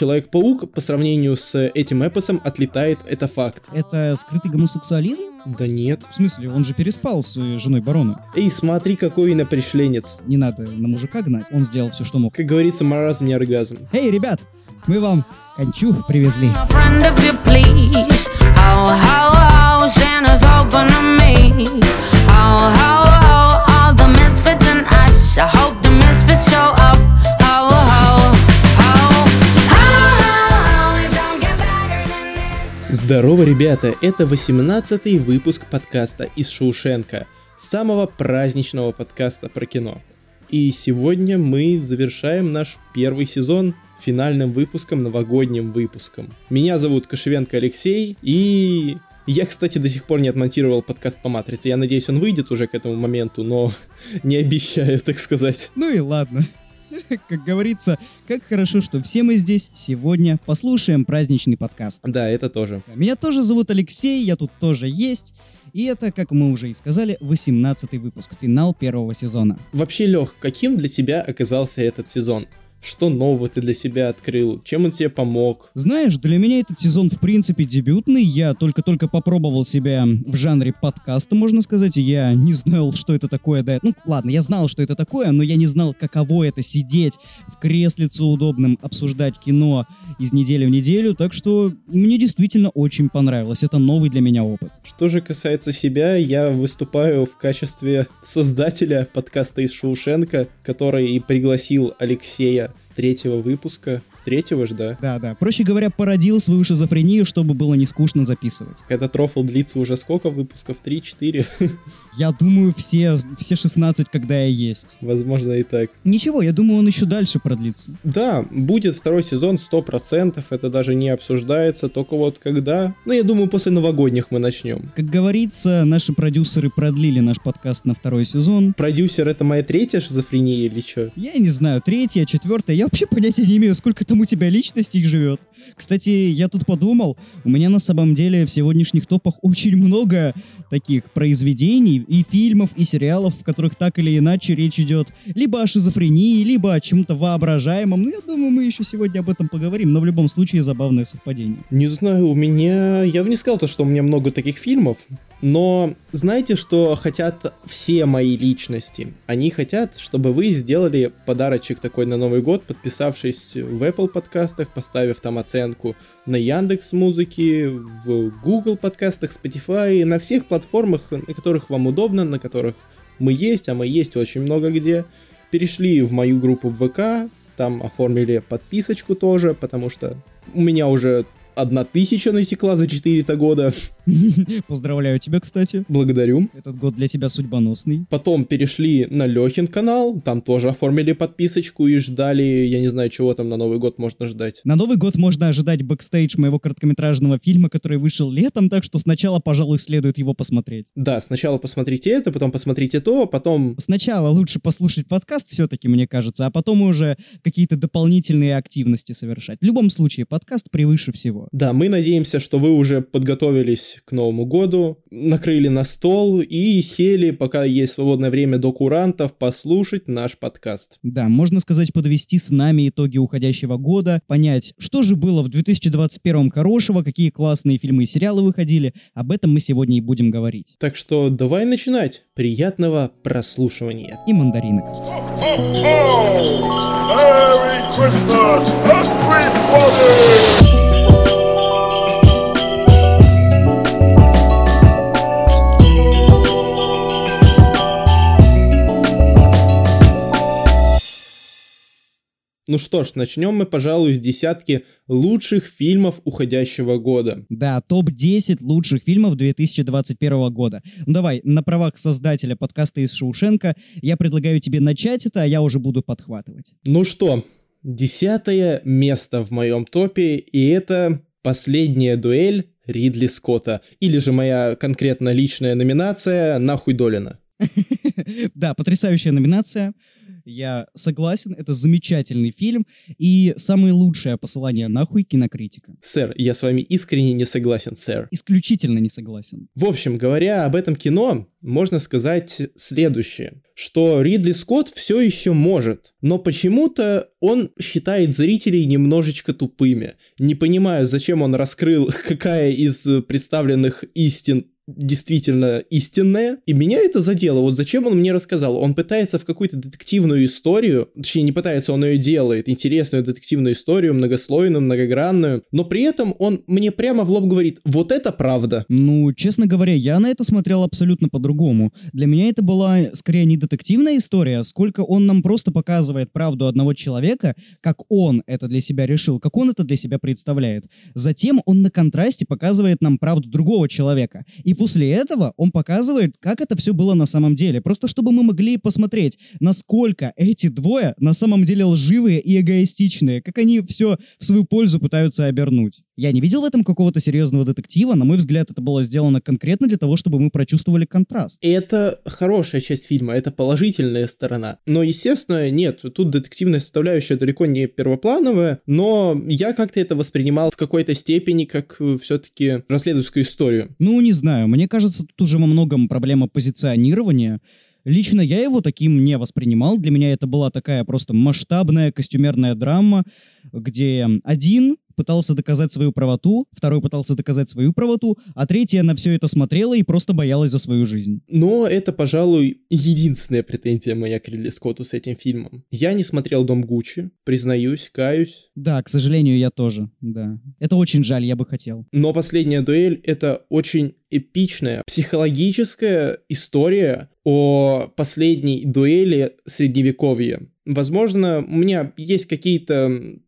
Человек-паук по сравнению с этим эпосом отлетает, это факт. Это скрытый гомосексуализм? Да нет. В смысле, он же переспал с женой барона. Эй, смотри, какой инопришленец. Не надо на мужика гнать, он сделал все, что мог. Как говорится, маразм не оргазм. Эй, ребят, мы вам кончу привезли. A friend if you please. Здорово, ребята! Это 18-й выпуск подкаста из Шоушенка, самого праздничного подкаста про кино. И сегодня мы завершаем наш первый сезон финальным выпуском, новогодним выпуском. Меня зовут Кошевенко Алексей, и я, кстати, до сих пор не отмонтировал подкаст по Матрице. Я надеюсь, он выйдет уже к этому моменту, но не обещаю, так сказать. Ну и ладно. Как говорится, как хорошо, что все мы здесь сегодня послушаем праздничный подкаст. Да, это тоже. Меня тоже зовут Алексей, я тут тоже есть. И это, как мы уже и сказали, 18 выпуск, финал первого сезона. Вообще, Лех, каким для тебя оказался этот сезон? Что нового ты для себя открыл? Чем он тебе помог? Знаешь, для меня этот сезон в принципе дебютный. Я только-только попробовал себя в жанре подкаста, можно сказать. Я не знал, что это такое. Да, ну ладно, я знал, что это такое, но я не знал, каково это сидеть в креслице удобном, обсуждать кино из недели в неделю. Так что мне действительно очень понравилось. Это новый для меня опыт. Что же касается себя, я выступаю в качестве создателя подкаста из Шоушенка, который и пригласил Алексея с третьего выпуска. С третьего же, да? Да-да. Проще говоря, породил свою шизофрению, чтобы было не скучно записывать. Этот рофл длится уже сколько выпусков? 3-4? Я думаю, все, все 16, когда я есть. Возможно и так. Ничего, я думаю, он еще дальше продлится. Да, будет второй сезон 100%, это даже не обсуждается, только вот когда... Ну, я думаю, после новогодних мы начнем. Как говорится, наши продюсеры продлили наш подкаст на второй сезон. Продюсер это моя третья шизофрения или что? Я не знаю, третья, четвертая, я вообще понятия не имею, сколько там у тебя личностей живет. Кстати, я тут подумал, у меня на самом деле в сегодняшних топах очень много таких произведений и фильмов, и сериалов, в которых так или иначе речь идет либо о шизофрении, либо о чем-то воображаемом. Ну, я думаю, мы еще сегодня об этом поговорим, но в любом случае забавное совпадение. Не знаю, у меня... Я бы не сказал то, что у меня много таких фильмов, но знаете, что хотят все мои личности? Они хотят, чтобы вы сделали подарочек такой на Новый год, подписавшись в Apple подкастах, поставив там оценку на Яндекс Музыке, в Google подкастах, Spotify, на всех платформах, на которых вам удобно, на которых мы есть, а мы есть очень много где. Перешли в мою группу в ВК, там оформили подписочку тоже, потому что у меня уже одна тысяча натекла за 4 года. Поздравляю тебя, кстати. Благодарю. Этот год для тебя судьбоносный. Потом перешли на Лехин канал, там тоже оформили подписочку и ждали, я не знаю, чего там на Новый год можно ждать. На Новый год можно ожидать бэкстейдж моего короткометражного фильма, который вышел летом, так что сначала, пожалуй, следует его посмотреть. Да, сначала посмотрите это, потом посмотрите то, потом... Сначала лучше послушать подкаст, все-таки, мне кажется, а потом уже какие-то дополнительные активности совершать. В любом случае, подкаст превыше всего. Да, мы надеемся, что вы уже подготовились к Новому году, накрыли на стол и сели, пока есть свободное время до курантов, послушать наш подкаст. Да, можно сказать, подвести с нами итоги уходящего года, понять, что же было в 2021 хорошего, какие классные фильмы и сериалы выходили. Об этом мы сегодня и будем говорить. Так что давай начинать. Приятного прослушивания. И мандаринок. Merry Christmas, everybody! Ну что ж, начнем мы, пожалуй, с десятки лучших фильмов уходящего года. Да, топ-10 лучших фильмов 2021 года. Ну давай, на правах создателя подкаста из Шоушенка, я предлагаю тебе начать это, а я уже буду подхватывать. Ну что, десятое место в моем топе, и это «Последняя дуэль» Ридли Скотта. Или же моя конкретно личная номинация «Нахуй Долина». Да, потрясающая номинация. Я согласен, это замечательный фильм и самое лучшее посылание нахуй кинокритика. Сэр, я с вами искренне не согласен, сэр. Исключительно не согласен. В общем, говоря об этом кино, можно сказать следующее. Что Ридли Скотт все еще может, но почему-то он считает зрителей немножечко тупыми. Не понимаю, зачем он раскрыл, какая из представленных истин действительно истинная, и меня это задело. Вот зачем он мне рассказал? Он пытается в какую-то детективную историю, точнее не пытается, он ее делает, интересную детективную историю, многослойную, многогранную, но при этом он мне прямо в лоб говорит, вот это правда. Ну, честно говоря, я на это смотрел абсолютно по-другому. Для меня это была скорее не детективная история, сколько он нам просто показывает правду одного человека, как он это для себя решил, как он это для себя представляет. Затем он на контрасте показывает нам правду другого человека. И после этого он показывает, как это все было на самом деле. Просто чтобы мы могли посмотреть, насколько эти двое на самом деле лживые и эгоистичные, как они все в свою пользу пытаются обернуть. Я не видел в этом какого-то серьезного детектива. На мой взгляд, это было сделано конкретно для того, чтобы мы прочувствовали контраст. Это хорошая часть фильма, это положительная сторона. Но, естественно, нет, тут детективная составляющая далеко не первоплановая, но я как-то это воспринимал в какой-то степени как э, все-таки расследовательскую историю. Ну, не знаю, мне кажется, тут уже во многом проблема позиционирования. Лично я его таким не воспринимал. Для меня это была такая просто масштабная костюмерная драма, где один пытался доказать свою правоту, второй пытался доказать свою правоту, а третья на все это смотрела и просто боялась за свою жизнь. Но это, пожалуй, единственная претензия моя к Ридли Скотту с этим фильмом. Я не смотрел «Дом Гуччи», признаюсь, каюсь. Да, к сожалению, я тоже, да. Это очень жаль, я бы хотел. Но «Последняя дуэль» — это очень эпичная психологическая история о последней дуэли средневековья. Возможно, у меня есть какие-то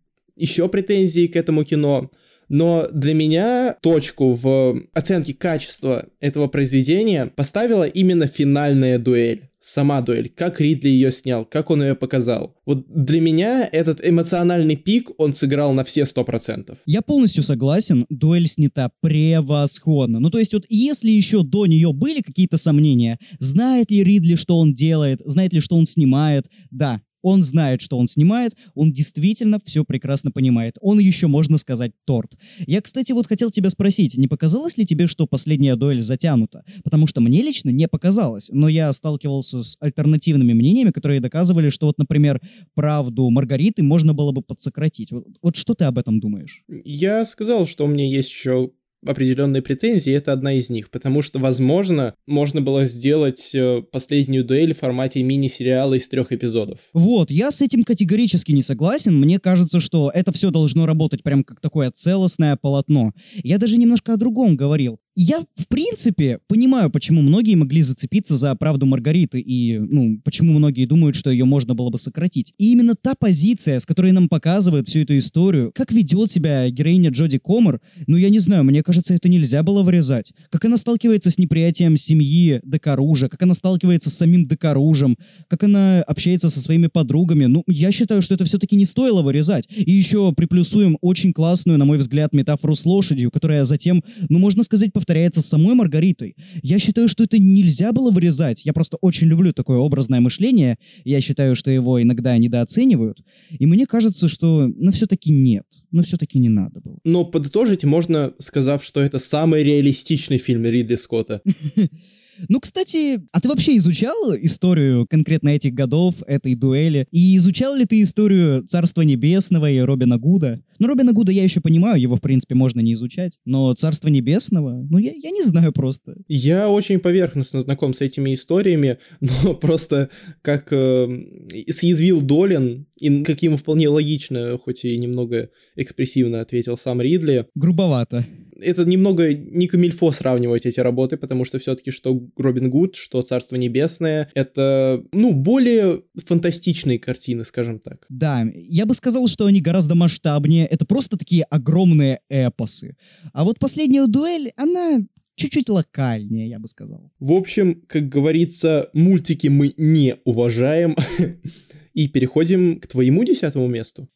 еще претензии к этому кино, но для меня точку в оценке качества этого произведения поставила именно финальная дуэль. Сама дуэль, как Ридли ее снял, как он ее показал. Вот для меня этот эмоциональный пик он сыграл на все сто процентов. Я полностью согласен, дуэль снята превосходно. Ну то есть вот если еще до нее были какие-то сомнения, знает ли Ридли, что он делает, знает ли, что он снимает, да, он знает, что он снимает, он действительно все прекрасно понимает. Он еще, можно сказать, торт. Я, кстати, вот хотел тебя спросить, не показалось ли тебе, что последняя дуэль затянута? Потому что мне лично не показалось, но я сталкивался с альтернативными мнениями, которые доказывали, что вот, например, правду Маргариты можно было бы подсократить. Вот, вот что ты об этом думаешь? Я сказал, что у меня есть еще определенные претензии, это одна из них, потому что, возможно, можно было сделать э, последнюю дуэль в формате мини-сериала из трех эпизодов. Вот, я с этим категорически не согласен. Мне кажется, что это все должно работать прям как такое целостное полотно. Я даже немножко о другом говорил. Я, в принципе, понимаю, почему многие могли зацепиться за правду Маргариты и, ну, почему многие думают, что ее можно было бы сократить. И именно та позиция, с которой нам показывают всю эту историю, как ведет себя героиня Джоди Комер, ну, я не знаю, мне кажется, это нельзя было вырезать. Как она сталкивается с неприятием семьи Декаружа, как она сталкивается с самим Декаружем, как она общается со своими подругами. Ну, я считаю, что это все-таки не стоило вырезать. И еще приплюсуем очень классную, на мой взгляд, метафору с лошадью, которая затем, ну, можно сказать, повторяется с самой Маргаритой. Я считаю, что это нельзя было вырезать. Я просто очень люблю такое образное мышление. Я считаю, что его иногда недооценивают. И мне кажется, что, ну, все-таки нет. Ну, все-таки не надо было. Но подытожить можно, сказав, что это самый реалистичный фильм Ридли Скотта. Ну, кстати, а ты вообще изучал историю конкретно этих годов, этой дуэли? И изучал ли ты историю Царства Небесного и Робина Гуда? Ну, Робина Гуда я еще понимаю, его, в принципе, можно не изучать. Но Царство Небесного, ну, я, я не знаю просто. Я очень поверхностно знаком с этими историями, но просто как э, съязвил Долин, и как ему вполне логично, хоть и немного экспрессивно ответил сам Ридли. Грубовато это немного не камильфо сравнивать эти работы, потому что все-таки что Робин Гуд, что Царство Небесное, это, ну, более фантастичные картины, скажем так. Да, я бы сказал, что они гораздо масштабнее, это просто такие огромные эпосы. А вот последняя дуэль, она чуть-чуть локальнее, я бы сказал. В общем, как говорится, мультики мы не уважаем. И переходим к твоему десятому месту.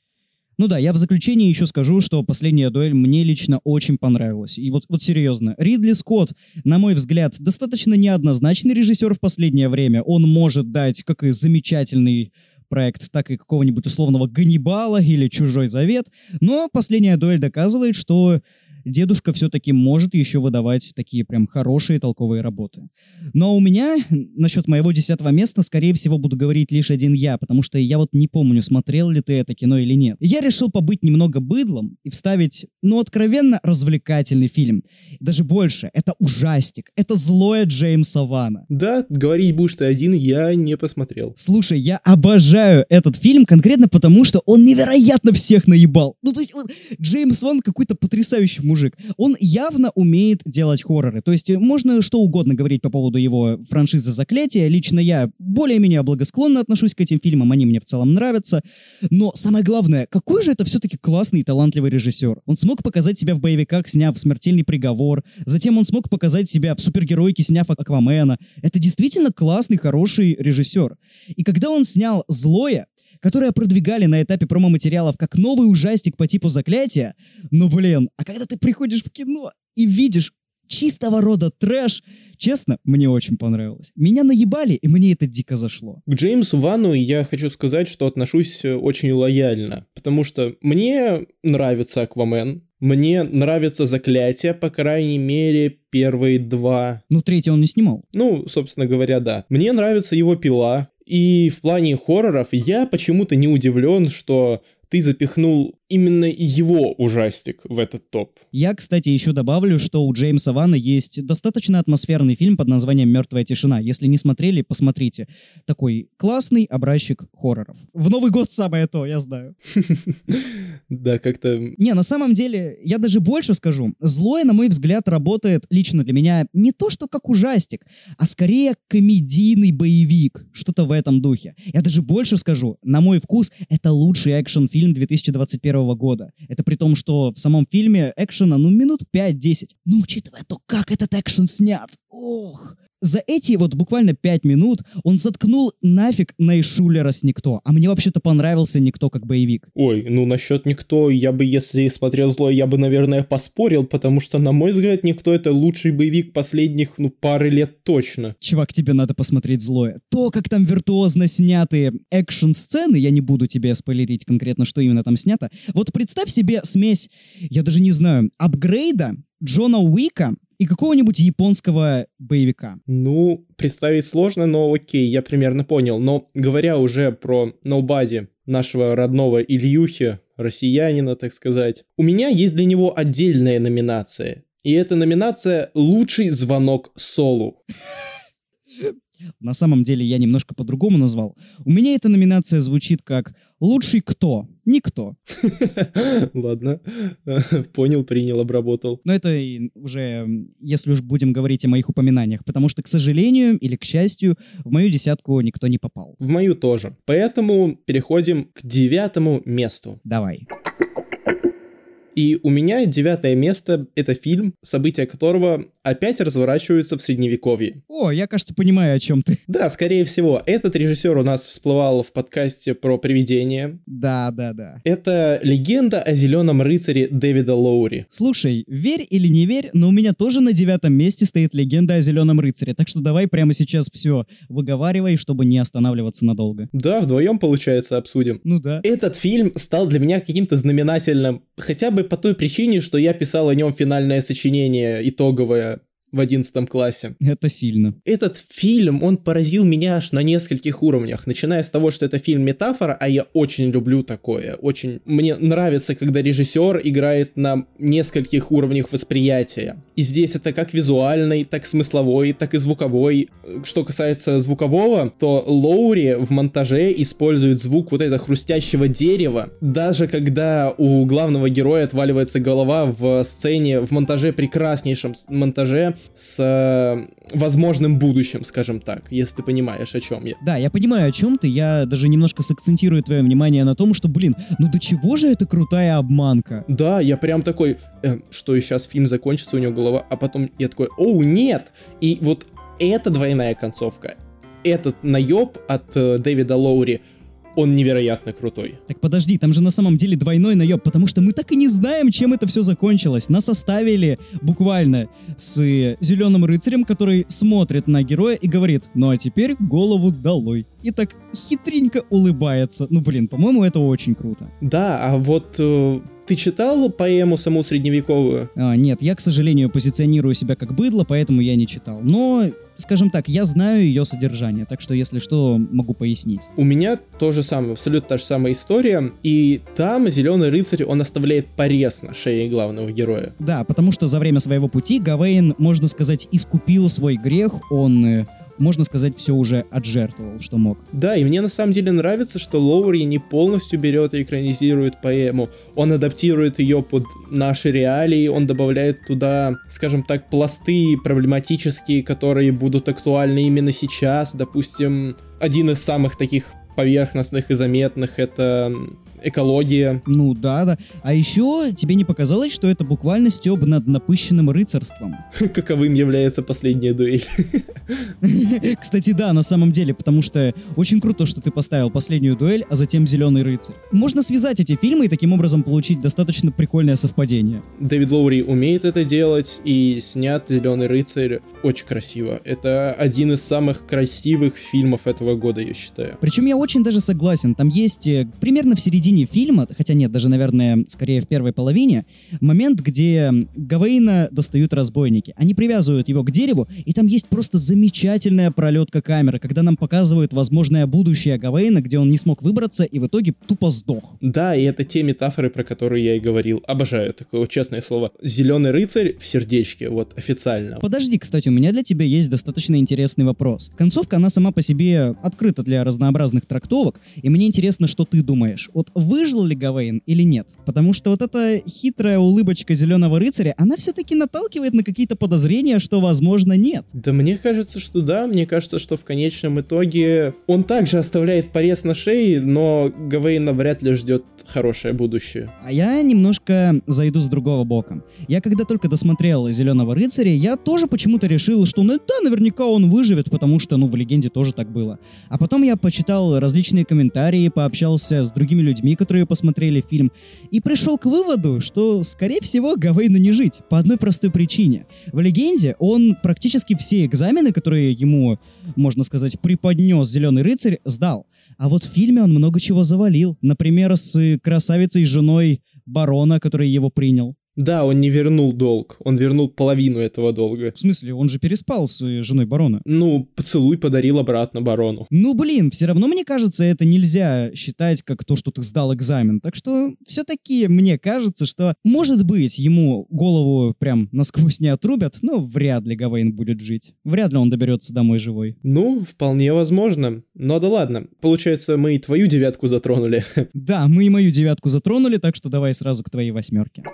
Ну да, я в заключение еще скажу, что последняя дуэль мне лично очень понравилась. И вот, вот серьезно, Ридли Скотт, на мой взгляд, достаточно неоднозначный режиссер в последнее время. Он может дать как и замечательный проект, так и какого-нибудь условного Ганнибала или Чужой Завет. Но последняя дуэль доказывает, что дедушка все-таки может еще выдавать такие прям хорошие толковые работы. Но у меня насчет моего десятого места, скорее всего, буду говорить лишь один я, потому что я вот не помню, смотрел ли ты это кино или нет. Я решил побыть немного быдлом и вставить, ну, откровенно развлекательный фильм. Даже больше, это ужастик, это злое Джеймса Вана. Да, говорить будешь ты один, я не посмотрел. Слушай, я обожаю этот фильм конкретно потому, что он невероятно всех наебал. Ну, то есть, вот, Джеймс Ван какой-то потрясающий мужик. Он явно умеет делать хорроры. То есть, можно что угодно говорить по поводу его франшизы «Заклятие». Лично я более-менее благосклонно отношусь к этим фильмам, они мне в целом нравятся. Но самое главное, какой же это все-таки классный и талантливый режиссер. Он смог показать себя в боевиках, сняв «Смертельный приговор». Затем он смог показать себя в супергеройке, сняв «Аквамена». Это действительно классный, хороший режиссер. И когда он снял «Злое», которое продвигали на этапе промо-материалов как новый ужастик по типу заклятия, ну блин, а когда ты приходишь в кино и видишь чистого рода трэш, честно, мне очень понравилось. Меня наебали, и мне это дико зашло. К Джеймсу Вану я хочу сказать, что отношусь э, очень лояльно, потому что мне нравится Аквамен, мне нравится Заклятие, по крайней мере, первые два. Ну, третий он не снимал. Ну, собственно говоря, да. Мне нравится его пила. И в плане хорроров я почему-то не удивлен, что ты запихнул именно его ужастик в этот топ. Я, кстати, еще добавлю, что у Джеймса Вана есть достаточно атмосферный фильм под названием «Мертвая тишина». Если не смотрели, посмотрите. Такой классный образчик хорроров. В Новый год самое то, я знаю. Да, как-то... Не, на самом деле, я даже больше скажу. «Злое», на мой взгляд, работает лично для меня не то, что как ужастик, а скорее комедийный боевик. Что-то в этом духе. Я даже больше скажу. На мой вкус, это лучший экшн-фильм 2021 года. Это при том, что в самом фильме экшена, ну, минут 5-10. Но учитывая то, как этот экшен снят, ох, за эти вот буквально пять минут он заткнул нафиг Найшулера с Никто. А мне вообще-то понравился Никто как боевик. Ой, ну насчет Никто, я бы, если смотрел зло, я бы, наверное, поспорил, потому что, на мой взгляд, Никто это лучший боевик последних, ну, пары лет точно. Чувак, тебе надо посмотреть злое. То, как там виртуозно сняты экшн-сцены, я не буду тебе спойлерить конкретно, что именно там снято. Вот представь себе смесь, я даже не знаю, апгрейда Джона Уика и какого-нибудь японского боевика. Ну, представить сложно, но окей, я примерно понял. Но говоря уже про Nobody, нашего родного Ильюхи, россиянина, так сказать, у меня есть для него отдельная номинация. И эта номинация «Лучший звонок Солу». На самом деле я немножко по-другому назвал. У меня эта номинация звучит как «Лучший кто?» Никто. Ладно, понял, принял, обработал. Но это уже, если уж будем говорить о моих упоминаниях, потому что, к сожалению или к счастью, в мою десятку никто не попал. В мою тоже. Поэтому переходим к девятому месту. Давай. И у меня девятое место — это фильм, события которого опять разворачиваются в Средневековье. О, я, кажется, понимаю, о чем ты. Да, скорее всего. Этот режиссер у нас всплывал в подкасте про привидения. Да, да, да. Это легенда о зеленом рыцаре Дэвида Лоури. Слушай, верь или не верь, но у меня тоже на девятом месте стоит легенда о зеленом рыцаре, так что давай прямо сейчас все выговаривай, чтобы не останавливаться надолго. Да, вдвоем, получается, обсудим. Ну да. Этот фильм стал для меня каким-то знаменательным, хотя бы по той причине, что я писал о нем финальное сочинение, итоговое, в одиннадцатом классе. Это сильно. Этот фильм, он поразил меня аж на нескольких уровнях, начиная с того, что это фильм метафора, а я очень люблю такое, очень мне нравится, когда режиссер играет на нескольких уровнях восприятия. И здесь это как визуальный, так смысловой, так и звуковой. Что касается звукового, то Лоури в монтаже использует звук вот этого хрустящего дерева, даже когда у главного героя отваливается голова в сцене, в монтаже, прекраснейшем монтаже, с э, возможным будущим, скажем так, если ты понимаешь, о чем я. Да, я понимаю, о чем ты. Я даже немножко сакцентирую твое внимание на том, что, блин, ну до чего же это крутая обманка? Да, я прям такой, э, что и сейчас фильм закончится, у него голова, а потом я такой, оу, нет! И вот эта двойная концовка, этот наеб от э, Дэвида Лоури, он невероятно крутой. Так подожди, там же на самом деле двойной наеб, потому что мы так и не знаем, чем это все закончилось. Нас оставили буквально с э, зеленым рыцарем, который смотрит на героя и говорит, ну а теперь голову долой. И так хитренько улыбается. Ну блин, по-моему, это очень круто. Да, а вот э, ты читал поэму саму средневековую? А, нет, я, к сожалению, позиционирую себя как быдло, поэтому я не читал. Но, скажем так, я знаю ее содержание, так что, если что, могу пояснить. У меня то же самое, абсолютно та же самая история. И там зеленый рыцарь, он оставляет порез на шее главного героя. Да, потому что за время своего пути Гавейн, можно сказать, искупил свой грех, он э, можно сказать, все уже отжертвовал, что мог. Да, и мне на самом деле нравится, что Лоури не полностью берет и экранизирует поэму. Он адаптирует ее под наши реалии, он добавляет туда, скажем так, пласты проблематические, которые будут актуальны именно сейчас. Допустим, один из самых таких поверхностных и заметных это экология. Ну да, да. А еще тебе не показалось, что это буквально стеб над напыщенным рыцарством? Каковым является последняя дуэль. Кстати, да, на самом деле, потому что очень круто, что ты поставил последнюю дуэль, а затем зеленый рыцарь. Можно связать эти фильмы и таким образом получить достаточно прикольное совпадение. Дэвид Лоури умеет это делать, и снят «Зеленый рыцарь» очень красиво. Это один из самых красивых фильмов этого года, я считаю. Причем я очень даже согласен. Там есть э, примерно в середине фильма, хотя нет, даже, наверное, скорее в первой половине, момент, где Гавейна достают разбойники. Они привязывают его к дереву, и там есть просто замечательная пролетка камеры, когда нам показывают возможное будущее Гавейна, где он не смог выбраться и в итоге тупо сдох. Да, и это те метафоры, про которые я и говорил. Обожаю такое вот честное слово. Зеленый рыцарь в сердечке, вот официально. Подожди, кстати, у меня для тебя есть достаточно интересный вопрос. Концовка, она сама по себе открыта для разнообразных трактовок, и мне интересно, что ты думаешь. Вот выжил ли Гавейн или нет? Потому что вот эта хитрая улыбочка зеленого рыцаря, она все-таки наталкивает на какие-то подозрения, что, возможно, нет. Да мне кажется, что да. Мне кажется, что в конечном итоге он также оставляет порез на шее, но Гавейна вряд ли ждет хорошее будущее. А я немножко зайду с другого бока. Я когда только досмотрел «Зеленого рыцаря», я тоже почему-то решил, что ну да, наверняка он выживет, потому что, ну, в «Легенде» тоже так было. А потом я почитал различные комментарии, пообщался с другими людьми, которые посмотрели фильм, и пришел к выводу, что, скорее всего, Гавейну не жить, по одной простой причине. В «Легенде» он практически все экзамены, которые ему, можно сказать, преподнес «Зеленый рыцарь», сдал. А вот в фильме он много чего завалил. Например, с красавицей женой барона, который его принял. Да, он не вернул долг, он вернул половину этого долга. В смысле, он же переспал с э, женой барона. Ну, поцелуй подарил обратно барону. Ну, блин, все равно, мне кажется, это нельзя считать как то, что ты сдал экзамен. Так что все-таки мне кажется, что, может быть, ему голову прям насквозь не отрубят, но вряд ли Гавейн будет жить. Вряд ли он доберется домой живой. Ну, вполне возможно. Но да ладно. Получается, мы и твою девятку затронули. Да, мы и мою девятку затронули, так что давай сразу к твоей восьмерке.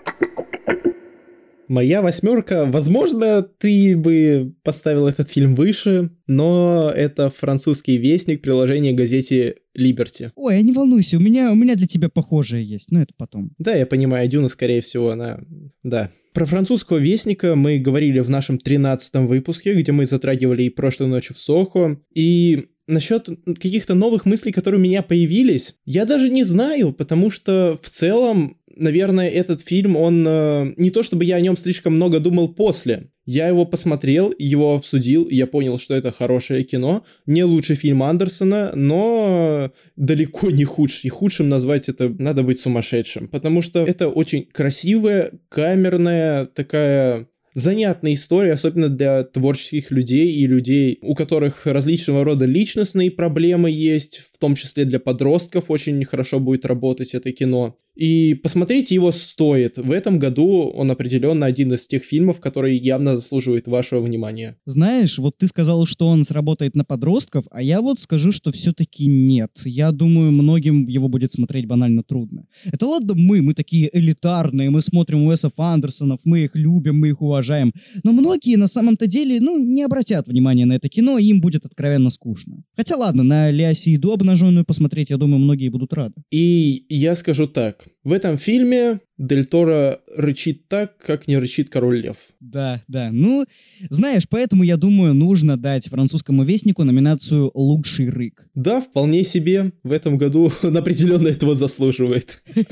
Моя восьмерка, возможно, ты бы поставил этот фильм выше, но это французский вестник, приложение газете Liberty. Ой, а не волнуйся, у меня, у меня для тебя похожее есть, но это потом. Да, я понимаю, Дюна, скорее всего, она... Да. Про французского вестника мы говорили в нашем 13 выпуске, где мы затрагивали и прошлой ночью в Сохо, и Насчет каких-то новых мыслей, которые у меня появились, я даже не знаю, потому что в целом, наверное, этот фильм, он э, не то чтобы я о нем слишком много думал после. Я его посмотрел, его обсудил, я понял, что это хорошее кино. Не лучший фильм Андерсона, но далеко не худший. И худшим назвать это надо быть сумасшедшим, потому что это очень красивая, камерная, такая занятная история, особенно для творческих людей и людей, у которых различного рода личностные проблемы есть, в том числе для подростков очень хорошо будет работать это кино. И посмотреть его стоит. В этом году он определенно один из тех фильмов, который явно заслуживает вашего внимания. Знаешь, вот ты сказал, что он сработает на подростков, а я вот скажу, что все-таки нет. Я думаю, многим его будет смотреть банально трудно. Это ладно мы, мы такие элитарные, мы смотрим Уэсов Андерсонов, мы их любим, мы их уважаем. Но многие на самом-то деле, ну, не обратят внимания на это кино, и им будет откровенно скучно. Хотя ладно, на Лиасиду обнаженную посмотреть, я думаю, многие будут рады. И я скажу так, back. В этом фильме Дель Торо рычит так, как не рычит Король Лев. Да, да. Ну, знаешь, поэтому, я думаю, нужно дать французскому вестнику номинацию «Лучший рык». Да, вполне себе. В этом году он определенно этого заслуживает.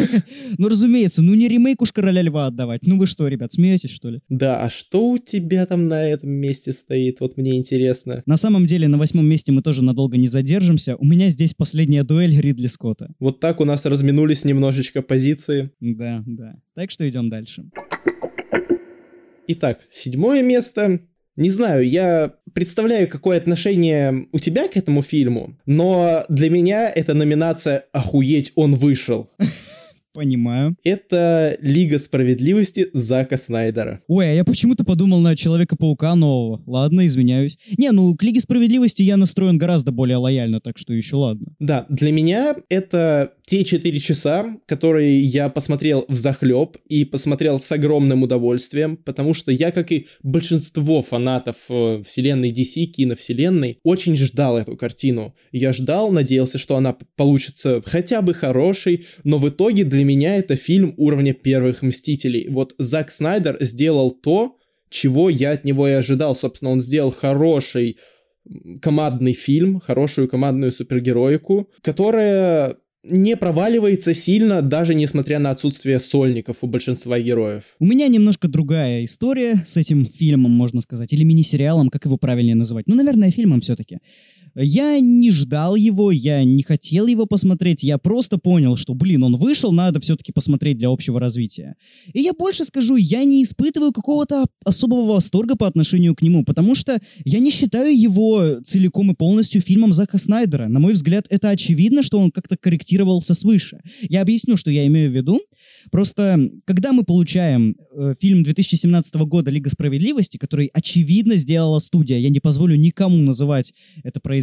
Ну, разумеется, ну не ремейк уж «Короля льва» отдавать. Ну вы что, ребят, смеетесь, что ли? Да, а что у тебя там на этом месте стоит? Вот мне интересно. На самом деле, на восьмом месте мы тоже надолго не задержимся. У меня здесь последняя дуэль Ридли Скотта. Вот так у нас разминулись немножечко позиции. Да, да. Так что идем дальше. Итак, седьмое место. Не знаю, я представляю, какое отношение у тебя к этому фильму, но для меня эта номинация «Охуеть, он вышел». Понимаю. Это Лига Справедливости Зака Снайдера. Ой, а я почему-то подумал на Человека-паука нового. Ладно, извиняюсь. Не, ну к Лиге Справедливости я настроен гораздо более лояльно, так что еще ладно. Да, для меня это те четыре часа, которые я посмотрел в захлеб и посмотрел с огромным удовольствием, потому что я, как и большинство фанатов э, вселенной DC, киновселенной, очень ждал эту картину. Я ждал, надеялся, что она получится хотя бы хорошей, но в итоге для меня это фильм уровня первых Мстителей. Вот Зак Снайдер сделал то, чего я от него и ожидал. Собственно, он сделал хороший командный фильм, хорошую командную супергероику, которая не проваливается сильно, даже несмотря на отсутствие сольников у большинства героев. У меня немножко другая история с этим фильмом, можно сказать, или мини-сериалом, как его правильнее называть. Ну, наверное, фильмом все-таки. Я не ждал его, я не хотел его посмотреть, я просто понял, что, блин, он вышел, надо все-таки посмотреть для общего развития. И я больше скажу, я не испытываю какого-то особого восторга по отношению к нему, потому что я не считаю его целиком и полностью фильмом Зака Снайдера. На мой взгляд, это очевидно, что он как-то корректировался свыше. Я объясню, что я имею в виду. Просто, когда мы получаем э, фильм 2017 года «Лига справедливости», который, очевидно, сделала студия, я не позволю никому называть это произведение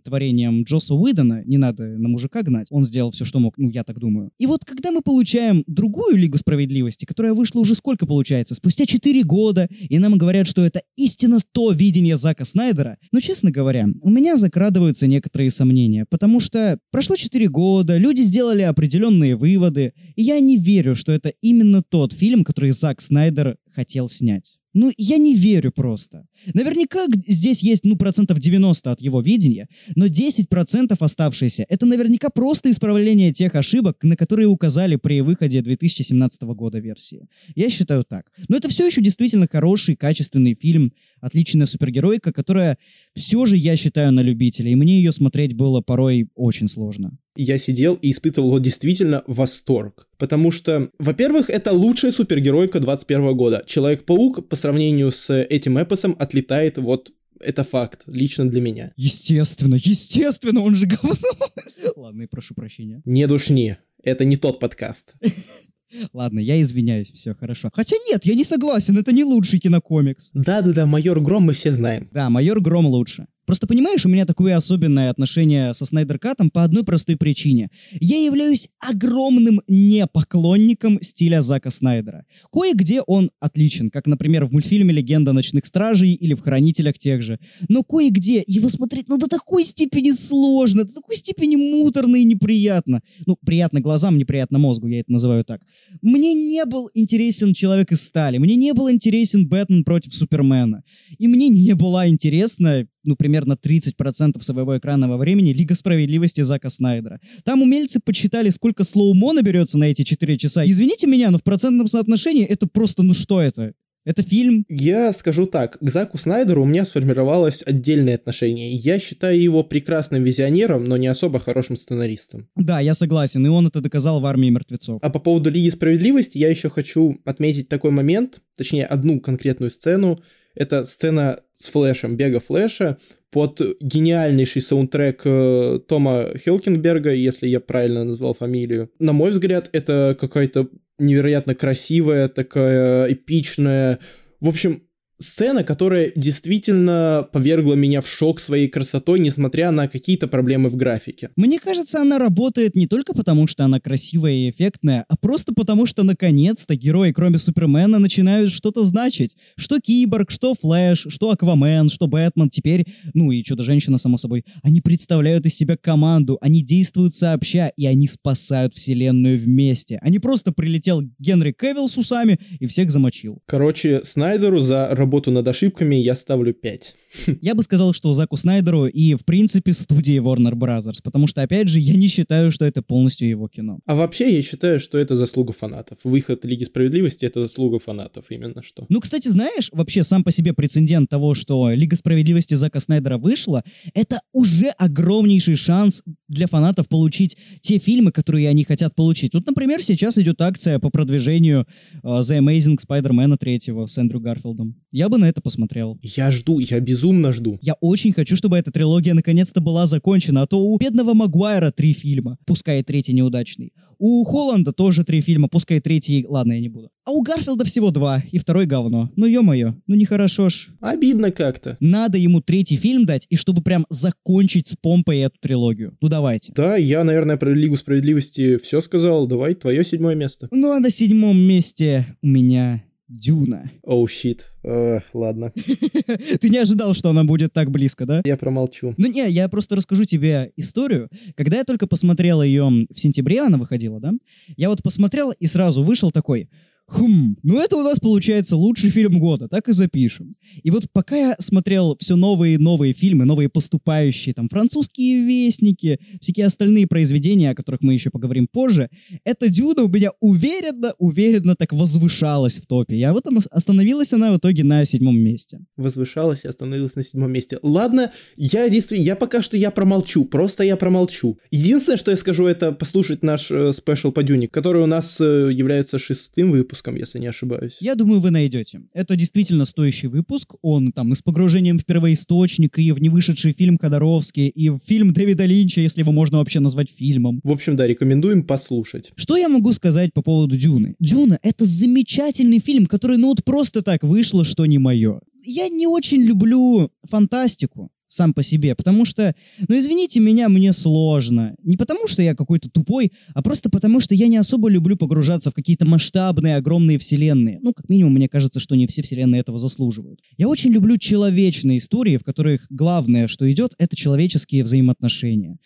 творением Джосса Уидона, не надо на мужика гнать, он сделал все, что мог, ну, я так думаю. И вот, когда мы получаем другую «Лигу справедливости», которая вышла уже сколько получается? Спустя 4 года, и нам говорят, что это истинно то видение Зака Снайдера, но, честно говоря, у меня закрадываются некоторые сомнения, потому что прошло 4 года, люди сделали определенные выводы, и я не верю, что это именно тот фильм, который Зак Снайдер хотел снять. Ну, я не верю просто. Наверняка здесь есть, ну, процентов 90 от его видения, но 10% оставшиеся — это наверняка просто исправление тех ошибок, на которые указали при выходе 2017 года версии. Я считаю так. Но это все еще действительно хороший, качественный фильм, отличная супергеройка, которая все же, я считаю, на любителя, и мне ее смотреть было порой очень сложно. Я сидел и испытывал вот действительно восторг. Потому что, во-первых, это лучшая супергеройка 21 года. Человек-паук по сравнению с этим эпосом отлетает вот это факт, лично для меня. Естественно, естественно, он же говно. Ладно, и прошу прощения. Не душни, это не тот подкаст. Ладно, я извиняюсь, все хорошо. Хотя нет, я не согласен, это не лучший кинокомикс. Да-да-да, майор Гром мы все знаем. Да, майор Гром лучше. Просто понимаешь, у меня такое особенное отношение со Снайдер Катом по одной простой причине. Я являюсь огромным непоклонником стиля Зака Снайдера. Кое-где он отличен, как, например, в мультфильме «Легенда ночных стражей» или в «Хранителях» тех же. Но кое-где его смотреть, ну, до такой степени сложно, до такой степени муторно и неприятно. Ну, приятно глазам, неприятно мозгу, я это называю так. Мне не был интересен Человек из стали, мне не был интересен Бэтмен против Супермена. И мне не была интересна, ну, примерно 30% своего экранного времени Лига Справедливости Зака Снайдера. Там умельцы подсчитали, сколько слоумо наберется на эти 4 часа. Извините меня, но в процентном соотношении это просто, ну что это? Это фильм? Я скажу так, к Заку Снайдеру у меня сформировалось отдельное отношение. Я считаю его прекрасным визионером, но не особо хорошим сценаристом. Да, я согласен, и он это доказал в «Армии мертвецов». А по поводу Лиги Справедливости я еще хочу отметить такой момент, точнее одну конкретную сцену. Это сцена с Флэшем, бега Флэша под гениальнейший саундтрек э, Тома Хелкинберга, если я правильно назвал фамилию. На мой взгляд, это какая-то невероятно красивая, такая эпичная. В общем, сцена, которая действительно повергла меня в шок своей красотой, несмотря на какие-то проблемы в графике. Мне кажется, она работает не только потому, что она красивая и эффектная, а просто потому, что наконец-то герои, кроме Супермена, начинают что-то значить. Что Киборг, что Флэш, что Аквамен, что Бэтмен, теперь, ну и Чудо-женщина, само собой, они представляют из себя команду, они действуют сообща, и они спасают вселенную вместе. Не просто прилетел Генри Кевилл с усами и всех замочил. Короче, Снайдеру за работу над ошибками я ставлю 5. Я бы сказал, что Заку Снайдеру и, в принципе, студии Warner Brothers, потому что, опять же, я не считаю, что это полностью его кино. А вообще я считаю, что это заслуга фанатов. Выход Лиги Справедливости — это заслуга фанатов, именно что. Ну, кстати, знаешь, вообще сам по себе прецедент того, что Лига Справедливости Зака Снайдера вышла, это уже огромнейший шанс для фанатов получить те фильмы, которые они хотят получить. Тут, например, сейчас идет акция по продвижению э, The Amazing Spider-Man 3 с Эндрю Гарфилдом. Я бы на это посмотрел. Я жду, я безумно жду. Я очень хочу, чтобы эта трилогия наконец-то была закончена, а то у бедного Магуайра три фильма, пускай третий неудачный. У Холланда тоже три фильма, пускай третий, ладно, я не буду. А у Гарфилда всего два, и второй говно. Ну ё-моё, ну нехорошо ж. Обидно как-то. Надо ему третий фильм дать, и чтобы прям закончить с помпой эту трилогию. Ну давайте. Да, я, наверное, про Лигу Справедливости все сказал. Давай, твое седьмое место. Ну а на седьмом месте у меня Дюна. Оу, щит. Э, ладно, Ты не ожидал, что она будет так близко, да? я промолчу. Ну не, я просто расскажу тебе историю. Когда я только посмотрел ее в сентябре, она выходила, да? Я вот посмотрел и сразу вышел такой, хм, ну это у нас получается лучший фильм года, так и запишем. И вот пока я смотрел все новые и новые фильмы, новые поступающие, там, французские вестники, всякие остальные произведения, о которых мы еще поговорим позже, эта Дюна у меня уверенно, уверенно так возвышалась в топе. Я вот она, остановилась она в итоге на седьмом месте. Возвышалась и остановилась на седьмом месте. Ладно, я действительно, я пока что я промолчу, просто я промолчу. Единственное, что я скажу, это послушать наш э, спешл по Дюне, который у нас э, является шестым выпуском, если не ошибаюсь. Я думаю, вы найдете. Это действительно стоящий выпуск. Он там и с погружением в первоисточник, и в невышедший фильм Ходоровский, и в фильм Дэвида Линча, если его можно вообще назвать фильмом. В общем, да, рекомендуем послушать. Что я могу сказать по поводу Дюны? Дюна — это замечательный фильм, который, ну вот просто так вышло, что не мое. Я не очень люблю фантастику сам по себе, потому что, ну извините меня, мне сложно. Не потому что я какой-то тупой, а просто потому что я не особо люблю погружаться в какие-то масштабные, огромные вселенные. Ну, как минимум, мне кажется, что не все вселенные этого заслуживают. Я очень люблю человечные истории, в которых главное, что идет, это человеческие взаимоотношения.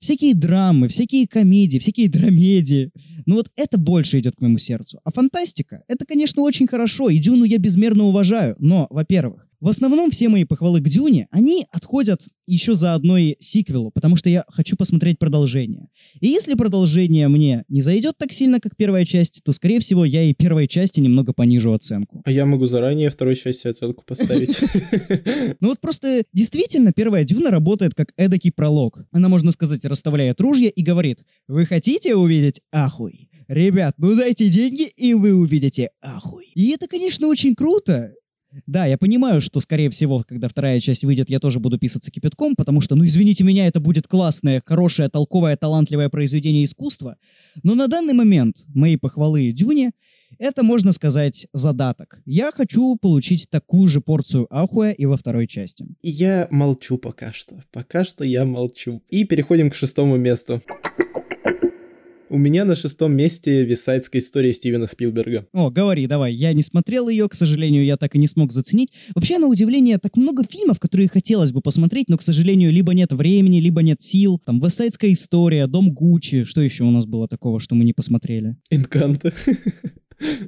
Всякие драмы, всякие комедии, всякие драмедии. Ну вот это больше идет к моему сердцу. А фантастика, это, конечно, очень хорошо, и Дюну я безмерно уважаю. Но, во-первых, в основном все мои похвалы к Дюне, они отходят еще за одной сиквелу, потому что я хочу посмотреть продолжение. И если продолжение мне не зайдет так сильно, как первая часть, то, скорее всего, я и первой части немного понижу оценку. А я могу заранее второй части оценку поставить. Ну вот просто действительно первая Дюна работает как эдакий пролог. Она, можно сказать, расставляет ружья и говорит, вы хотите увидеть ахуй? Ребят, ну дайте деньги, и вы увидите ахуй. И это, конечно, очень круто. Да, я понимаю, что, скорее всего, когда вторая часть выйдет, я тоже буду писаться кипятком, потому что, ну, извините меня, это будет классное, хорошее, толковое, талантливое произведение искусства. Но на данный момент мои похвалы Дюне — это, можно сказать, задаток. Я хочу получить такую же порцию ахуя и во второй части. Я молчу пока что. Пока что я молчу. И переходим к шестому месту. У меня на шестом месте висайдская история Стивена Спилберга. О, говори, давай. Я не смотрел ее, к сожалению, я так и не смог заценить. Вообще, на удивление, так много фильмов, которые хотелось бы посмотреть, но, к сожалению, либо нет времени, либо нет сил. Там Весайдская история, Дом Гуччи. Что еще у нас было такого, что мы не посмотрели? Энканто.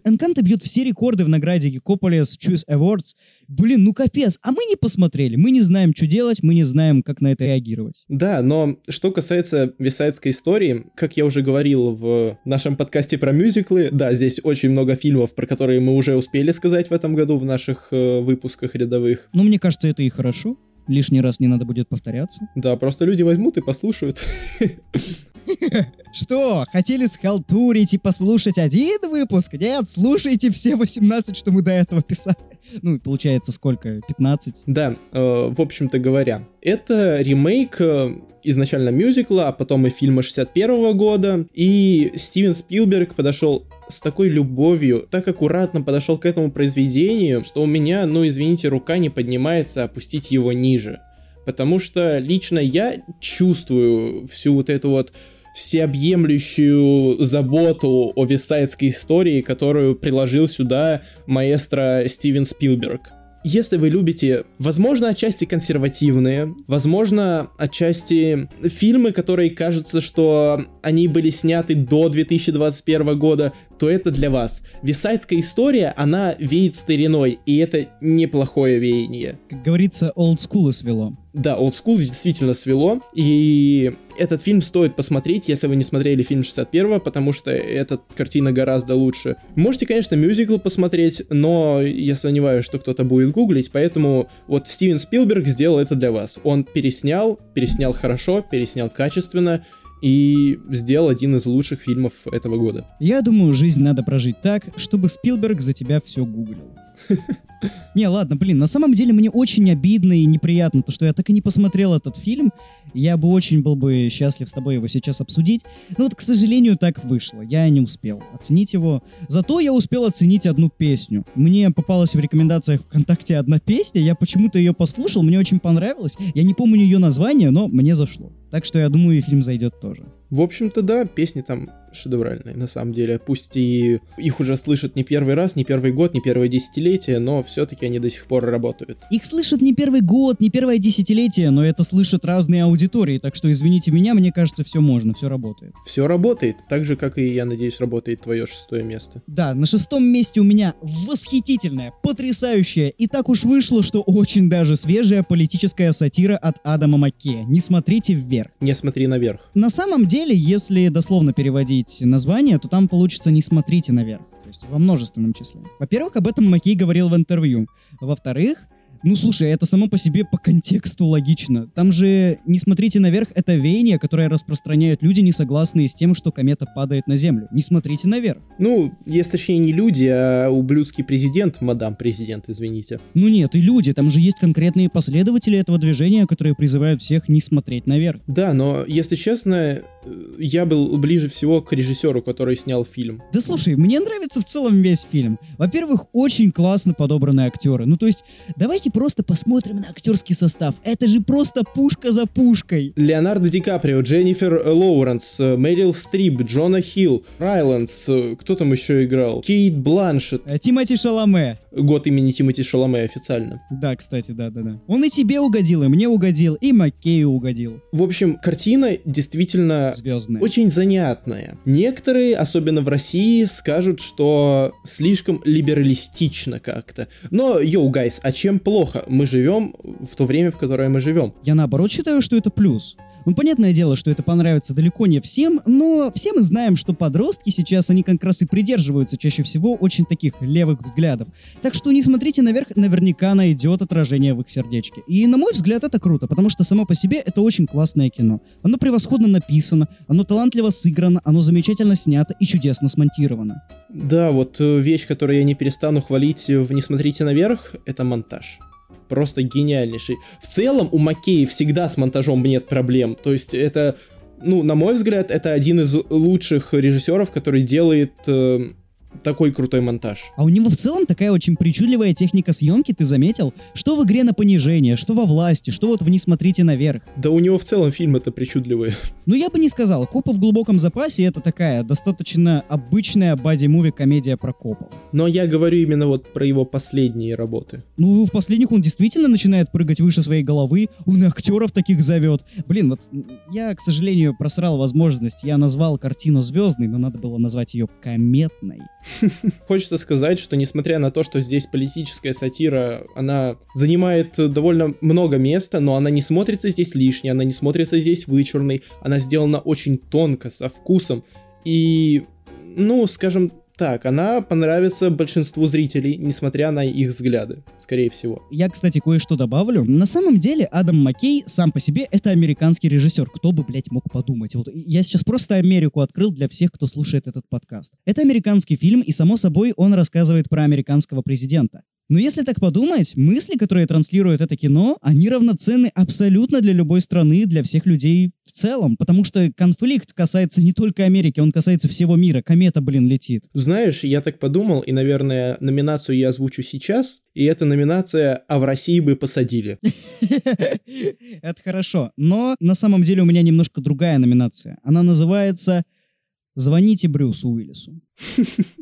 Энканто бьет все рекорды в награде Geekopolis Choose Awards. Блин, ну капец. А мы не посмотрели. Мы не знаем, что делать, мы не знаем, как на это реагировать. Да, но что касается висайдской истории, как я уже говорил в нашем подкасте про мюзиклы, да, здесь очень много фильмов, про которые мы уже успели сказать в этом году в наших э, выпусках рядовых. Но мне кажется, это и хорошо. Лишний раз не надо будет повторяться. Да, просто люди возьмут и послушают. Что, хотели схалтурить и послушать один выпуск? Нет, слушайте все 18, что мы до этого писали. Ну, получается, сколько? 15? Да, э, в общем-то говоря, это ремейк э, изначально мюзикла, а потом и фильма 61 года, и Стивен Спилберг подошел с такой любовью, так аккуратно подошел к этому произведению, что у меня, ну извините, рука не поднимается опустить его ниже. Потому что лично я чувствую всю вот эту вот всеобъемлющую заботу о висайдской истории, которую приложил сюда маэстро Стивен Спилберг. Если вы любите, возможно, отчасти консервативные, возможно, отчасти фильмы, которые кажется, что они были сняты до 2021 года, то это для вас. Висайдская история, она веет стариной, и это неплохое веяние. Как говорится, old school свело. Да, Old School действительно свело, и этот фильм стоит посмотреть, если вы не смотрели фильм 61-го, потому что эта картина гораздо лучше. Можете, конечно, мюзикл посмотреть, но я сомневаюсь, что кто-то будет гуглить, поэтому вот Стивен Спилберг сделал это для вас. Он переснял, переснял хорошо, переснял качественно, и сделал один из лучших фильмов этого года. Я думаю, жизнь надо прожить так, чтобы Спилберг за тебя все гуглил. Не, ладно, блин, на самом деле мне очень обидно и неприятно, то, что я так и не посмотрел этот фильм. Я бы очень был бы счастлив с тобой его сейчас обсудить. Но вот, к сожалению, так вышло. Я не успел оценить его. Зато я успел оценить одну песню. Мне попалась в рекомендациях ВКонтакте одна песня, я почему-то ее послушал, мне очень понравилось. Я не помню ее название, но мне зашло. Так что я думаю, фильм зайдет тоже. В общем-то, да, песни там шедевральные, на самом деле. Пусть и их уже слышат не первый раз, не первый год, не первое десятилетие, но все-таки они до сих пор работают. Их слышат не первый год, не первое десятилетие, но это слышат разные аудитории, так что извините меня, мне кажется, все можно, все работает. Все работает, так же, как и, я надеюсь, работает твое шестое место. Да, на шестом месте у меня восхитительная, потрясающая, и так уж вышло, что очень даже свежая политическая сатира от Адама Маккея. Не смотрите вверх. Не смотри наверх. На самом деле, если дословно переводить название, то там получится «не смотрите наверх», то есть во множественном числе. Во-первых, об этом Маккей говорил в интервью. Во-вторых, ну, слушай, это само по себе по контексту логично. Там же «Не смотрите наверх» — это веяние, которое распространяют люди, не согласные с тем, что комета падает на Землю. Не смотрите наверх. Ну, если точнее не люди, а ублюдский президент, мадам президент, извините. Ну нет, и люди, там же есть конкретные последователи этого движения, которые призывают всех не смотреть наверх. Да, но, если честно, я был ближе всего к режиссеру, который снял фильм. Да слушай, мне нравится в целом весь фильм. Во-первых, очень классно подобраны актеры. Ну то есть, давайте просто посмотрим на актерский состав. Это же просто пушка за пушкой. Леонардо Ди Каприо, Дженнифер Лоуренс, э, Мэрил Стрип, Джона Хилл, Райлэнс, э, кто там еще играл? Кейт Бланшет. Э, Тимоти Шаламе. Год имени Тимоти Шаламе официально. Да, кстати, да-да-да. Он и тебе угодил, и мне угодил, и Маккею угодил. В общем, картина действительно Звездная. очень занятная. Некоторые, особенно в России, скажут, что слишком либералистично как-то. Но, yo, guys, а чем плохо? Мы живем в то время, в которое мы живем. Я наоборот считаю, что это плюс. Ну, понятное дело, что это понравится далеко не всем, но все мы знаем, что подростки сейчас, они как раз и придерживаются чаще всего очень таких левых взглядов. Так что не смотрите наверх, наверняка найдет отражение в их сердечке. И, на мой взгляд, это круто, потому что само по себе это очень классное кино. Оно превосходно написано, оно талантливо сыграно, оно замечательно снято и чудесно смонтировано. Да, вот э, вещь, которую я не перестану хвалить в «Не смотрите наверх», это монтаж. Просто гениальнейший. В целом у Маккея всегда с монтажом нет проблем. То есть это, ну, на мой взгляд, это один из лучших режиссеров, который делает э, такой крутой монтаж. А у него в целом такая очень причудливая техника съемки, ты заметил? Что в игре на понижение, что во власти, что вот в «Не смотрите наверх». Да у него в целом фильм это причудливый. Ну, я бы не сказал. «Копы в глубоком запасе» — это такая достаточно обычная бади-муви комедия про копов. Но я говорю именно вот про его последние работы. Ну, в последних он действительно начинает прыгать выше своей головы, он и актеров таких зовет. Блин, вот я, к сожалению, просрал возможность. Я назвал картину звездной, но надо было назвать ее кометной. Хочется сказать, что несмотря на то, что здесь политическая сатира, она занимает довольно много места, но она не смотрится здесь лишней, она не смотрится здесь вычурной, она сделана очень тонко, со вкусом. И, ну, скажем так, она понравится большинству зрителей, несмотря на их взгляды, скорее всего. Я, кстати, кое-что добавлю. На самом деле, Адам Маккей сам по себе это американский режиссер. Кто бы, блядь, мог подумать? Вот я сейчас просто Америку открыл для всех, кто слушает этот подкаст. Это американский фильм, и, само собой, он рассказывает про американского президента. Но если так подумать, мысли, которые транслирует это кино, они равноценны абсолютно для любой страны, для всех людей целом, потому что конфликт касается не только Америки, он касается всего мира. Комета, блин, летит. Знаешь, я так подумал, и, наверное, номинацию я озвучу сейчас, и эта номинация «А в России бы посадили». Это хорошо. Но на самом деле у меня немножко другая номинация. Она называется «Звоните Брюсу Уиллису».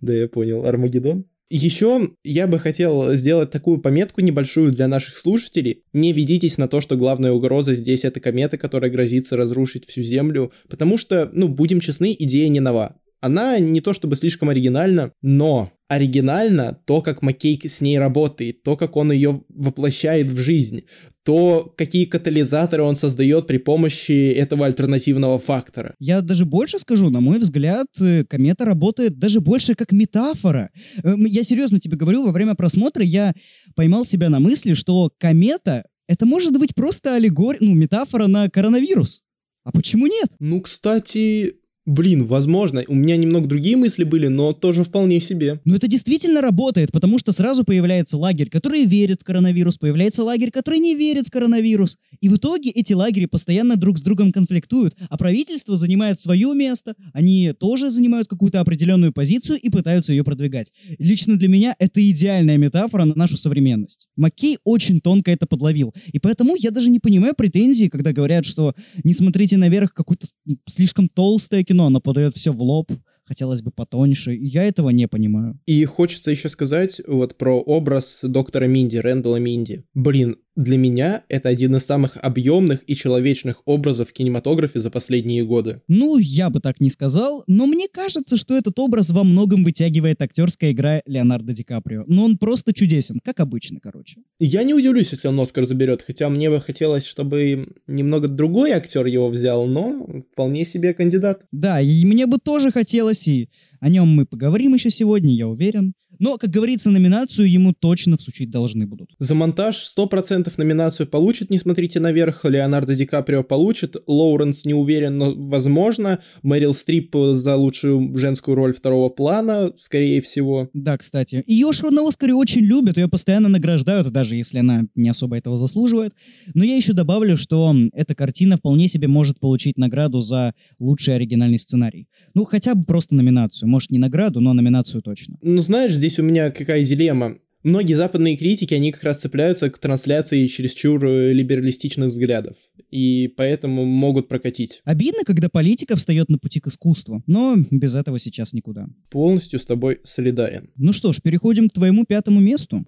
Да, я понял. Армагеддон? Еще я бы хотел сделать такую пометку небольшую для наших слушателей. Не ведитесь на то, что главная угроза здесь это комета, которая грозится разрушить всю Землю, потому что, ну, будем честны, идея не нова. Она не то чтобы слишком оригинальна, но оригинально то, как Маккей с ней работает, то, как он ее воплощает в жизнь, то, какие катализаторы он создает при помощи этого альтернативного фактора. Я даже больше скажу, на мой взгляд, э, комета работает даже больше как метафора. Э, Я серьезно тебе говорю, во время просмотра я поймал себя на мысли, что комета — это может быть просто аллегория, ну, метафора на коронавирус. А почему нет? Ну, кстати, блин, возможно, у меня немного другие мысли были, но тоже вполне себе. Но это действительно работает, потому что сразу появляется лагерь, который верит в коронавирус, появляется лагерь, который не верит в коронавирус. И в итоге эти лагеря постоянно друг с другом конфликтуют, а правительство занимает свое место, они тоже занимают какую-то определенную позицию и пытаются ее продвигать. Лично для меня это идеальная метафора на нашу современность. Маккей очень тонко это подловил, и поэтому я даже не понимаю претензий, когда говорят, что не смотрите наверх какое-то слишком толстое кино, оно подает все в лоб, хотелось бы потоньше. Я этого не понимаю. И хочется еще сказать вот про образ доктора Минди, Рэндала Минди. Блин, для меня это один из самых объемных и человечных образов в кинематографе за последние годы. Ну, я бы так не сказал, но мне кажется, что этот образ во многом вытягивает актерская игра Леонардо Ди Каприо. Но он просто чудесен, как обычно, короче. Я не удивлюсь, если он Оскар заберет, хотя мне бы хотелось, чтобы немного другой актер его взял, но вполне себе кандидат. Да, и мне бы тоже хотелось, и о нем мы поговорим еще сегодня, я уверен. Но, как говорится, номинацию ему точно всучить должны будут. За монтаж 100% номинацию получит «Не смотрите наверх», Леонардо Ди Каприо получит, Лоуренс не уверен, но возможно, Мэрил Стрип за лучшую женскую роль второго плана, скорее всего. Да, кстати. Ее же на Оскаре очень любят, ее постоянно награждают, даже если она не особо этого заслуживает. Но я еще добавлю, что эта картина вполне себе может получить награду за лучший оригинальный сценарий. Ну, хотя бы просто номинацию. Может, не награду, но номинацию точно. Ну, знаешь, здесь у меня какая дилемма. Многие западные критики, они как раз цепляются к трансляции чересчур э, либералистичных взглядов. И поэтому могут прокатить. Обидно, когда политика встает на пути к искусству, но без этого сейчас никуда. Полностью с тобой солидарен. Ну что ж, переходим к твоему пятому месту.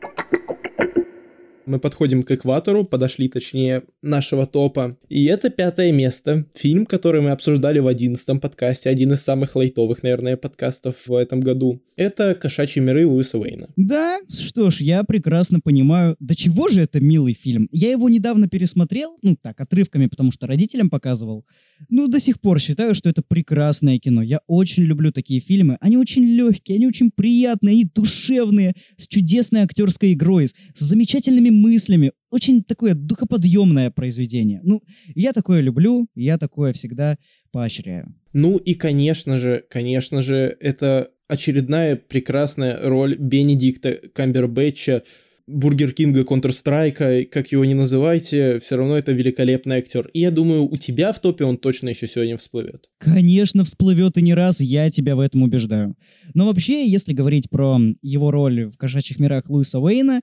Мы подходим к экватору, подошли точнее нашего топа. И это пятое место. Фильм, который мы обсуждали в одиннадцатом подкасте. Один из самых лайтовых, наверное, подкастов в этом году. Это «Кошачьи миры» Луиса Уэйна. Да, что ж, я прекрасно понимаю. До чего же это милый фильм? Я его недавно пересмотрел, ну так, отрывками, потому что родителям показывал. Ну, до сих пор считаю, что это прекрасное кино. Я очень люблю такие фильмы. Они очень легкие, они очень приятные, они душевные, с чудесной актерской игрой, с замечательными мыслями. Очень такое духоподъемное произведение. Ну, я такое люблю, я такое всегда поощряю. Ну и, конечно же, конечно же, это очередная прекрасная роль Бенедикта Камбербэтча, Бургер Кинга, Counter-Strike, как его не называйте, все равно это великолепный актер. И я думаю, у тебя в топе он точно еще сегодня всплывет. Конечно, всплывет и не раз, я тебя в этом убеждаю. Но вообще, если говорить про его роль в «Кошачьих мирах» Луиса Уэйна,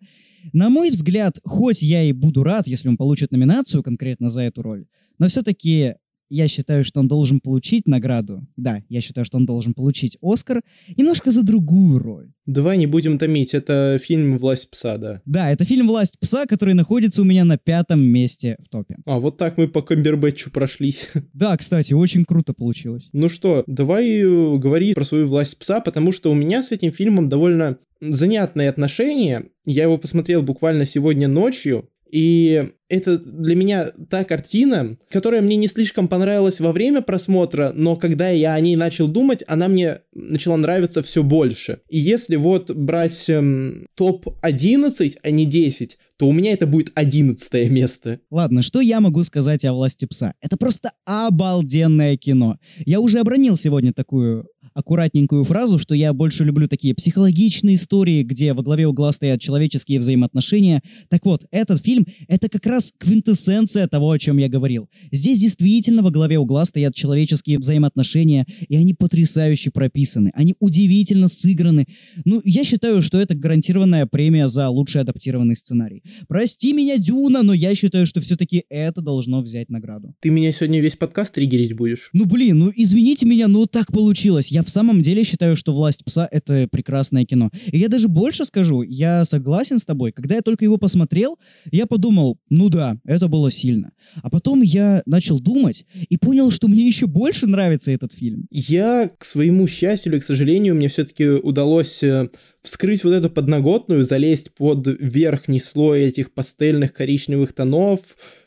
на мой взгляд, хоть я и буду рад, если он получит номинацию конкретно за эту роль, но все-таки я считаю, что он должен получить награду. Да, я считаю, что он должен получить Оскар немножко за другую роль. Давай не будем томить, это фильм «Власть пса», да. Да, это фильм «Власть пса», который находится у меня на пятом месте в топе. А, вот так мы по Камбербэтчу прошлись. Да, кстати, очень круто получилось. Ну что, давай э, говори про свою «Власть пса», потому что у меня с этим фильмом довольно занятные отношения. Я его посмотрел буквально сегодня ночью, и это для меня та картина, которая мне не слишком понравилась во время просмотра, но когда я о ней начал думать, она мне начала нравиться все больше. И если вот брать эм, топ-11, а не 10, то у меня это будет 11 место. Ладно, что я могу сказать о «Власти пса»? Это просто обалденное кино. Я уже обронил сегодня такую аккуратненькую фразу, что я больше люблю такие психологичные истории, где во главе угла стоят человеческие взаимоотношения. Так вот, этот фильм — это как раз квинтэссенция того, о чем я говорил. Здесь действительно во главе угла стоят человеческие взаимоотношения, и они потрясающе прописаны, они удивительно сыграны. Ну, я считаю, что это гарантированная премия за лучший адаптированный сценарий. Прости меня, Дюна, но я считаю, что все-таки это должно взять награду. Ты меня сегодня весь подкаст триггерить будешь? Ну блин, ну извините меня, но так получилось. Я в самом деле считаю, что «Власть пса» — это прекрасное кино. И я даже больше скажу, я согласен с тобой. Когда я только его посмотрел, я подумал, ну да, это было сильно. А потом я начал думать и понял, что мне еще больше нравится этот фильм. Я, к своему счастью или к сожалению, мне все-таки удалось э, вскрыть вот эту подноготную, залезть под верхний слой этих пастельных коричневых тонов,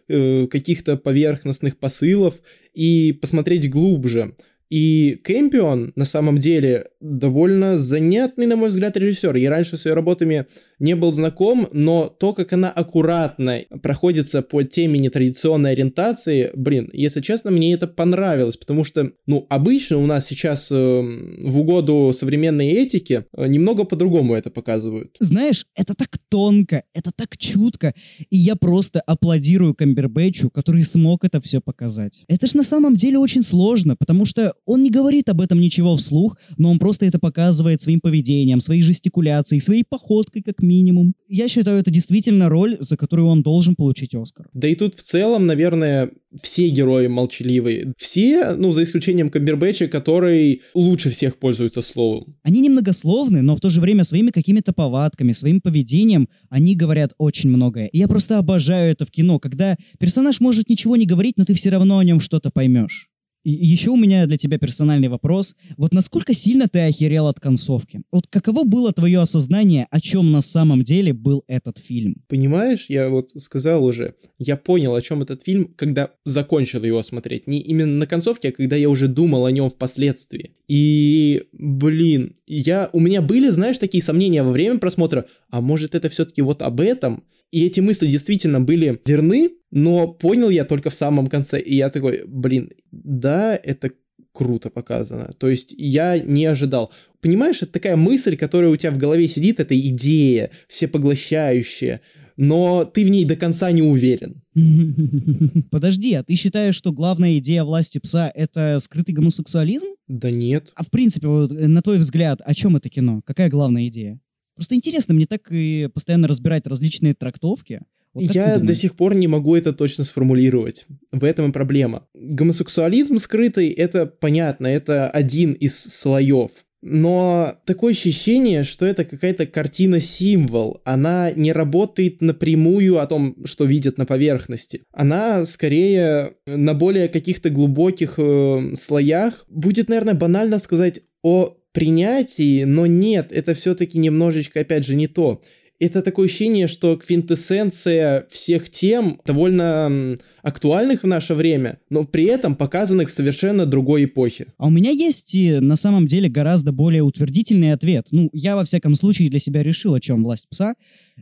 э, каких-то поверхностных посылов и посмотреть глубже. И Кэмпион, на самом деле, довольно занятный, на мой взгляд, режиссер. Я раньше с ее работами не был знаком, но то, как она аккуратно проходится по теме нетрадиционной ориентации, блин, если честно, мне это понравилось, потому что, ну, обычно у нас сейчас э, в угоду современной этике э, немного по-другому это показывают. Знаешь, это так тонко, это так чутко, и я просто аплодирую Камбербэтчу, который смог это все показать. Это ж на самом деле очень сложно, потому что он не говорит об этом ничего вслух, но он просто это показывает своим поведением, своей жестикуляцией, своей походкой как минимум. Я считаю, это действительно роль, за которую он должен получить Оскар. Да и тут в целом, наверное, все герои молчаливые. Все, ну, за исключением Камбербэтча, который лучше всех пользуется словом. Они немногословны, но в то же время своими какими-то повадками, своим поведением они говорят очень многое. И я просто обожаю это в кино, когда персонаж может ничего не говорить, но ты все равно о нем что-то поймешь. И еще у меня для тебя персональный вопрос. Вот насколько сильно ты охерел от концовки? Вот каково было твое осознание, о чем на самом деле был этот фильм? Понимаешь, я вот сказал уже, я понял, о чем этот фильм, когда закончил его смотреть. Не именно на концовке, а когда я уже думал о нем впоследствии. И, блин, я, у меня были, знаешь, такие сомнения во время просмотра, а может это все-таки вот об этом? И эти мысли действительно были верны, но понял я только в самом конце. И я такой, блин, да, это круто показано. То есть я не ожидал. Понимаешь, это такая мысль, которая у тебя в голове сидит, это идея, всепоглощающая, но ты в ней до конца не уверен. Подожди, а ты считаешь, что главная идея власти пса — это скрытый гомосексуализм? Да нет. А в принципе, вот, э, на твой взгляд, о чем это кино? Какая главная идея? Просто интересно, мне так и постоянно разбирать различные трактовки. Вот Я до сих пор не могу это точно сформулировать. В этом и проблема. Гомосексуализм скрытый, это понятно, это один из слоев. Но такое ощущение, что это какая-то картина-символ. Она не работает напрямую о том, что видят на поверхности. Она скорее на более каких-то глубоких э, слоях. Будет, наверное, банально сказать о принятии, но нет, это все-таки немножечко, опять же, не то. Это такое ощущение, что квинтэссенция всех тем довольно актуальных в наше время, но при этом показанных в совершенно другой эпохе. А у меня есть на самом деле гораздо более утвердительный ответ. Ну, я во всяком случае для себя решил, о чем «Власть пса».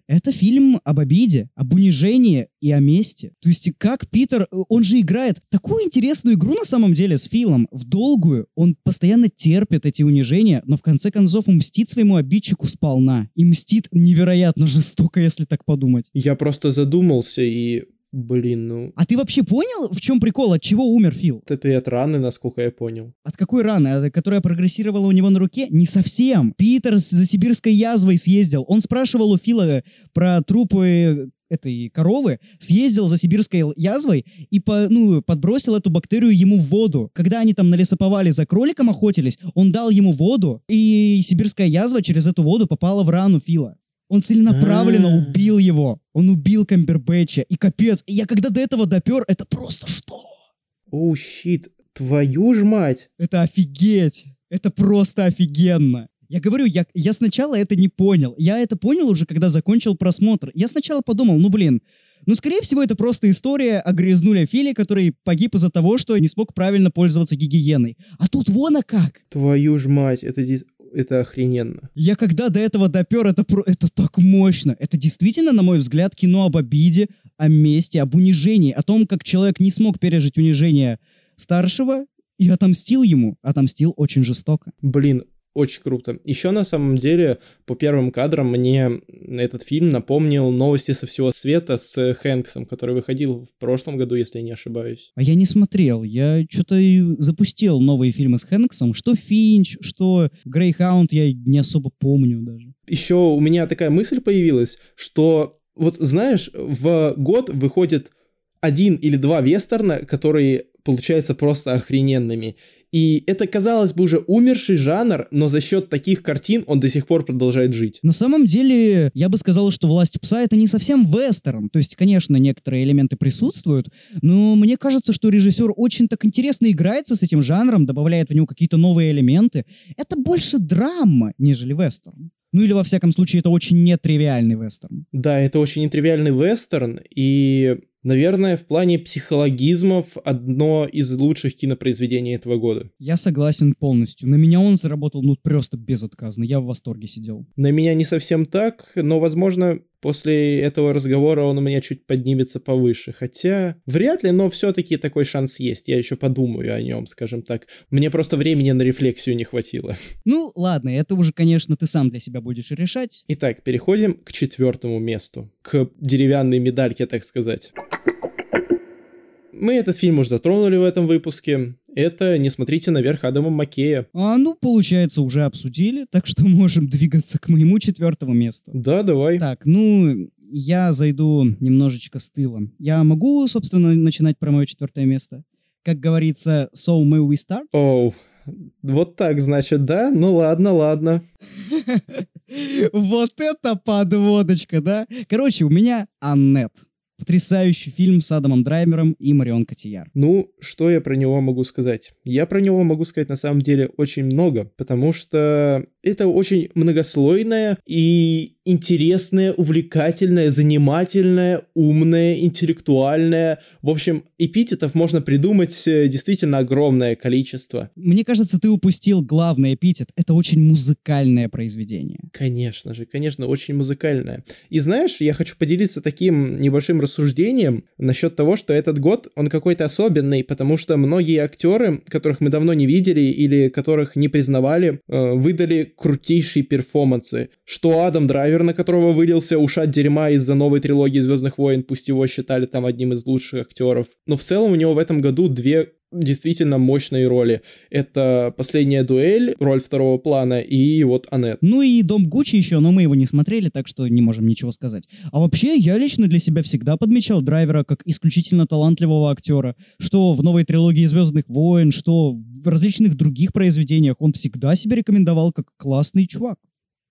Это фильм об обиде, об унижении и о мести. То есть как Питер, э, он же играет такую интересную игру на самом деле с Филом, в долгую. Он постоянно терпит эти унижения, но в конце концов он мстит своему обидчику сполна. И мстит невероятно жестоко, если так подумать. Я просто задумался и, блин, ну... А ты вообще понял, в чем прикол, от чего умер Фил? Это от раны, насколько я понял. От какой раны? От- Которая прогрессировала у него на руке? Не совсем. Питер за сибирской язвой съездил. Он спрашивал у Фила про трупы этой коровы, съездил за сибирской язвой и по, ну, подбросил эту бактерию ему в воду. Когда они там на лесоповале за кроликом охотились, он дал ему воду, и сибирская язва через эту воду попала в рану Фила. Он целенаправленно А. убил его. Он убил Камбербэтча. И капец. И я когда до этого допер, это просто что? Оу, щит, твою ж мать! Это офигеть! Это просто офигенно! Я говорю, я, я сначала это не понял. Я это понял уже, когда закончил просмотр. Я сначала подумал, ну блин, ну скорее всего это просто история о грязнуле который погиб из-за того, что не смог правильно пользоваться гигиеной. А тут вон а как! Твою ж мать, это, ди- это охрененно. Я когда до этого допер, это, про- это так мощно. Это действительно, на мой взгляд, кино об обиде, о мести, об унижении, о том, как человек не смог пережить унижение старшего и отомстил ему. Отомстил очень жестоко. Блин, очень круто. Еще на самом деле, по первым кадрам мне этот фильм напомнил новости со всего света с Хэнксом, который выходил в прошлом году, если я не ошибаюсь. А я не смотрел. Я что-то запустил новые фильмы с Хэнксом. Что Финч, что Грейхаунд, я не особо помню даже. Еще у меня такая мысль появилась, что вот знаешь, в год выходит один или два вестерна, которые получаются просто охрененными. И это, казалось бы, уже умерший жанр, но за счет таких картин он до сих пор продолжает жить. На самом деле, я бы сказал, что «Власть пса» — это не совсем вестерн. То есть, конечно, некоторые элементы присутствуют, но мне кажется, что режиссер очень так интересно играется с этим жанром, добавляет в него какие-то новые элементы. Это больше драма, нежели вестерн. Ну или, во всяком случае, это очень нетривиальный вестерн. Да, это очень нетривиальный вестерн, и Наверное, в плане психологизмов одно из лучших кинопроизведений этого года. Я согласен полностью. На меня он заработал ну просто безотказно. Я в восторге сидел. На меня не совсем так, но, возможно, После этого разговора он у меня чуть поднимется повыше. Хотя вряд ли, но все-таки такой шанс есть. Я еще подумаю о нем, скажем так. Мне просто времени на рефлексию не хватило. Ну, ладно, это уже, конечно, ты сам для себя будешь решать. Итак, переходим к четвертому месту. К деревянной медальке, так сказать. Мы этот фильм уже затронули в этом выпуске. Это «Не смотрите наверх» Адама Маккея. А, ну, получается, уже обсудили, так что можем двигаться к моему четвертому месту. Да, давай. Так, ну, я зайду немножечко с тыла. Я могу, собственно, начинать про мое четвертое место? Как говорится, so may we start? Оу, вот так, значит, да? Ну ладно, ладно. Вот это подводочка, да? Короче, у меня Аннет. Потрясающий фильм с Адамом Драйвером и Марион Котияр. Ну, что я про него могу сказать? Я про него могу сказать на самом деле очень много, потому что это очень многослойная и интересная, увлекательная, занимательная, умная, интеллектуальная. В общем, эпитетов можно придумать э, действительно огромное количество. Мне кажется, ты упустил главный эпитет. Это очень музыкальное произведение. Конечно же, конечно, очень музыкальное. И знаешь, я хочу поделиться таким небольшим рассуждением насчет того, что этот год, он какой-то особенный, потому что многие актеры, которых мы давно не видели или которых не признавали, э, выдали крутейшие перформансы. Что Адам Драйвер, на которого вылился ушат дерьма из-за новой трилогии Звездных войн, пусть его считали там одним из лучших актеров. Но в целом у него в этом году две действительно мощные роли. Это «Последняя дуэль», роль второго плана, и вот Аннет. Ну и «Дом Гуччи» еще, но мы его не смотрели, так что не можем ничего сказать. А вообще, я лично для себя всегда подмечал Драйвера как исключительно талантливого актера. Что в новой трилогии «Звездных войн», что в различных других произведениях он всегда себя рекомендовал как классный чувак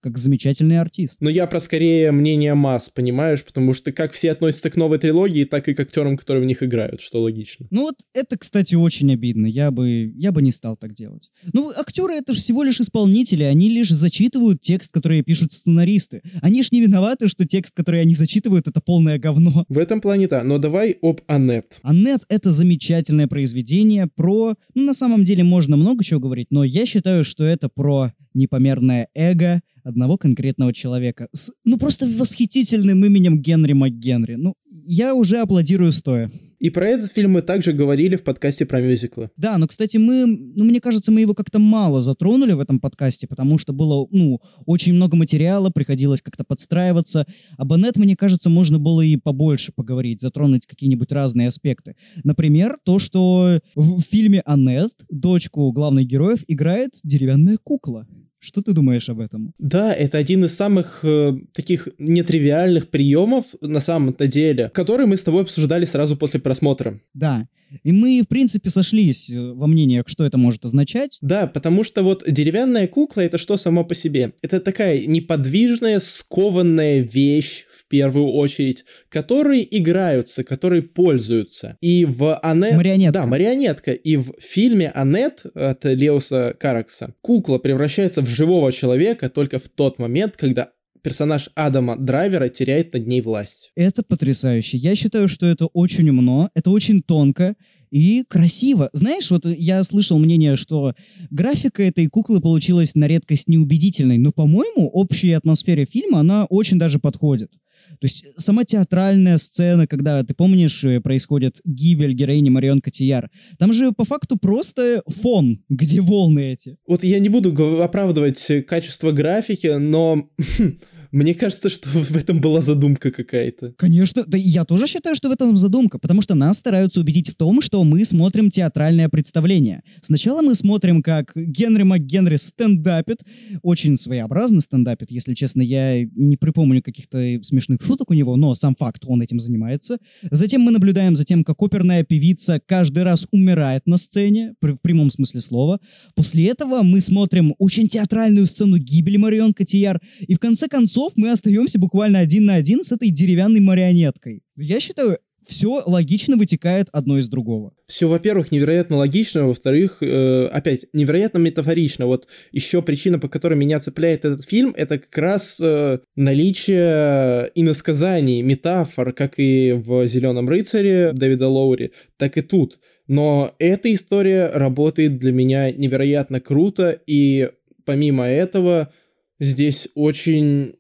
как замечательный артист. Но я про скорее мнение масс, понимаешь, потому что как все относятся к новой трилогии, так и к актерам, которые в них играют, что логично. Ну вот это, кстати, очень обидно. Я бы, я бы не стал так делать. Ну, актеры это же всего лишь исполнители, они лишь зачитывают текст, который пишут сценаристы. Они ж не виноваты, что текст, который они зачитывают, это полное говно. В этом плане да, но давай об Аннет. Аннет — это замечательное произведение про... Ну, на самом деле можно много чего говорить, но я считаю, что это про непомерное эго, одного конкретного человека с, ну, просто восхитительным именем Генри МакГенри. Ну, я уже аплодирую стоя. И про этот фильм мы также говорили в подкасте про мюзиклы. Да, но, кстати, мы, ну, мне кажется, мы его как-то мало затронули в этом подкасте, потому что было, ну, очень много материала, приходилось как-то подстраиваться. Об Аннет, мне кажется, можно было и побольше поговорить, затронуть какие-нибудь разные аспекты. Например, то, что в фильме Аннет дочку главных героев играет деревянная кукла. Что ты думаешь об этом? Да, это один из самых э, таких нетривиальных приемов на самом-то деле, который мы с тобой обсуждали сразу после просмотра. Да. И мы, в принципе, сошлись э, во мнениях, что это может означать. Да, потому что вот деревянная кукла — это что само по себе? Это такая неподвижная, скованная вещь, в первую очередь, которые играются, которые пользуются. И в Аннет... Марионетка. Да, марионетка. И в фильме Аннет от Леоса Каракса кукла превращается в живого человека только в тот момент, когда персонаж Адама Драйвера теряет над ней власть. Это потрясающе. Я считаю, что это очень умно, это очень тонко и красиво. Знаешь, вот я слышал мнение, что графика этой куклы получилась на редкость неубедительной, но, по-моему, общей атмосфере фильма она очень даже подходит. То есть сама театральная сцена, когда, ты помнишь, э, происходит гибель героини Марион Котияр, там же по факту просто фон, где волны эти. Вот я не буду оправдывать качество графики, но мне кажется, что в этом была задумка какая-то. Конечно, да я тоже считаю, что в этом задумка, потому что нас стараются убедить в том, что мы смотрим театральное представление. Сначала мы смотрим, как Генри МакГенри стендапит, очень своеобразно стендапит, если честно, я не припомню каких-то смешных шуток у него, но сам факт, он этим занимается. Затем мы наблюдаем за тем, как оперная певица каждый раз умирает на сцене, в прямом смысле слова. После этого мы смотрим очень театральную сцену гибели Марион Котияр, и в конце концов мы остаемся буквально один на один с этой деревянной марионеткой. Я считаю, все логично вытекает одно из другого. Все, во-первых, невероятно логично, во-вторых, э, опять, невероятно метафорично. Вот еще причина, по которой меня цепляет этот фильм, это как раз э, наличие иносказаний, метафор, как и в «Зеленом рыцаре» Дэвида Лоури, так и тут. Но эта история работает для меня невероятно круто, и помимо этого здесь очень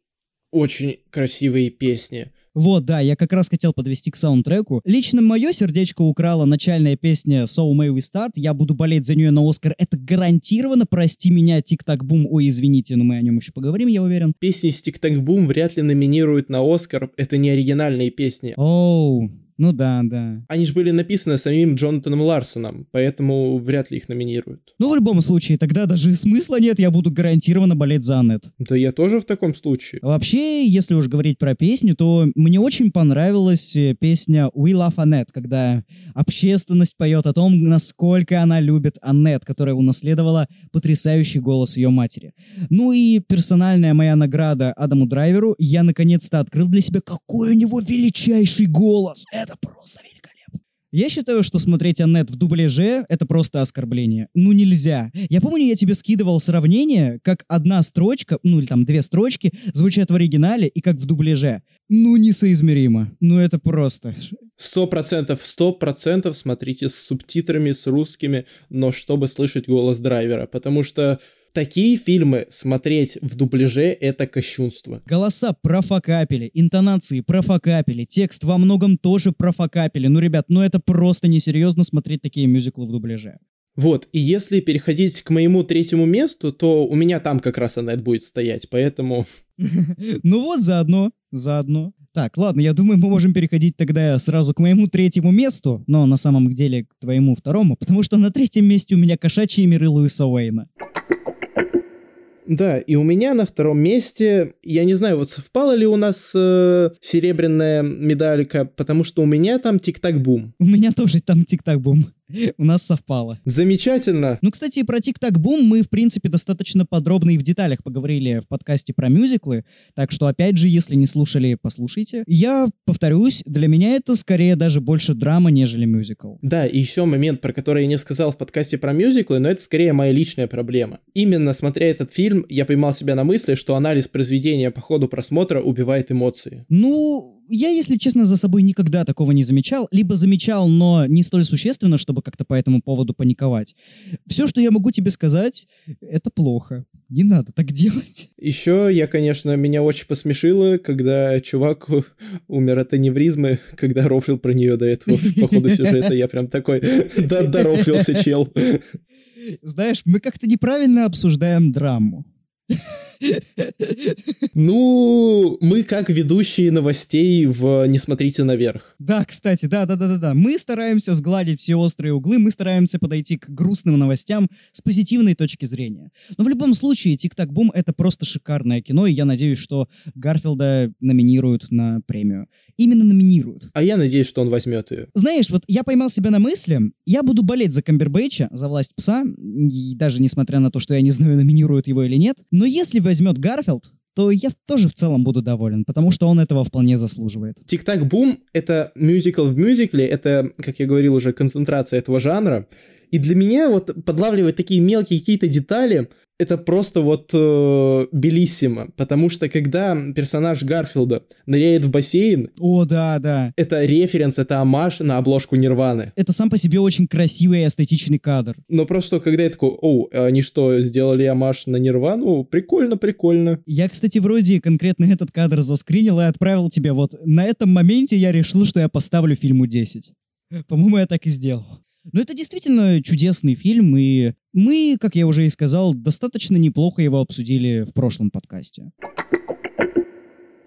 очень красивые песни. Вот, да, я как раз хотел подвести к саундтреку. Лично мое сердечко украла начальная песня So May We Start. Я буду болеть за нее на Оскар. Это гарантированно, прости меня, Тик-Так-Бум. Ой, извините, но мы о нем еще поговорим, я уверен. Песни с Тик Так Бум вряд ли номинируют на Оскар. Это не оригинальные песни. Оу, ну да, да. Они же были написаны самим Джонатаном Ларсоном, поэтому вряд ли их номинируют. Ну, в любом случае, тогда даже смысла нет, я буду гарантированно болеть за Аннет. Да я тоже в таком случае. Вообще, если уж говорить про песню, то мне очень понравилась э, песня We Love Annette, когда общественность поет о том, насколько она любит Аннет, которая унаследовала потрясающий голос ее матери. Ну и персональная моя награда Адаму Драйверу, я наконец-то открыл для себя, какой у него величайший голос. Это просто великолепно. Я считаю, что смотреть Аннет в дубляже — это просто оскорбление. Ну нельзя. Я помню, я тебе скидывал сравнение, как одна строчка, ну или там две строчки, звучат в оригинале и как в дубляже. Ну несоизмеримо. Ну это просто. Сто процентов, сто процентов смотрите с субтитрами, с русскими, но чтобы слышать голос драйвера, потому что такие фильмы смотреть в дубляже — это кощунство. Голоса профокапили, интонации профокапили, текст во многом тоже профокапили. Ну, ребят, ну это просто несерьезно смотреть такие мюзиклы в дубляже. Вот, и если переходить к моему третьему месту, то у меня там как раз Аннет будет стоять, поэтому... Ну вот, заодно, заодно. Так, ладно, я думаю, мы можем переходить тогда сразу к моему третьему месту, но на самом деле к твоему второму, потому что на третьем месте у меня кошачьи миры Луиса Уэйна. Да, и у меня на втором месте, я не знаю, вот совпала ли у нас э, серебряная медалька, потому что у меня там тик-так-бум. У меня тоже там тик-так-бум. У нас совпало. Замечательно. Ну, кстати, про Тик-Так-Бум мы, в принципе, достаточно подробно и в деталях поговорили в подкасте про мюзиклы, так что, опять же, если не слушали, послушайте. Я повторюсь, для меня это скорее даже больше драма, нежели мюзикл. Да, и еще момент, про который я не сказал в подкасте про мюзиклы, но это скорее моя личная проблема. Именно смотря этот фильм, я поймал себя на мысли, что анализ произведения по ходу просмотра убивает эмоции. Ну, я, если честно, за собой никогда такого не замечал. Либо замечал, но не столь существенно, чтобы как-то по этому поводу паниковать. Все, что я могу тебе сказать, это плохо. Не надо так делать. Еще я, конечно, меня очень посмешило, когда чувак умер от аневризмы, когда рофлил про нее до этого по ходу сюжета. Я прям такой, да, дорофлился чел. Знаешь, мы как-то неправильно обсуждаем драму. Ну, мы как ведущие новостей в «Не смотрите наверх». Да, кстати, да-да-да-да-да. Мы стараемся сгладить все острые углы, мы стараемся подойти к грустным новостям с позитивной точки зрения. Но в любом случае, «Тик-так бум» — это просто шикарное кино, и я надеюсь, что Гарфилда номинируют на премию. Именно номинируют. А я надеюсь, что он возьмет ее. Знаешь, вот я поймал себя на мысли, я буду болеть за Камбербэтча, за «Власть пса», и даже несмотря на то, что я не знаю, номинируют его или нет, но если возьмет Гарфилд, то я тоже в целом буду доволен, потому что он этого вполне заслуживает. Тик-так-бум — это мюзикл в мюзикле, это, как я говорил уже, концентрация этого жанра. И для меня вот подлавливать такие мелкие какие-то детали, это просто вот э, белиссимо, потому что когда персонаж Гарфилда ныряет в бассейн, О, да, да. это референс, это амаш на обложку Нирваны. Это сам по себе очень красивый и эстетичный кадр. Но просто когда я такой, о, они что, сделали амаш на Нирвану? Прикольно, прикольно. Я, кстати, вроде конкретно этот кадр заскринил и отправил тебе. Вот на этом моменте я решил, что я поставлю фильму 10. По-моему, я так и сделал. Но это действительно чудесный фильм, и мы, как я уже и сказал, достаточно неплохо его обсудили в прошлом подкасте.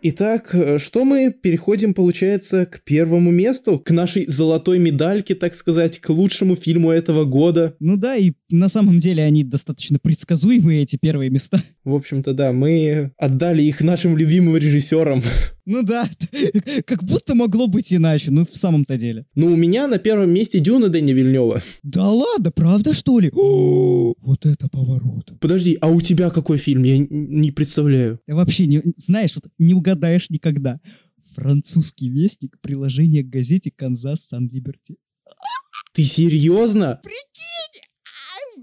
Итак, э, что мы переходим, получается, к первому месту, к нашей золотой медальке, так сказать, к лучшему фильму этого года. Ну да, и на самом деле они достаточно предсказуемые, эти первые места. В общем-то, да, мы отдали их нашим любимым режиссерам. Ну да, как будто могло быть иначе, ну в самом-то деле. Но у меня на первом месте Дюна Дэни Вильнева. Да ладно, правда что ли? О, вот это поворот. Подожди, а у тебя какой фильм? Я не представляю. Ты вообще не, знаешь, вот не угадаешь никогда. Французский вестник, приложение к газете «Канзас Сан-Либерти». Ты серьезно? Прикинь!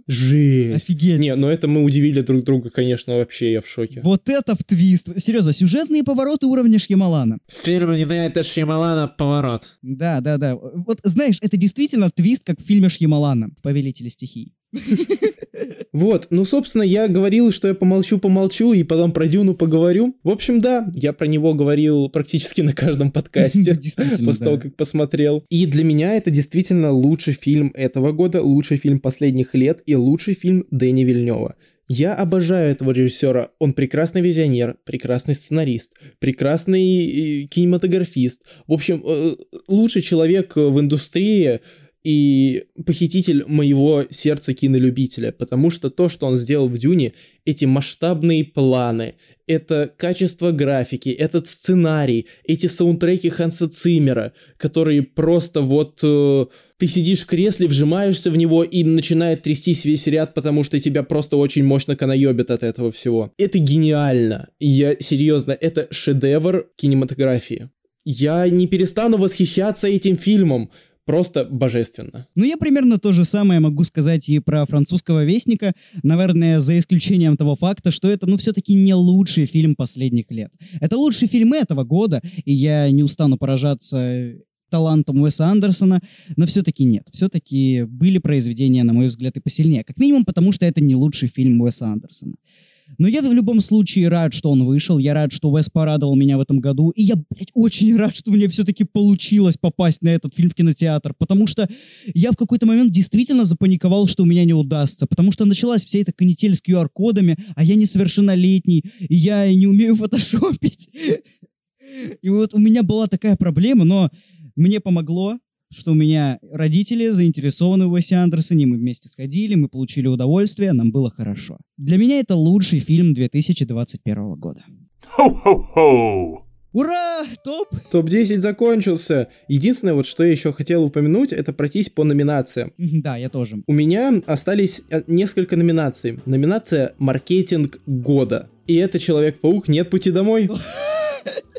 Жесть. Офигеть. Не, ну это мы удивили друг друга, конечно, вообще я в шоке. Вот это в твист. Серьезно, сюжетные повороты уровня Шьямалана. Фильм Найта Шьямалана «Поворот». Да, да, да. Вот знаешь, это действительно твист, как в фильме Шьямалана «Повелители стихий». Вот, ну, собственно, я говорил, что я помолчу-помолчу, и потом про Дюну поговорю. В общем, да, я про него говорил практически на каждом подкасте. После того, как посмотрел. И для меня это действительно лучший фильм этого года, лучший фильм последних лет и лучший фильм Дэни Вильнева. Я обожаю этого режиссера. Он прекрасный визионер, прекрасный сценарист, прекрасный э, кинематографист. В общем, э, лучший человек в индустрии и похититель моего сердца кинолюбителя, потому что то, что он сделал в Дюне, эти масштабные планы, это качество графики, этот сценарий, эти саундтреки Ханса Циммера, которые просто вот... э, ты сидишь в кресле, вжимаешься в него и начинает трястись весь ряд, потому что тебя просто очень мощно канаебит от этого всего. Это гениально. Я серьезно, это шедевр кинематографии. Я не перестану восхищаться этим фильмом. Просто божественно. Ну, я примерно то же самое могу сказать и про французского вестника, наверное, за исключением того факта, что это, ну, все-таки не лучший фильм последних лет. Это лучший фильм этого года, и я не устану поражаться талантом Уэса Андерсона, но все-таки нет. Все-таки были произведения, на мой взгляд, и посильнее. Как минимум, потому что это не лучший фильм Уэса Андерсона. Но я в любом случае рад, что он вышел. Я рад, что Уэс порадовал меня в этом году. И я, блядь, очень рад, что мне все-таки получилось попасть на этот фильм в кинотеатр. Потому что я в какой-то момент действительно запаниковал, что у меня не удастся. Потому что началась вся эта канитель с QR-кодами, а я несовершеннолетний, и я не умею фотошопить. И вот у меня была такая проблема, но мне помогло, что у меня родители заинтересованы в Уэсе Андерсоне, мы вместе сходили, мы получили удовольствие, нам было хорошо. Для меня это лучший фильм 2021 года. Ho-ho-ho! Ура! Топ! Топ-10 закончился. Единственное, вот что я еще хотел упомянуть, это пройтись по номинациям. Да, я тоже. У меня остались э, несколько номинаций. Номинация «Маркетинг года». И это «Человек-паук. Нет пути домой».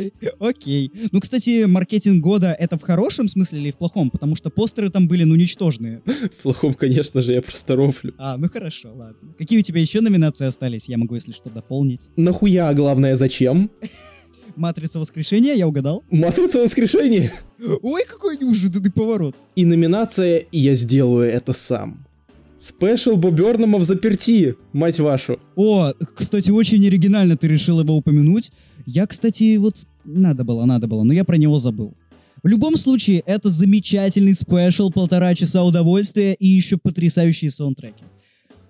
Окей. Ну, кстати, маркетинг года это в хорошем смысле или в плохом? Потому что постеры там были, ну, ничтожные. В плохом, конечно же, я просто рофлю. А, ну хорошо, ладно. Какие у тебя еще номинации остались? Я могу, если что, дополнить. Нахуя, главное, зачем? Матрица воскрешения, я угадал. Матрица воскрешения. Ой, какой неожиданный поворот. И номинация «Я сделаю это сам». Спешл Бобернама в заперти, мать вашу. О, кстати, очень оригинально ты решил его упомянуть. Я, кстати, вот надо было, надо было, но я про него забыл. В любом случае, это замечательный спешл, полтора часа удовольствия и еще потрясающие саундтреки.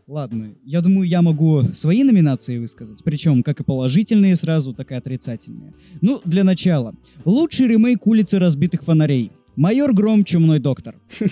Ладно, я думаю, я могу свои номинации высказать, причем как и положительные сразу, так и отрицательные. Ну, для начала. Лучший ремейк «Улицы разбитых фонарей». Майор Гром, Чумной доктор.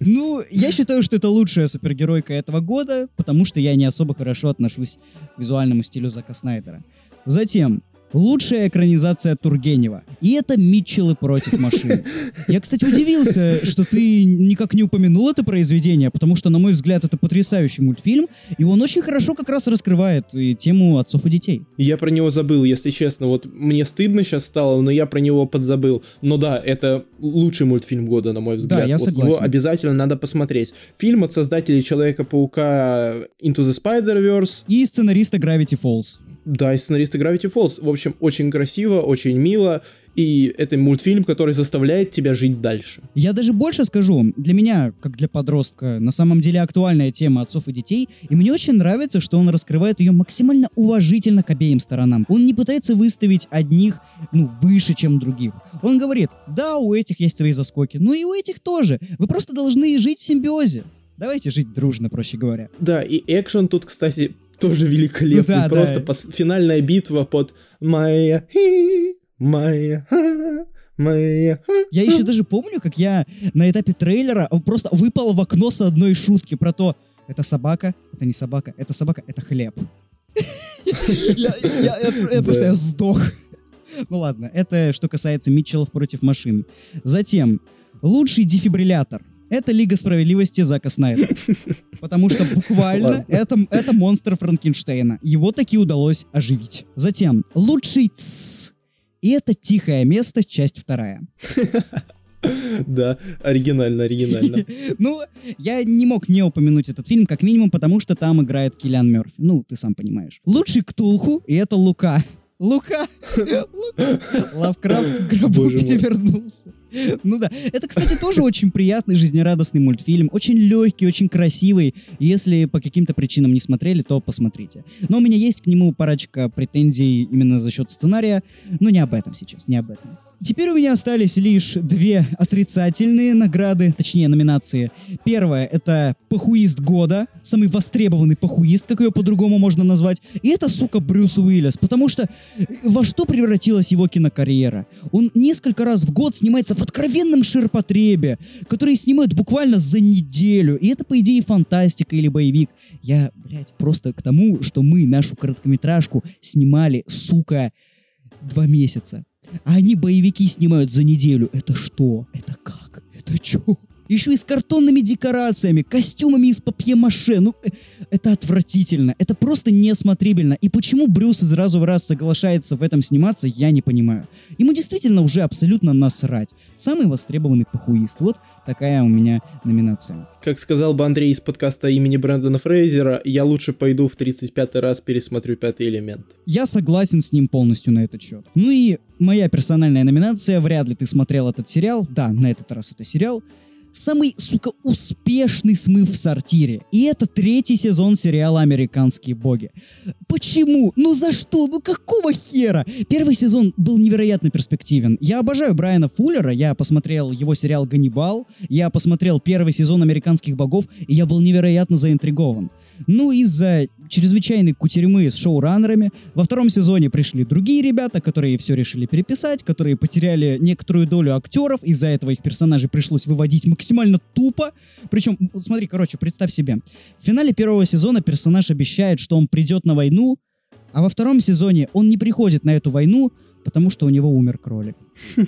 Ну, я считаю, что это лучшая супергеройка этого года, потому что я не особо хорошо отношусь к визуальному стилю Зака Снайдера. Затем, Лучшая экранизация Тургенева. И это Митчеллы против машин. Я, кстати, удивился, что ты никак не упомянул это произведение, потому что, на мой взгляд, это потрясающий мультфильм, и он очень хорошо как раз раскрывает и тему отцов и детей. Я про него забыл, если честно. Вот мне стыдно сейчас стало, но я про него подзабыл. Но да, это лучший мультфильм года, на мой взгляд. я Вот согласен. Его обязательно надо посмотреть. Фильм от создателей Человека-паука Into the Spider-Verse. И сценариста Gravity Falls. Да, и сценаристы Gravity Falls. В общем, очень красиво, очень мило. И это мультфильм, который заставляет тебя жить дальше. Я даже больше скажу, для меня, как для подростка, на самом деле актуальная тема отцов и детей, и мне очень нравится, что он раскрывает ее максимально уважительно к обеим сторонам. Он не пытается выставить одних, ну, выше, чем других. Он говорит, да, у этих есть свои заскоки, но и у этих тоже. Вы просто должны жить в симбиозе. Давайте жить дружно, проще говоря. Да, и экшен тут, кстати, тоже великолепный. Ну да, Просто да. пос- финальная битва под моя хи, моя ха, моя ха. Я еще даже помню, как я на этапе трейлера просто выпал в окно с одной шутки про то, это собака, это не собака, это собака, это хлеб. Я просто сдох. Ну ладно, это что касается Митчеллов против машин. Затем, лучший дефибриллятор. Это Лига справедливости Зака Снайдера. Потому что буквально это, это монстр Франкенштейна. Его таки удалось оживить. Затем, лучший ЦС. И это «Тихое место», часть вторая. Да, оригинально, оригинально. Ну, я не мог не упомянуть этот фильм, как минимум, потому что там играет Киллиан Мерфи. Ну, ты сам понимаешь. Лучший Ктулху, и это Лука. Лука! Лавкрафт в гробу перевернулся. Ну да. Это, кстати, тоже очень приятный, жизнерадостный мультфильм. Очень легкий, очень красивый. Если по каким-то причинам не смотрели, то посмотрите. Но у меня есть к нему парочка претензий именно за счет сценария. Но не об этом сейчас, не об этом. Теперь у меня остались лишь две отрицательные награды, точнее номинации. Первая — это похуист года, самый востребованный похуист, как ее по-другому можно назвать. И это, сука, Брюс Уиллис, потому что во что превратилась его кинокарьера? Он несколько раз в год снимается в откровенном ширпотребе, которые снимают буквально за неделю. И это, по идее, фантастика или боевик. Я, блядь, просто к тому, что мы нашу короткометражку снимали, сука, два месяца. А они боевики снимают за неделю. Это что? Это как? Это чё? Еще и с картонными декорациями, костюмами из папье-маше. Ну, э, это отвратительно. Это просто несмотрибельно. И почему Брюс из раза в раз соглашается в этом сниматься, я не понимаю. Ему действительно уже абсолютно насрать. Самый востребованный похуист. Вот такая у меня номинация. Как сказал бы Андрей из подкаста имени Брэндона Фрейзера, я лучше пойду в 35-й раз пересмотрю пятый элемент. Я согласен с ним полностью на этот счет. Ну и моя персональная номинация, вряд ли ты смотрел этот сериал, да, на этот раз это сериал, самый, сука, успешный смыв в сортире. И это третий сезон сериала «Американские боги». Почему? Ну за что? Ну какого хера? Первый сезон был невероятно перспективен. Я обожаю Брайана Фуллера, я посмотрел его сериал «Ганнибал», я посмотрел первый сезон «Американских богов», и я был невероятно заинтригован. Ну, из-за чрезвычайной кутерьмы с шоураннерами во втором сезоне пришли другие ребята, которые все решили переписать, которые потеряли некоторую долю актеров, из-за этого их персонажей пришлось выводить максимально тупо. Причем, смотри, короче, представь себе, в финале первого сезона персонаж обещает, что он придет на войну, а во втором сезоне он не приходит на эту войну, потому что у него умер кролик.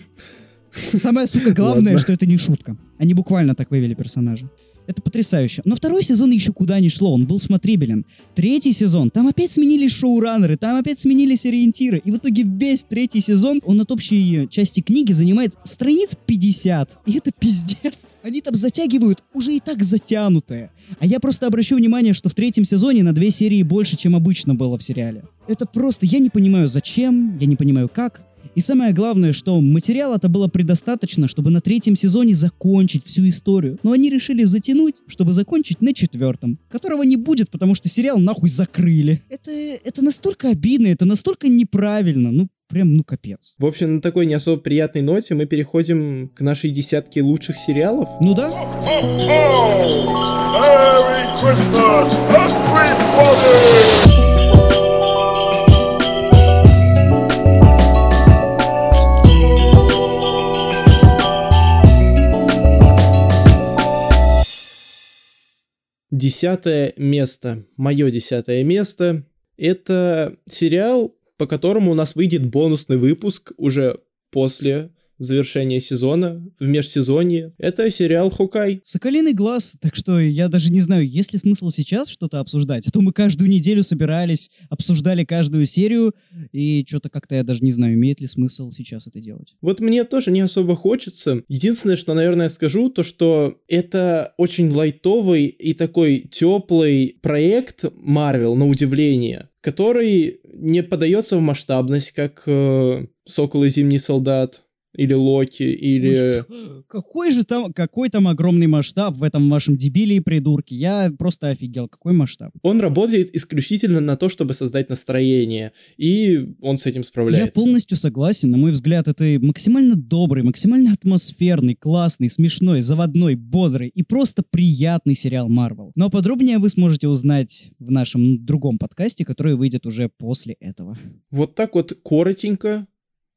Самое, сука, главное, Ладно. что это не шутка. Они буквально так вывели персонажа. Это потрясающе. Но второй сезон еще куда ни шло, он был смотрибелен. Третий сезон, там опять сменились шоураннеры, там опять сменились ориентиры. И в итоге весь третий сезон, он от общей части книги занимает страниц 50. И это пиздец. Они там затягивают уже и так затянутое. А я просто обращу внимание, что в третьем сезоне на две серии больше, чем обычно было в сериале. Это просто, я не понимаю зачем, я не понимаю как. И самое главное, что материала-то было предостаточно, чтобы на третьем сезоне закончить всю историю. Но они решили затянуть, чтобы закончить на четвертом, которого не будет, потому что сериал нахуй закрыли. Это, это настолько обидно, это настолько неправильно, ну прям, ну капец. В общем, на такой не особо приятной ноте мы переходим к нашей десятке лучших сериалов. Ну да, Merry Christmas, everybody! Десятое место. Мое десятое место. Это сериал, по которому у нас выйдет бонусный выпуск уже после завершения сезона, в межсезонье. Это сериал Хокай. Соколиный глаз, так что я даже не знаю, есть ли смысл сейчас что-то обсуждать. А то мы каждую неделю собирались, обсуждали каждую серию, и что-то как-то я даже не знаю, имеет ли смысл сейчас это делать. Вот мне тоже не особо хочется. Единственное, что, наверное, скажу, то что это очень лайтовый и такой теплый проект Marvel, на удивление, который не подается в масштабность, как э, Сокол и Зимний Солдат или Локи, или... Ой, Какой же там, какой там огромный масштаб в этом вашем дебиле и придурке. Я просто офигел, какой масштаб. Он работает исключительно на то, чтобы создать настроение, и он с этим справляется. Я полностью согласен. На мой взгляд, это максимально добрый, максимально атмосферный, классный, смешной, заводной, бодрый и просто приятный сериал Marvel. Но подробнее вы сможете узнать в нашем другом подкасте, который выйдет уже после этого. Вот так вот коротенько.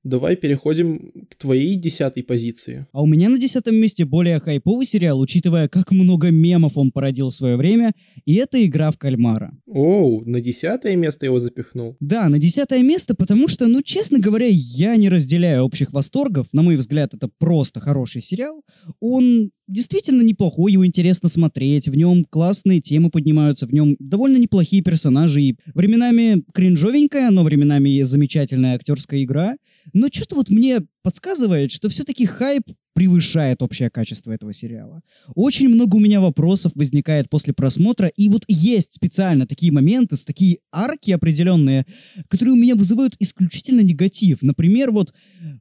Давай переходим к твоей десятой позиции. А у меня на десятом месте более хайповый сериал, учитывая, как много мемов он породил в свое время, и это «Игра в кальмара». Оу, на десятое место его запихнул. Да, на десятое место, потому что, ну, честно говоря, я не разделяю общих восторгов. На мой взгляд, это просто хороший сериал. Он действительно неплохой, его интересно смотреть, в нем классные темы поднимаются, в нем довольно неплохие персонажи, и временами кринжовенькая, но временами замечательная актерская игра. Но что-то вот мне подсказывает, что все-таки хайп превышает общее качество этого сериала. Очень много у меня вопросов возникает после просмотра, и вот есть специально такие моменты, такие арки определенные, которые у меня вызывают исключительно негатив. Например, вот,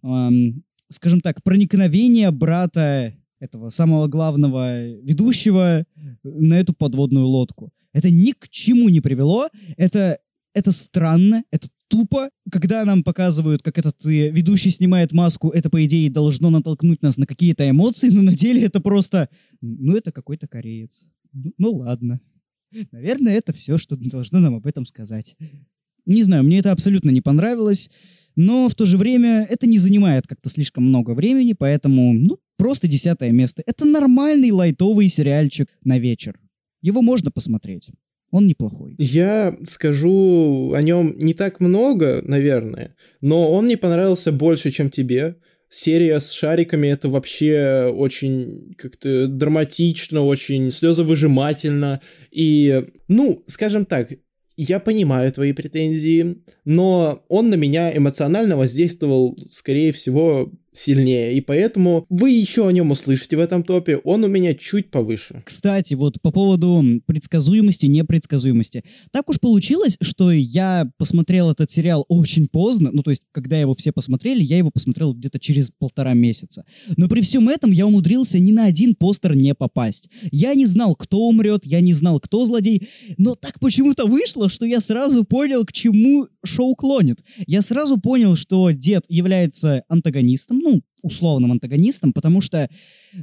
эм, скажем так, проникновение брата этого самого главного ведущего на эту подводную лодку. Это ни к чему не привело, это, это странно, это тупо. Когда нам показывают, как этот э, ведущий снимает маску, это, по идее, должно натолкнуть нас на какие-то эмоции, но на деле это просто... Ну, это какой-то кореец. Ну, ну ладно. Наверное, это все, что должно нам об этом сказать. Не знаю, мне это абсолютно не понравилось, но в то же время это не занимает как-то слишком много времени, поэтому, ну, просто десятое место. Это нормальный лайтовый сериальчик на вечер. Его можно посмотреть. Он неплохой. Я скажу о нем не так много, наверное, но он мне понравился больше, чем тебе. Серия с шариками это вообще очень как-то драматично, очень слезовыжимательно. И, ну, скажем так, я понимаю твои претензии, но он на меня эмоционально воздействовал, скорее всего, сильнее, и поэтому вы еще о нем услышите в этом топе, он у меня чуть повыше. Кстати, вот по поводу предсказуемости, непредсказуемости. Так уж получилось, что я посмотрел этот сериал очень поздно, ну то есть, когда его все посмотрели, я его посмотрел где-то через полтора месяца. Но при всем этом я умудрился ни на один постер не попасть. Я не знал, кто умрет, я не знал, кто злодей, но так почему-то вышло, что я сразу понял, к чему шоу клонит. Я сразу понял, что дед является антагонистом, ну, условным антагонистом, потому что,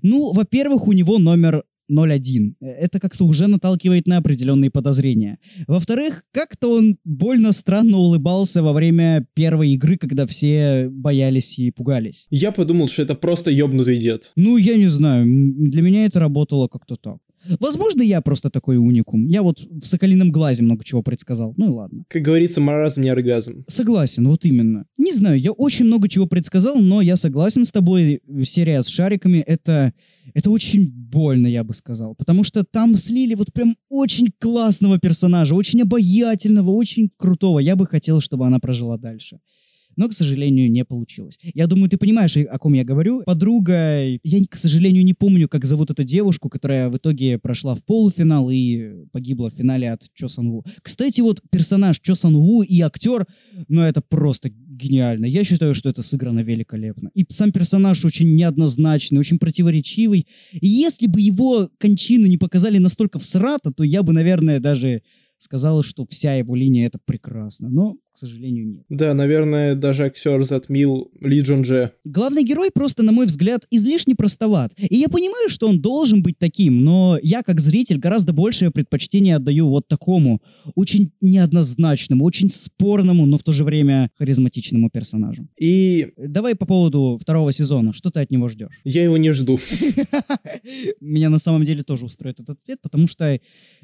ну, во-первых, у него номер 0-1. Это как-то уже наталкивает на определенные подозрения. Во-вторых, как-то он больно странно улыбался во время первой игры, когда все боялись и пугались. Я подумал, что это просто ёбнутый дед. Ну, я не знаю, для меня это работало как-то так. Возможно, я просто такой уникум. Я вот в «Соколином глазе» много чего предсказал. Ну и ладно. Как говорится, маразм не оргазм. Согласен, вот именно. Не знаю, я очень много чего предсказал, но я согласен с тобой. Серия с шариками — это, это очень больно, я бы сказал. Потому что там слили вот прям очень классного персонажа, очень обаятельного, очень крутого. Я бы хотел, чтобы она прожила дальше. Но, к сожалению, не получилось. Я думаю, ты понимаешь, о ком я говорю. Подруга, я, к сожалению, не помню, как зовут эту девушку, которая в итоге прошла в полуфинал и погибла в финале от Чо Сан Ву. Кстати, вот персонаж Чо Сан Ву и актер, ну это просто гениально. Я считаю, что это сыграно великолепно. И сам персонаж очень неоднозначный, очень противоречивый. И если бы его кончину не показали настолько всрато, то я бы, наверное, даже сказал, что вся его линия это прекрасно. Но, к сожалению, нет. Да, наверное, даже актер затмил Ли Джон Дже. Главный герой просто, на мой взгляд, излишне простоват. И я понимаю, что он должен быть таким, но я, как зритель, гораздо большее предпочтение отдаю вот такому, очень неоднозначному, очень спорному, но в то же время харизматичному персонажу. И Давай по поводу второго сезона. Что ты от него ждешь? я его не жду. Меня на самом деле тоже устроит этот ответ, потому что,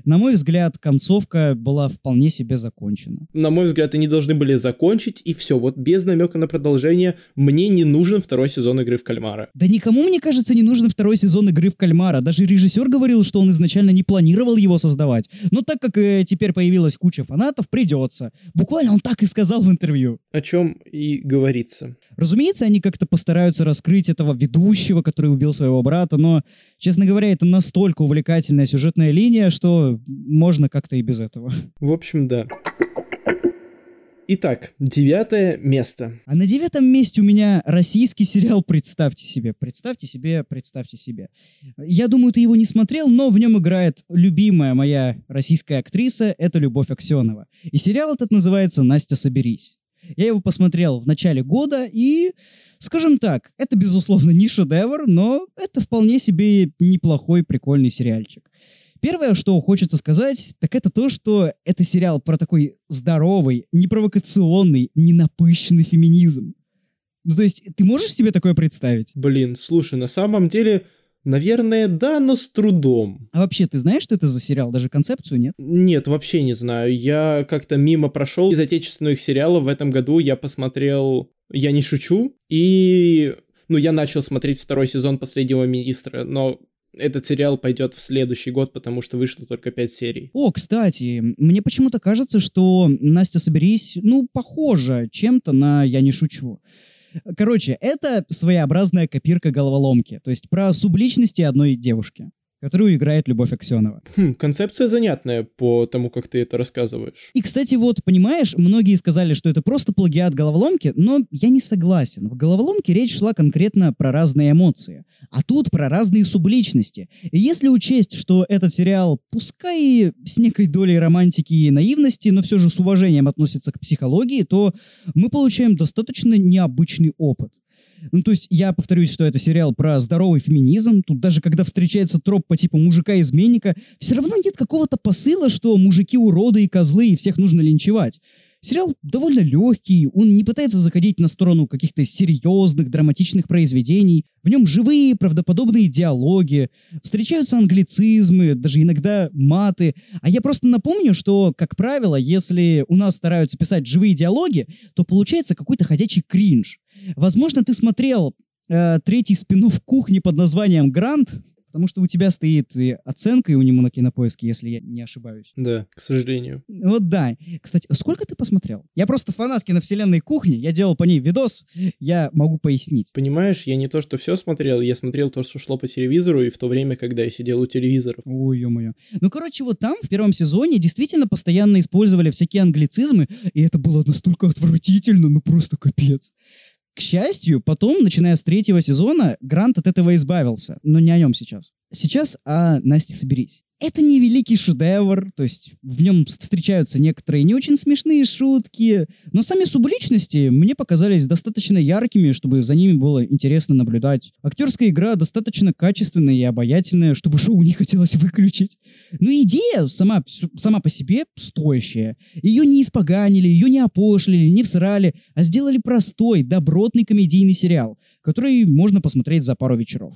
на мой взгляд, концовка была вполне себе закончена. На мой взгляд, и не должна должны были закончить, и все. Вот без намека на продолжение мне не нужен второй сезон игры в кальмара. Да никому, мне кажется, не нужен второй сезон игры в кальмара. Даже режиссер говорил, что он изначально не планировал его создавать. Но так как э, теперь появилась куча фанатов, придется. Буквально он так и сказал в интервью. О чем и говорится. Разумеется, они как-то постараются раскрыть этого ведущего, который убил своего брата, но, честно говоря, это настолько увлекательная сюжетная линия, что можно как-то и без этого. В общем, да. Итак, девятое место. А на девятом месте у меня российский сериал «Представьте себе». Представьте себе, представьте себе. Я думаю, ты его не смотрел, но в нем играет любимая моя российская актриса, это Любовь Аксенова. И сериал этот называется «Настя, соберись». Я его посмотрел в начале года, и, скажем так, это, безусловно, не шедевр, но это вполне себе неплохой, прикольный сериальчик. Первое, что хочется сказать, так это то, что это сериал про такой здоровый, непровокационный, ненапыщенный феминизм. Ну, то есть, ты можешь себе такое представить? Блин, слушай, на самом деле, наверное, да, но с трудом. А вообще, ты знаешь, что это за сериал? Даже концепцию нет? Нет, вообще не знаю. Я как-то мимо прошел из отечественных сериалов в этом году. Я посмотрел «Я не шучу» и... Ну, я начал смотреть второй сезон «Последнего министра», но этот сериал пойдет в следующий год, потому что вышло только 5 серий. О, кстати, мне почему-то кажется, что Настя, соберись, ну, похожа чем-то на «Я не шучу». Короче, это своеобразная копирка головоломки, то есть про субличности одной девушки которую играет Любовь Аксенова. Хм, концепция занятная по тому, как ты это рассказываешь. И, кстати, вот, понимаешь, многие сказали, что это просто плагиат головоломки, но я не согласен. В головоломке речь шла конкретно про разные эмоции, а тут про разные субличности. И если учесть, что этот сериал, пускай и с некой долей романтики и наивности, но все же с уважением относится к психологии, то мы получаем достаточно необычный опыт. Ну, то есть, я повторюсь, что это сериал про здоровый феминизм. Тут даже когда встречается троп по типу мужика-изменника, все равно нет какого-то посыла, что мужики уроды и козлы, и всех нужно линчевать. Сериал довольно легкий, он не пытается заходить на сторону каких-то серьезных, драматичных произведений. В нем живые, правдоподобные диалоги, встречаются англицизмы, даже иногда маты. А я просто напомню, что, как правило, если у нас стараются писать живые диалоги, то получается какой-то ходячий кринж. Возможно, ты смотрел э, третий спин кухни под названием «Грант», Потому что у тебя стоит и оценка и у него на кинопоиске, если я не ошибаюсь. Да, к сожалению. Вот да. Кстати, сколько ты посмотрел? Я просто фанат киновселенной кухни, я делал по ней видос, я могу пояснить. Понимаешь, я не то, что все смотрел, я смотрел то, что шло по телевизору, и в то время, когда я сидел у телевизоров. Ой, ё-моё. Ну, короче, вот там в первом сезоне действительно постоянно использовали всякие англицизмы, и это было настолько отвратительно, ну просто капец. Счастью, потом, начиная с третьего сезона, Грант от этого избавился. Но не о нем сейчас. Сейчас о Насте соберись. Это не великий шедевр, то есть в нем встречаются некоторые не очень смешные шутки, но сами субличности мне показались достаточно яркими, чтобы за ними было интересно наблюдать. Актерская игра достаточно качественная и обаятельная, чтобы шоу не хотелось выключить. Но идея сама, сама по себе стоящая. Ее не испоганили, ее не опошлили, не всрали, а сделали простой, добротный комедийный сериал, который можно посмотреть за пару вечеров.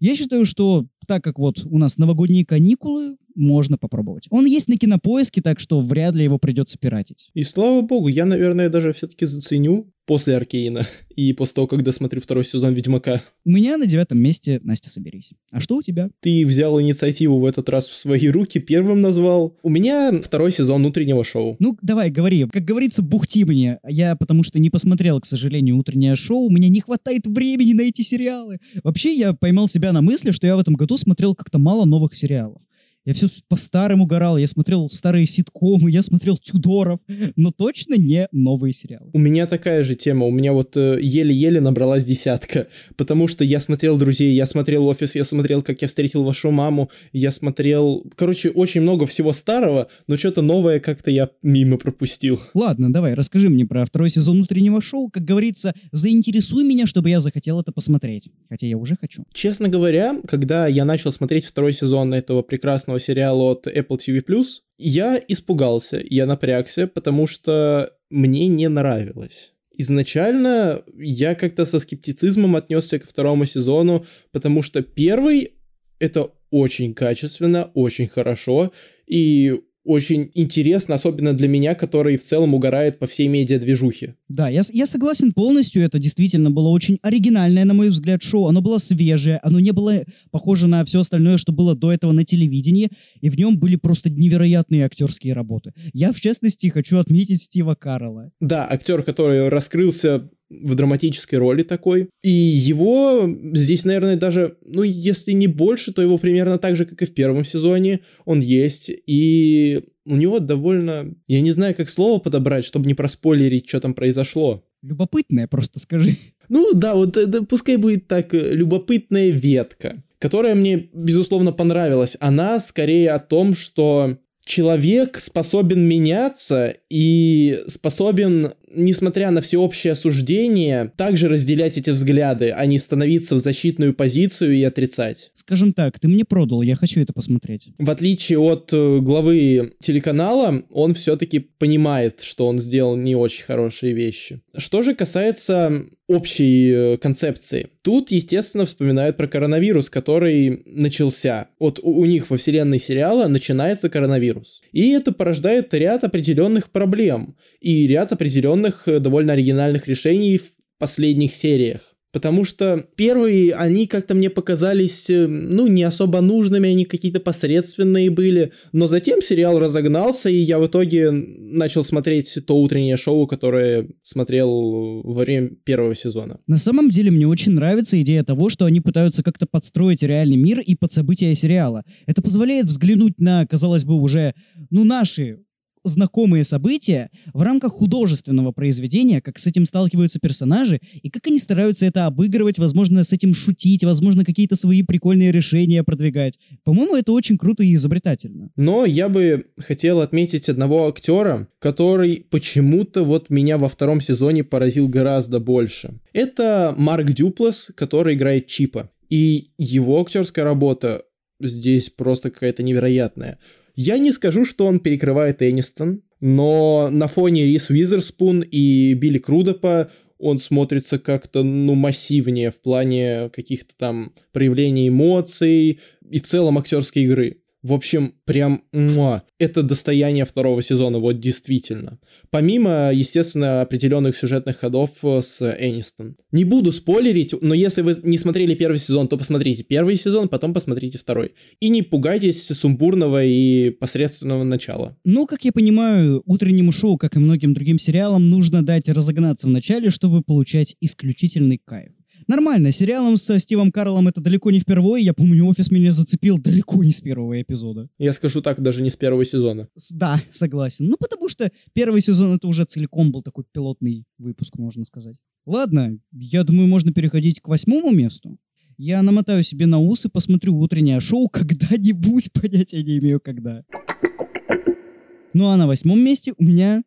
Я считаю, что так как вот у нас новогодние каникулы, можно попробовать. Он есть на кинопоиске, так что вряд ли его придется пиратить. И слава богу, я, наверное, даже все-таки заценю после Аркейна и после того, как досмотрю второй сезон Ведьмака. У меня на девятом месте Настя, соберись. А что у тебя? Ты взял инициативу в этот раз в свои руки, первым назвал. У меня второй сезон утреннего шоу. Ну, давай, говори. Как говорится, бухти мне. Я потому что не посмотрел, к сожалению, утреннее шоу. Мне не хватает времени на эти сериалы. Вообще, я поймал себя на мысли, что я в этом году смотрел как-то мало новых сериалов. Я все по-старому горал, я смотрел старые ситкомы, я смотрел Тюдоров, но точно не новые сериалы. У меня такая же тема, у меня вот э, еле-еле набралась десятка, потому что я смотрел «Друзей», я смотрел «Офис», я смотрел «Как я встретил вашу маму», я смотрел, короче, очень много всего старого, но что-то новое как-то я мимо пропустил. Ладно, давай, расскажи мне про второй сезон утреннего шоу, как говорится, заинтересуй меня, чтобы я захотел это посмотреть, хотя я уже хочу. Честно говоря, когда я начал смотреть второй сезон этого прекрасного сериала от Apple TV+, я испугался, я напрягся, потому что мне не нравилось. Изначально я как-то со скептицизмом отнесся ко второму сезону, потому что первый это очень качественно, очень хорошо, и очень интересно, особенно для меня, который в целом угорает по всей медиа-движухе. Да, я, я согласен полностью, это действительно было очень оригинальное, на мой взгляд, шоу. Оно было свежее, оно не было похоже на все остальное, что было до этого на телевидении, и в нем были просто невероятные актерские работы. Я, в частности, хочу отметить Стива Каррелла. Да, актер, который раскрылся в драматической роли такой. И его здесь, наверное, даже, ну, если не больше, то его примерно так же, как и в первом сезоне, он есть. И у него довольно... Я не знаю, как слово подобрать, чтобы не проспойлерить, что там произошло. Любопытное, просто скажи. Ну да, вот это пускай будет так, э, любопытная ветка, которая мне, безусловно, понравилась. Она скорее о том, что человек способен меняться и способен, несмотря на всеобщее осуждение, также разделять эти взгляды, а не становиться в защитную позицию и отрицать. Скажем так, ты мне продал, я хочу это посмотреть. В отличие от э, главы телеканала, он все-таки понимает, что он сделал не очень хорошие вещи. Что же касается общей э, концепции. Тут, естественно, вспоминают про коронавирус, который начался. Вот у, у них во вселенной сериала начинается коронавирус. И это порождает ряд определенных проблем и ряд определенных э, довольно оригинальных решений в последних сериях. Потому что первые, они как-то мне показались, э, ну, не особо нужными, они какие-то посредственные были. Но затем сериал разогнался, и я в итоге начал смотреть то утреннее шоу, которое смотрел во время первого сезона. На самом деле мне очень нравится идея того, что они пытаются как-то подстроить реальный мир и под события сериала. Это позволяет взглянуть на, казалось бы, уже, ну, наши знакомые события в рамках художественного произведения, как с этим сталкиваются персонажи, и как они стараются это обыгрывать, возможно, с этим шутить, возможно, какие-то свои прикольные решения продвигать. По-моему, это очень круто и изобретательно. Но я бы хотел отметить одного актера, который почему-то вот меня во втором сезоне поразил гораздо больше. Это Марк Дюплас, который играет Чипа. И его актерская работа здесь просто какая-то невероятная. Я не скажу, что он перекрывает Энистон, но на фоне Рис Уизерспун и Билли Крудопа он смотрится как-то, ну, массивнее в плане каких-то там проявлений эмоций и в целом актерской игры. В общем, прям муа, это достояние второго сезона, вот действительно. Помимо, естественно, определенных сюжетных ходов э, с Энистон. Не буду спойлерить, но если вы не смотрели первый сезон, то посмотрите первый сезон, потом посмотрите второй. И не пугайтесь сумбурного и посредственного начала. Ну, как я понимаю, утреннему шоу, как и многим другим сериалам, нужно дать разогнаться в начале, чтобы получать исключительный кайф. Нормально, сериалом со Стивом Карлом это далеко не впервые. Я помню, офис меня зацепил далеко не с первого эпизода. Я скажу так, даже не с первого сезона. С- Да, согласен. Ну, потому что первый сезон это уже целиком был такой пилотный выпуск, можно сказать. Ладно, я думаю, можно переходить к восьмому месту. Я намотаю себе на ус и посмотрю утреннее шоу когда-нибудь, понятия не имею когда. Ну а на восьмом месте у меня,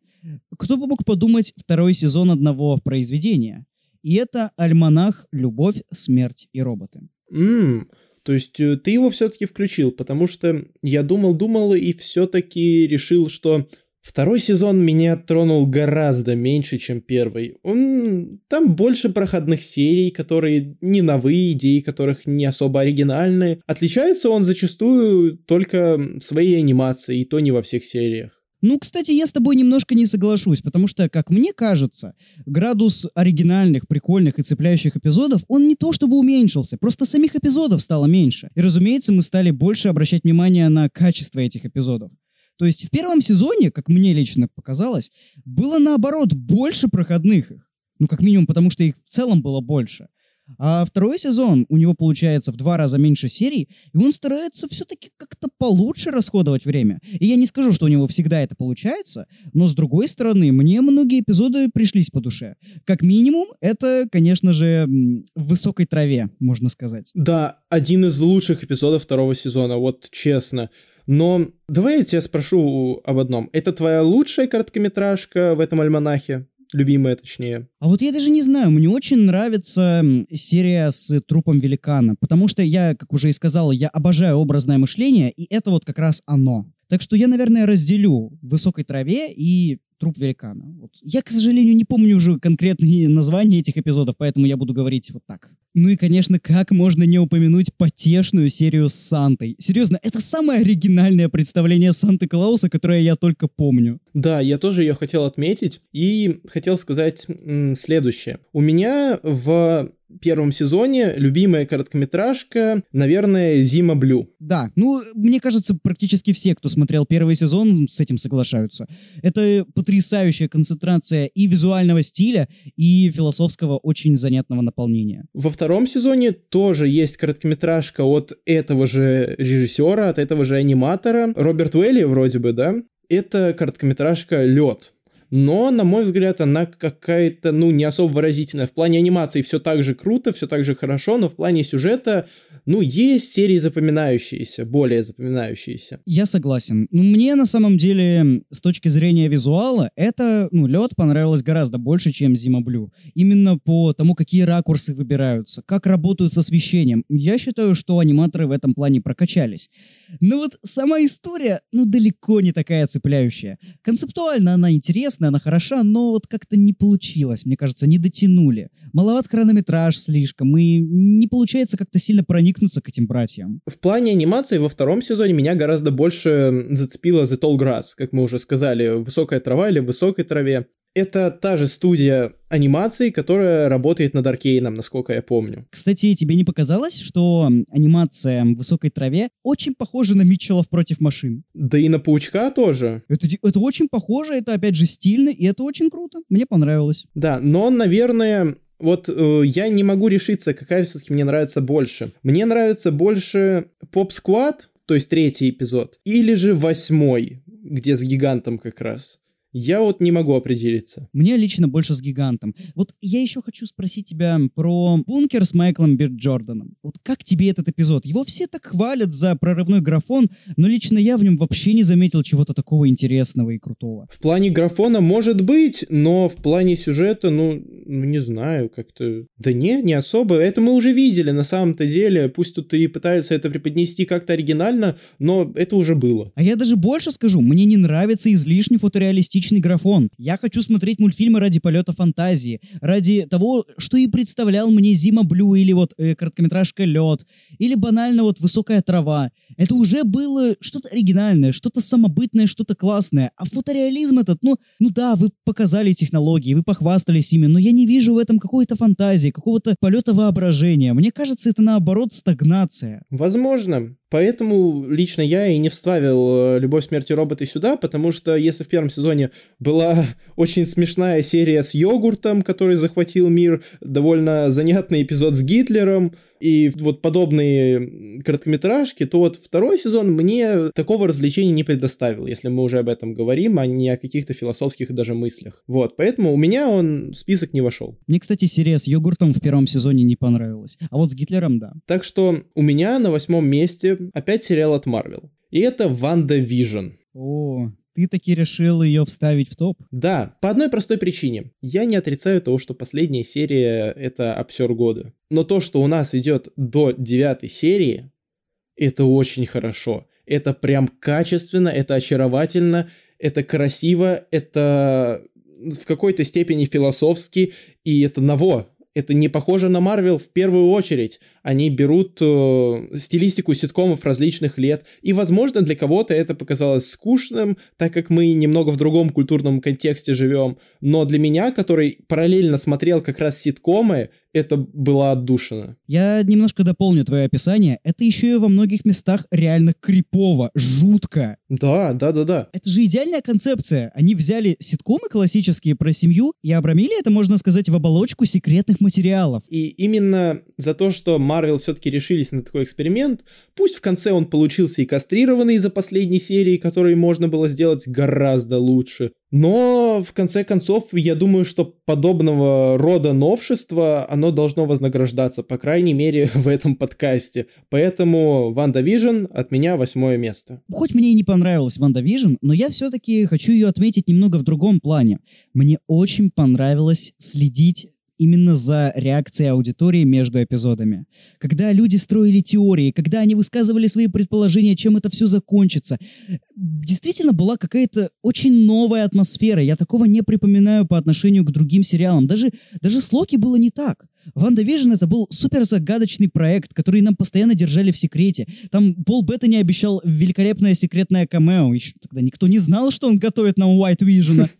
кто бы мог подумать, второй сезон одного произведения. И это «Альманах. Любовь, смерть и роботы». М, то есть э, ты его все-таки включил, потому что я думал-думал и все-таки решил, что второй сезон меня тронул гораздо меньше, чем первый. Он, там больше проходных серий, которые не новые, идеи которых не особо оригинальные. Отличается он зачастую только своей анимацией, и то не во всех сериях. Ну, кстати, я с тобой немножко не соглашусь, потому что, как мне кажется, градус оригинальных, прикольных и цепляющих эпизодов, он не то чтобы уменьшился, просто самих эпизодов стало меньше. И, разумеется, мы стали больше обращать внимание на качество этих эпизодов. То есть в первом сезоне, как мне лично показалось, было наоборот больше проходных их. Ну, как минимум, потому что их в целом было больше. А второй сезон, у него получается в два раза меньше серий, и он старается все-таки как-то получше расходовать время. И я не скажу, что у него всегда это получается, но с другой стороны, мне многие эпизоды пришлись по душе. Как минимум, это, конечно же, в высокой траве, можно сказать. Да, один из лучших эпизодов второго сезона, вот честно. Но давай я тебя спрошу об одном. Это твоя лучшая короткометражка в этом альманахе? Любимая, точнее. А вот я даже не знаю, мне очень нравится серия с трупом великана, потому что я, как уже и сказал, я обожаю образное мышление, и это вот как раз оно. Так что я, наверное, разделю высокой траве и труп великана. Вот. Я, к сожалению, не помню уже конкретные названия этих эпизодов, поэтому я буду говорить вот так. Ну и, конечно, как можно не упомянуть потешную серию с Сантой? Серьезно, это самое оригинальное представление Санты-Клауса, которое я только помню. Да, я тоже ее хотел отметить и хотел сказать следующее. У меня в первом сезоне любимая короткометражка, наверное, Зима Блю. Да, ну, мне кажется, практически все, кто смотрел первый сезон, с этим соглашаются. Это потрясающая концентрация и визуального стиля, и философского очень занятного наполнения. Во втором сезоне тоже есть короткометражка от этого же режиссера, от этого же аниматора, Роберт Уэлли вроде бы, да? Это короткометражка «Лед». Но, на мой взгляд, она какая-то, ну, не особо выразительная. В плане анимации все так же круто, все так же хорошо, но в плане сюжета, ну, есть серии запоминающиеся, более запоминающиеся. Я согласен. Ну, мне на самом деле, с точки зрения визуала, это, ну, лед понравилось гораздо больше, чем Зима Блю. Именно по тому, какие ракурсы выбираются, как работают с освещением. Я считаю, что аниматоры в этом плане прокачались. Но вот сама история, ну, далеко не такая цепляющая. Концептуально она интересная, она хороша, но вот как-то не получилось. Мне кажется, не дотянули. Маловат хронометраж слишком, и не получается как-то сильно проникнуться к этим братьям. В плане анимации во втором сезоне меня гораздо больше зацепила The Tall Grass, как мы уже сказали, высокая трава или высокой траве. Это та же студия анимации, которая работает над Аркейном, насколько я помню. Кстати, тебе не показалось, что анимация в высокой траве очень похожа на Митчеллов против машин? Да и на Паучка тоже. Это, это очень похоже, это опять же стильно, и это очень круто. Мне понравилось. Да, но, наверное, вот э, я не могу решиться, какая все-таки мне нравится больше. Мне нравится больше Поп Сквад, то есть третий эпизод, или же восьмой, где с гигантом как раз. Я вот не могу определиться. Мне лично больше с гигантом. Вот я еще хочу спросить тебя про бункер с Майклом Бирд Джорданом. Вот как тебе этот эпизод? Его все так хвалят за прорывной графон, но лично я в нем вообще не заметил чего-то такого интересного и крутого. В плане графона может быть, но в плане сюжета, ну, ну не знаю, как-то... Да не, не особо. Это мы уже видели на самом-то деле. Пусть тут и пытаются это преподнести как-то оригинально, но это уже было. А я даже больше скажу, мне не нравится излишне фотореалистичный графон. Я хочу смотреть мультфильмы ради полета фантазии, ради того, что и представлял мне Зима Блю или вот э, короткометражка Лед, или банально вот Высокая трава. Это уже было что-то оригинальное, что-то самобытное, что-то классное. А фотореализм этот, ну, ну да, вы показали технологии, вы похвастались ими, но я не вижу в этом какой-то фантазии, какого-то полета воображения. Мне кажется, это наоборот стагнация. Возможно. Поэтому лично я и не вставил э, «Любовь, смерть и роботы» сюда, потому что если в первом сезоне была очень смешная серия с йогуртом, который захватил мир, довольно занятный эпизод с Гитлером, и вот подобные короткометражки, то вот второй сезон мне такого развлечения не предоставил, если мы уже об этом говорим, а не о каких-то философских даже мыслях. Вот, поэтому у меня он в список не вошел. Мне, кстати, серия с йогуртом в первом сезоне не понравилась. А вот с Гитлером, да. Так что у меня на восьмом месте опять сериал от Marvel. И это WandaVision. О, ты таки решил ее вставить в топ? Да, по одной простой причине. Я не отрицаю того, что последняя серия — это обсер года. Но то, что у нас идет до девятой серии, это очень хорошо. Это прям качественно, это очаровательно, это красиво, это в какой-то степени философски, и это ново. Это не похоже на Марвел в первую очередь. Они берут э, стилистику ситкомов различных лет. И, возможно, для кого-то это показалось скучным, так как мы немного в другом культурном контексте живем. Но для меня, который параллельно смотрел как раз ситкомы, это была отдушина. Я немножко дополню твое описание. Это еще и во многих местах реально крипово, жутко. Да, да, да, да. Это же идеальная концепция. Они взяли ситкомы классические про семью и обрамили это, можно сказать, в оболочку секретных материалов. И именно за то, что Марвел все-таки решились на такой эксперимент, пусть в конце он получился и кастрированный из-за последней серии, которой можно было сделать гораздо лучше, но в конце концов, я думаю, что подобного рода новшества, оно должно вознаграждаться, по крайней мере, в этом подкасте. Поэтому WandaVision от меня восьмое место. Хоть мне и не понравилась WandaVision, но я все-таки хочу ее отметить немного в другом плане. Мне очень понравилось следить именно за реакцией аудитории между эпизодами. Когда люди строили теории, когда они высказывали свои предположения, чем это все закончится. Действительно была какая-то очень новая атмосфера. Я такого не припоминаю по отношению к другим сериалам. Даже, даже с Локи было не так. WandaVision это был супер загадочный проект, который нам постоянно держали в секрете. Там Пол Беттани обещал великолепное секретное камео. Еще тогда никто не знал, что он готовит нам White Vision а.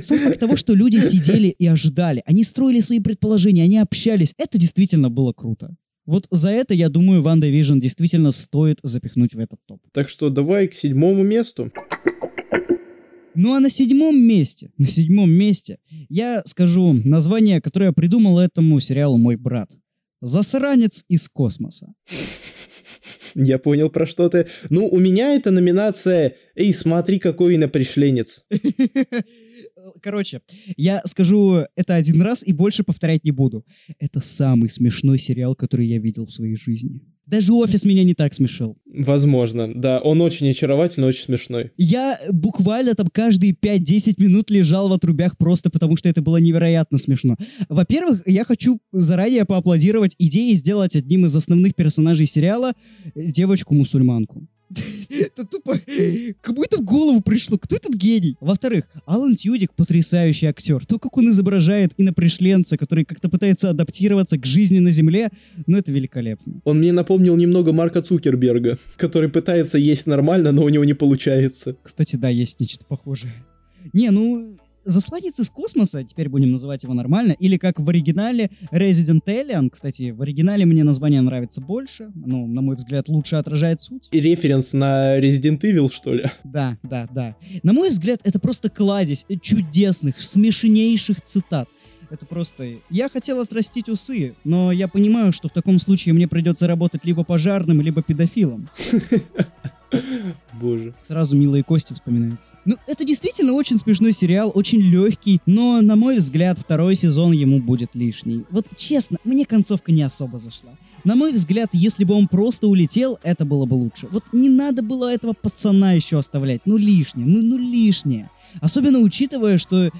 Сам факт того, что люди сидели и ожидали, они строили свои предположения, они общались, это действительно было круто. Вот за это, я думаю, WandaVision действительно стоит запихнуть в этот топ. Так что давай к седьмому месту. Ну а на седьмом месте, на седьмом месте, я скажу название, которое придумал этому сериалу мой брат. «Засранец из космоса». Я понял, про что ты. Ну, у меня это номинация «Эй, смотри, какой инопришленец». Короче, я скажу это один раз и больше повторять не буду. Это самый смешной сериал, который я видел в своей жизни. Даже офис меня не так смешил. Возможно, да. Он очень очаровательный, очень смешной. Я буквально там каждые 5-10 минут лежал в отрубях просто потому, что это было невероятно смешно. Во-первых, я хочу заранее поаплодировать идее сделать одним из основных персонажей сериала девочку-мусульманку. Это тупо... Кому это в голову пришло? Кто этот гений? Во-вторых, Алан Тьюдик потрясающий актер. То, как он изображает инопришленца, который как-то пытается адаптироваться к жизни на Земле, ну это великолепно. Он мне напомнил немного Марка Цукерберга, который пытается есть нормально, но у него не получается. Кстати, да, есть нечто похожее. Не, ну, Засланец из космоса, теперь будем называть его нормально, или как в оригинале Resident Alien, кстати, в оригинале мне название нравится больше, ну, на мой взгляд, лучше отражает суть. И референс на Resident Evil, что ли? Да, да, да. На мой взгляд, это просто кладезь чудесных, смешнейших цитат. Это просто... Я хотел отрастить усы, но я понимаю, что в таком случае мне придется работать либо пожарным, либо педофилом. Боже. Сразу милые кости вспоминаются. Ну, это действительно очень смешной сериал, очень легкий, но, на мой взгляд, второй сезон ему будет лишний. Вот честно, мне концовка не особо зашла. На мой взгляд, если бы он просто улетел, это было бы лучше. Вот не надо было этого пацана еще оставлять. Ну, лишнее, ну, ну, лишнее. Особенно учитывая, что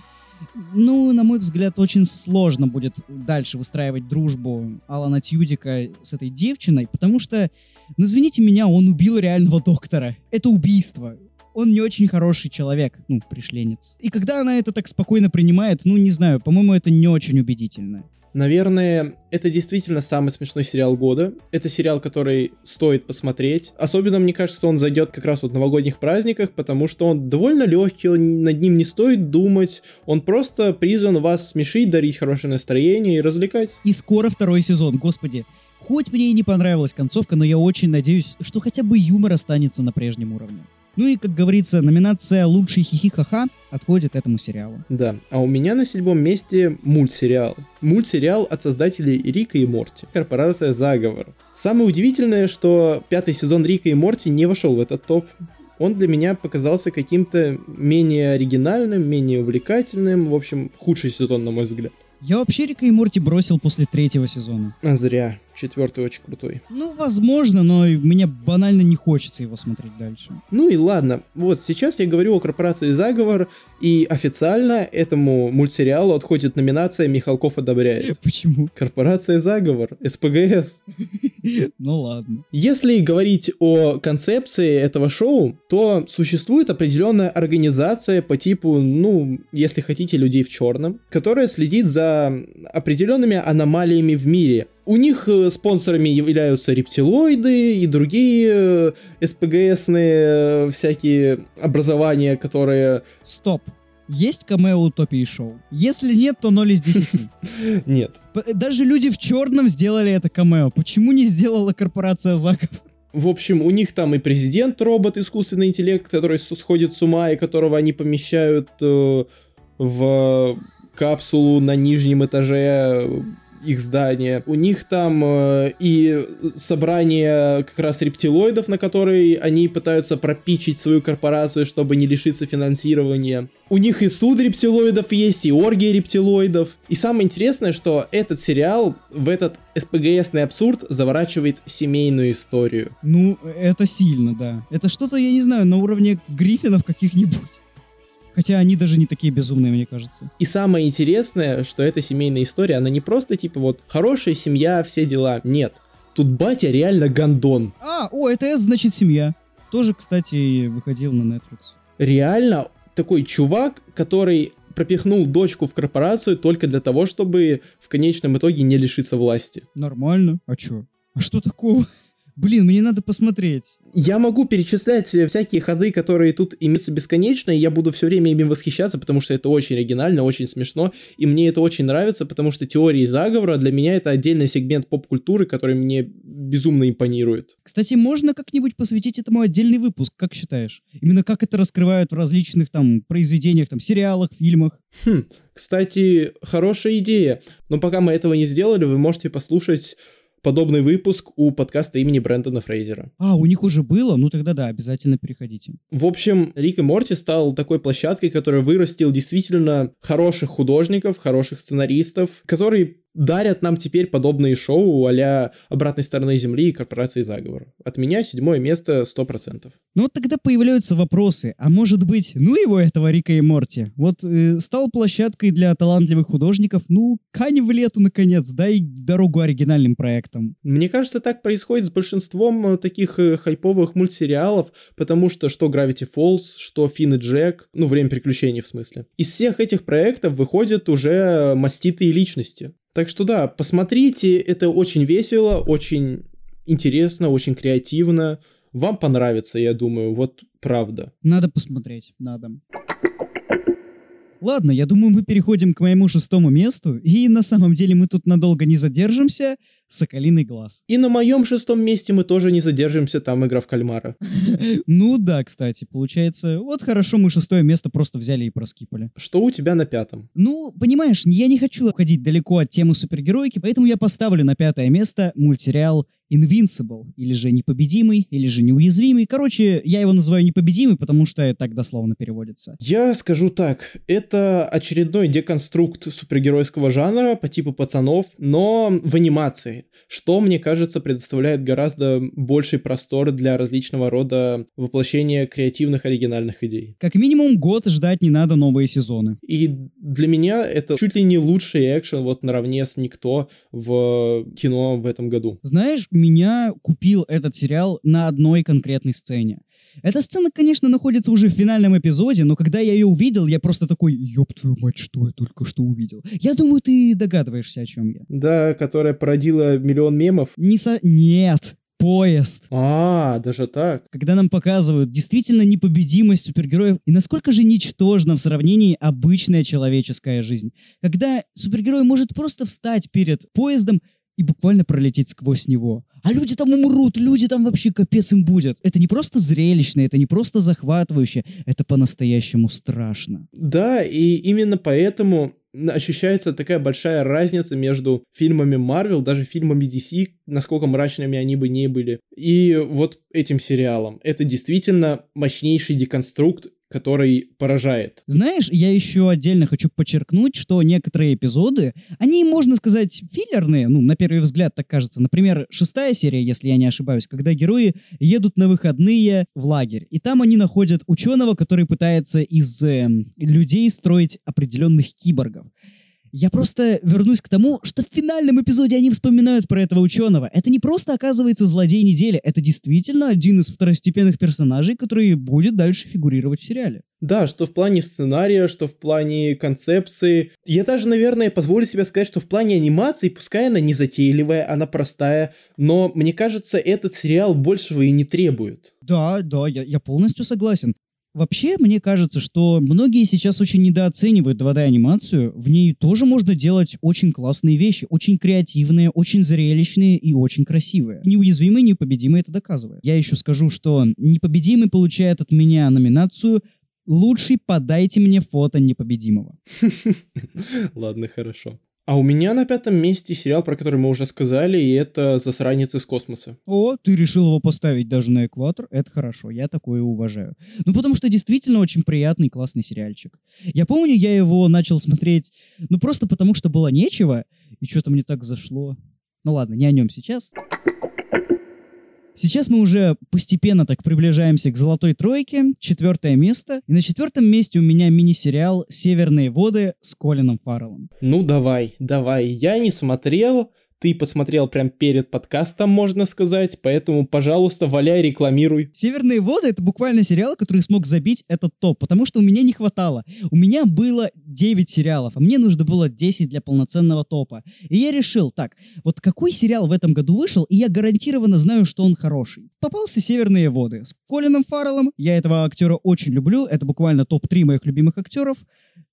ну, на мой взгляд, очень сложно будет дальше выстраивать дружбу Алана Тьюдика с этой девчиной, потому что, ну, извините меня, он убил реального доктора. Это убийство. Он не очень хороший человек, ну, пришленец. И когда она это так спокойно принимает, ну, не знаю, по-моему, это не очень убедительно. Наверное, это действительно самый смешной сериал года. Это сериал, который стоит посмотреть. Особенно, мне кажется, он зайдет как раз вот в новогодних праздниках, потому что он довольно легкий, он, над ним не стоит думать. Он просто призван вас смешить, дарить хорошее настроение и развлекать. И скоро второй сезон, господи. Хоть мне и не понравилась концовка, но я очень надеюсь, что хотя бы юмор останется на прежнем уровне. Ну и, как говорится, номинация «Лучший хихи-ха-ха» отходит этому сериалу. Да, а у меня на седьмом месте мультсериал. Мультсериал от создателей Рика и Морти. Корпорация Заговор. Самое удивительное, что пятый сезон Рика и Морти не вошел в этот топ. Он для меня показался каким-то менее оригинальным, менее увлекательным. В общем, худший сезон, на мой взгляд. Я вообще Рика и Морти бросил после третьего сезона. А зря. Четвертый очень крутой. Ну, возможно, но мне банально не хочется его смотреть дальше. Ну и ладно. Вот сейчас я говорю о корпорации Заговор, и официально этому мультсериалу отходит номинация «Михалков одобряет». Почему? Корпорация Заговор, СПГС. Ну ладно. Если говорить о концепции этого шоу, то существует определенная организация по типу, ну, если хотите, людей в черном, которая следит за определенными аномалиями в мире. У них э, спонсорами являются рептилоиды и другие э, СПГСные э, всякие образования, которые... Стоп. Есть камео утопии шоу? Если нет, то 0 из 10. Нет. Даже люди в черном сделали это камео. Почему не сделала корпорация Заговор? В общем, у них там и президент робот, искусственный интеллект, который сходит с ума и которого они помещают э, в капсулу на нижнем этаже их здания. У них там э, и собрание как раз рептилоидов, на которые они пытаются пропичить свою корпорацию, чтобы не лишиться финансирования. У них и суд рептилоидов есть, и оргия рептилоидов. И самое интересное, что этот сериал в этот СПГСный абсурд заворачивает семейную историю. Ну, это сильно, да. Это что-то, я не знаю, на уровне Гриффинов каких-нибудь. Хотя они даже не такие безумные, мне кажется. И самое интересное, что эта семейная история, она не просто типа вот хорошая семья, все дела. Нет. Тут батя реально гондон. А, о, это S значит семья. Тоже, кстати, выходил на Netflix. Реально такой чувак, который пропихнул дочку в корпорацию только для того, чтобы в конечном итоге не лишиться власти. Нормально. А чё? А что такого? Блин, мне надо посмотреть. Я могу перечислять э, всякие ходы, которые тут имеются бесконечно, и я буду все время ими восхищаться, потому что это очень оригинально, очень смешно, и мне это очень нравится, потому что теории заговора для меня это отдельный сегмент поп-культуры, который мне безумно импонирует. Кстати, можно как-нибудь посвятить этому отдельный выпуск, как считаешь? Именно как это раскрывают в различных там произведениях, там, сериалах, фильмах. Хм, кстати, хорошая идея, но пока мы этого не сделали, вы можете послушать подобный выпуск у подкаста имени Брэндона Фрейзера. А, у них уже было? Ну тогда да, обязательно переходите. В общем, Рик и Морти стал такой площадкой, которая вырастил действительно хороших художников, хороших сценаристов, которые дарят нам теперь подобные шоу а «Обратной стороны Земли» и «Корпорации заговор». От меня седьмое место 100%. Ну вот тогда появляются вопросы. А может быть, ну его этого Рика и Морти? Вот э, стал площадкой для талантливых художников, ну, кань в лету, наконец, дай дорогу оригинальным проектам. Мне кажется, так происходит с большинством э, таких э, хайповых мультсериалов, потому что что Gravity Falls, что Финн и Джек, ну, время приключений в смысле. Из всех этих проектов выходят уже маститые личности. Так что да, посмотрите, это очень весело, очень интересно, очень креативно. Вам понравится, я думаю, вот правда. Надо посмотреть, надо. Ладно, я думаю, мы переходим к моему шестому месту, и на самом деле мы тут надолго не задержимся. Соколиный глаз. И на моем шестом месте мы тоже не задержимся, там игра в кальмара. Ну да, кстати, получается, вот хорошо мы шестое место просто взяли и проскипали. Что у тебя на пятом? Ну, понимаешь, я не хочу уходить далеко от темы супергероики, поэтому я поставлю на пятое место мультсериал Invincible, или же непобедимый, или же неуязвимый. Короче, я его называю непобедимый, потому что так дословно переводится. Я скажу так, это очередной деконструкт супергеройского жанра по типу пацанов, но в анимации, что, мне кажется, предоставляет гораздо больший простор для различного рода воплощения креативных оригинальных идей. Как минимум год ждать не надо новые сезоны. И для меня это чуть ли не лучший экшен вот наравне с «Никто» в кино в этом году. Знаешь, меня купил этот сериал на одной конкретной сцене. Эта сцена, конечно, находится уже в финальном эпизоде, но когда я ее увидел, я просто такой, ёб твою мать, что я только что увидел. Я думаю, ты догадываешься, о чем я. Да, которая породила миллион мемов. Не со... Нет, поезд. А, даже так. Когда нам показывают действительно непобедимость супергероев и насколько же ничтожна в сравнении обычная человеческая жизнь. Когда супергерой может просто встать перед поездом и буквально пролететь сквозь него. А люди там умрут, люди там вообще капец им будет. Это не просто зрелищно, это не просто захватывающе, это по-настоящему страшно. Да, и именно поэтому ощущается такая большая разница между фильмами Marvel, даже фильмами DC, насколько мрачными они бы не были, и вот этим сериалом. Это действительно мощнейший деконструкт который поражает. Знаешь, я еще отдельно хочу подчеркнуть, что некоторые эпизоды, они, можно сказать, филлерные, ну, на первый взгляд так кажется. Например, шестая серия, если я не ошибаюсь, когда герои едут на выходные в лагерь, и там они находят ученого, который пытается из э, людей строить определенных киборгов. Я просто вернусь к тому, что в финальном эпизоде они вспоминают про этого ученого. Это не просто оказывается злодей недели, это действительно один из второстепенных персонажей, который будет дальше фигурировать в сериале. Да, что в плане сценария, что в плане концепции. Я даже, наверное, позволю себе сказать, что в плане анимации, пускай она не затейливая, она простая, но мне кажется, этот сериал большего и не требует. Да, да, я, я полностью согласен. Вообще, мне кажется, что многие сейчас очень недооценивают 2D-анимацию. В ней тоже можно делать очень классные вещи, очень креативные, очень зрелищные и очень красивые. Неуязвимый, непобедимый это доказывает. Я еще скажу, что непобедимый получает от меня номинацию «Лучший подайте мне фото непобедимого». Ладно, хорошо. А у меня на пятом месте сериал, про который мы уже сказали, и это «Засранец из космоса». О, ты решил его поставить даже на экватор? Это хорошо, я такое уважаю. Ну, потому что действительно очень приятный, классный сериальчик. Я помню, я его начал смотреть, ну, просто потому что было нечего, и что-то мне так зашло. Ну ладно, не о нем сейчас. Сейчас мы уже постепенно так приближаемся к золотой тройке, четвертое место. И на четвертом месте у меня мини-сериал «Северные воды» с Колином Фарреллом. Ну давай, давай. Я не смотрел, ты посмотрел прям перед подкастом, можно сказать, поэтому, пожалуйста, валяй, рекламируй. «Северные воды» — это буквально сериал, который смог забить этот топ, потому что у меня не хватало. У меня было 9 сериалов, а мне нужно было 10 для полноценного топа. И я решил, так, вот какой сериал в этом году вышел, и я гарантированно знаю, что он хороший. Попался «Северные воды» с Колином Фарреллом. Я этого актера очень люблю, это буквально топ-3 моих любимых актеров.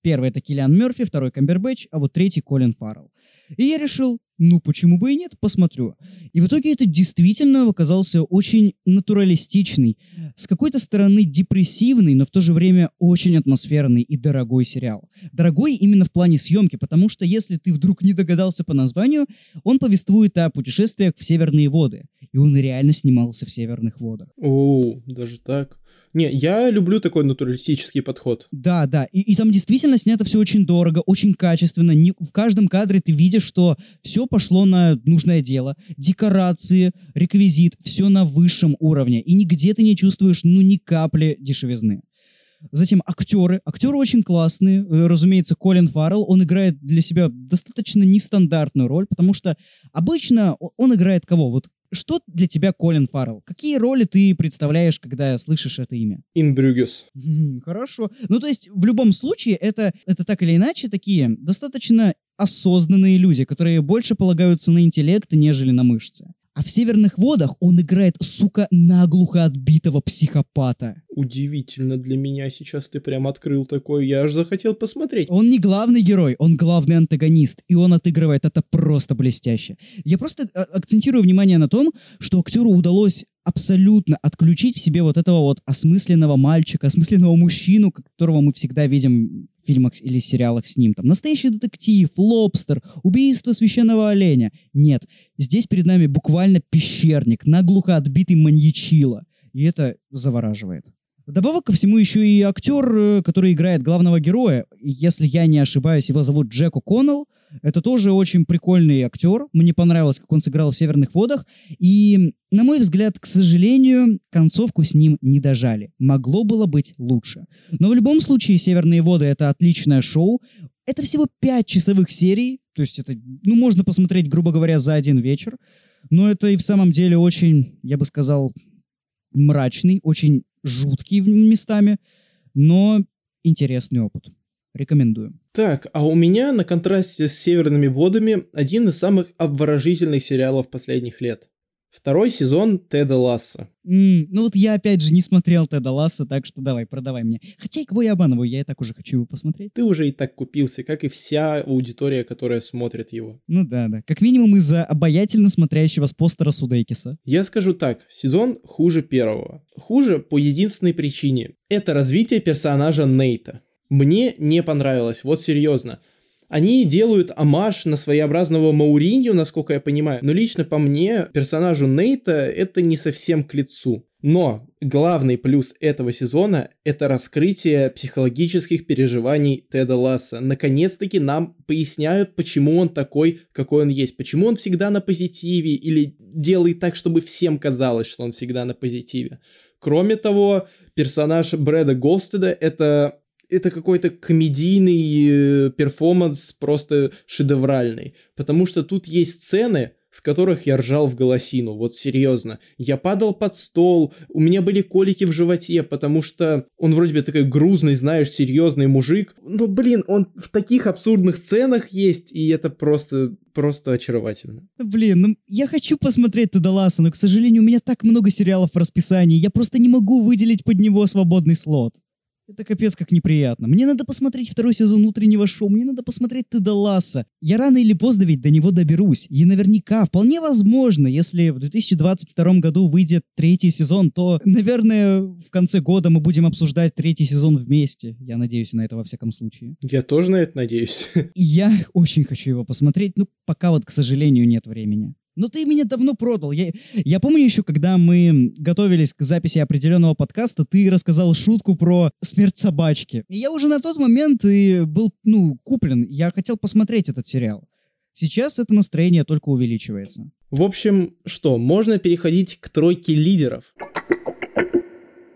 Первый — это Киллиан Мерфи, второй — Камбербэтч, а вот третий — Колин Фаррелл. И я решил, ну почему бы и нет, посмотрю. И в итоге это действительно оказался очень натуралистичный, с какой-то стороны депрессивный, но в то же время очень атмосферный и дорогой сериал. Дорогой именно в плане съемки, потому что если ты вдруг не догадался по названию, он повествует о путешествиях в северные воды. И он реально снимался в северных водах. О, даже так. Не, я люблю такой натуралистический подход. Да, да. И, и там действительно снято все очень дорого, очень качественно. Не, в каждом кадре ты видишь, что все пошло на нужное дело. Декорации, реквизит, все на высшем уровне. И нигде ты не чувствуешь, ну, ни капли дешевизны. Затем актеры. Актеры очень классные. Э, Разумеется, Колин Фаррелл, он играет для себя достаточно нестандартную роль, потому что обычно он играет кого? Вот что для тебя Колин Фаррелл? Какие роли ты представляешь, когда слышишь это имя? Инбрюгес. Хорошо. Ну, то есть, в любом случае, это, это так или иначе такие достаточно осознанные люди, которые больше полагаются на интеллект, нежели на мышцы. А в «Северных водах» он играет, сука, наглухо отбитого психопата. Удивительно для меня сейчас ты прям открыл такой, я аж захотел посмотреть. Он не главный герой, он главный антагонист, и он отыгрывает это просто блестяще. Я просто а, акцентирую внимание на том, что актеру удалось абсолютно отключить в себе вот этого вот осмысленного мальчика, осмысленного мужчину, которого мы всегда видим фильмах или сериалах с ним. Там настоящий детектив, лобстер, убийство священного оленя. Нет, здесь перед нами буквально пещерник, наглухо отбитый маньячила. И это завораживает. Вдобавок ко всему еще и актер, э, который играет главного героя, если я не ошибаюсь, его зовут Джек О'Коннелл. Это тоже очень прикольный актер. Мне понравилось, как он сыграл в «Северных водах». И, на мой взгляд, к сожалению, концовку с ним не дожали. Могло было быть лучше. Но в любом случае «Северные воды» — это отличное шоу. Это всего пять часовых серий. То есть это, ну, можно посмотреть, грубо говоря, за один вечер. Но это и в самом деле очень, я бы сказал, мрачный, очень жуткий местами, но интересный опыт. Рекомендую. Так, а у меня на контрасте с «Северными водами» один из самых обворожительных сериалов последних лет. Второй сезон Теда Ласса. М, ну вот я опять же не смотрел Теда Ласса, так что давай, продавай мне. Хотя и кого я обманываю, я и так уже хочу его посмотреть. Ты уже и так купился, как и вся аудитория, которая смотрит его. Ну да, да. Как минимум из-за обаятельно смотрящего с постера Судейкиса. Я скажу так, сезон хуже первого. Хуже по единственной причине. Это развитие персонажа Нейта. Мне не понравилось, вот серьезно. Они делают амаш на своеобразного Мауринью, насколько я понимаю, но лично по мне персонажу Нейта это не совсем к лицу. Но главный плюс этого сезона – это раскрытие психологических переживаний Теда Ласса. Наконец-таки нам поясняют, почему он такой, какой он есть. Почему он всегда на позитиве или делает так, чтобы всем казалось, что он всегда на позитиве. Кроме того, персонаж Брэда Голстеда – это это какой-то комедийный э, перформанс просто шедевральный. Потому что тут есть сцены, с которых я ржал в голосину, вот серьезно. Я падал под стол, у меня были колики в животе, потому что он вроде бы такой грузный, знаешь, серьезный мужик. Но, блин, он в таких абсурдных сценах есть, и это просто, просто очаровательно. Блин, ну я хочу посмотреть Теда Ласса, но, к сожалению, у меня так много сериалов в расписании, я просто не могу выделить под него свободный слот. Это капец как неприятно. Мне надо посмотреть второй сезон утреннего шоу, мне надо посмотреть Теда Ласса. Я рано или поздно ведь до него доберусь. И наверняка, вполне возможно, если в 2022 году выйдет третий сезон, то, наверное, в конце года мы будем обсуждать третий сезон вместе. Я надеюсь на это во всяком случае. Я тоже на это надеюсь. Я очень хочу его посмотреть, но пока вот, к сожалению, нет времени. Но ты меня давно продал. Я, я помню еще, когда мы готовились к записи определенного подкаста, ты рассказал шутку про смерть собачки. И я уже на тот момент и был, ну, куплен. Я хотел посмотреть этот сериал. Сейчас это настроение только увеличивается. В общем, что, можно переходить к тройке лидеров.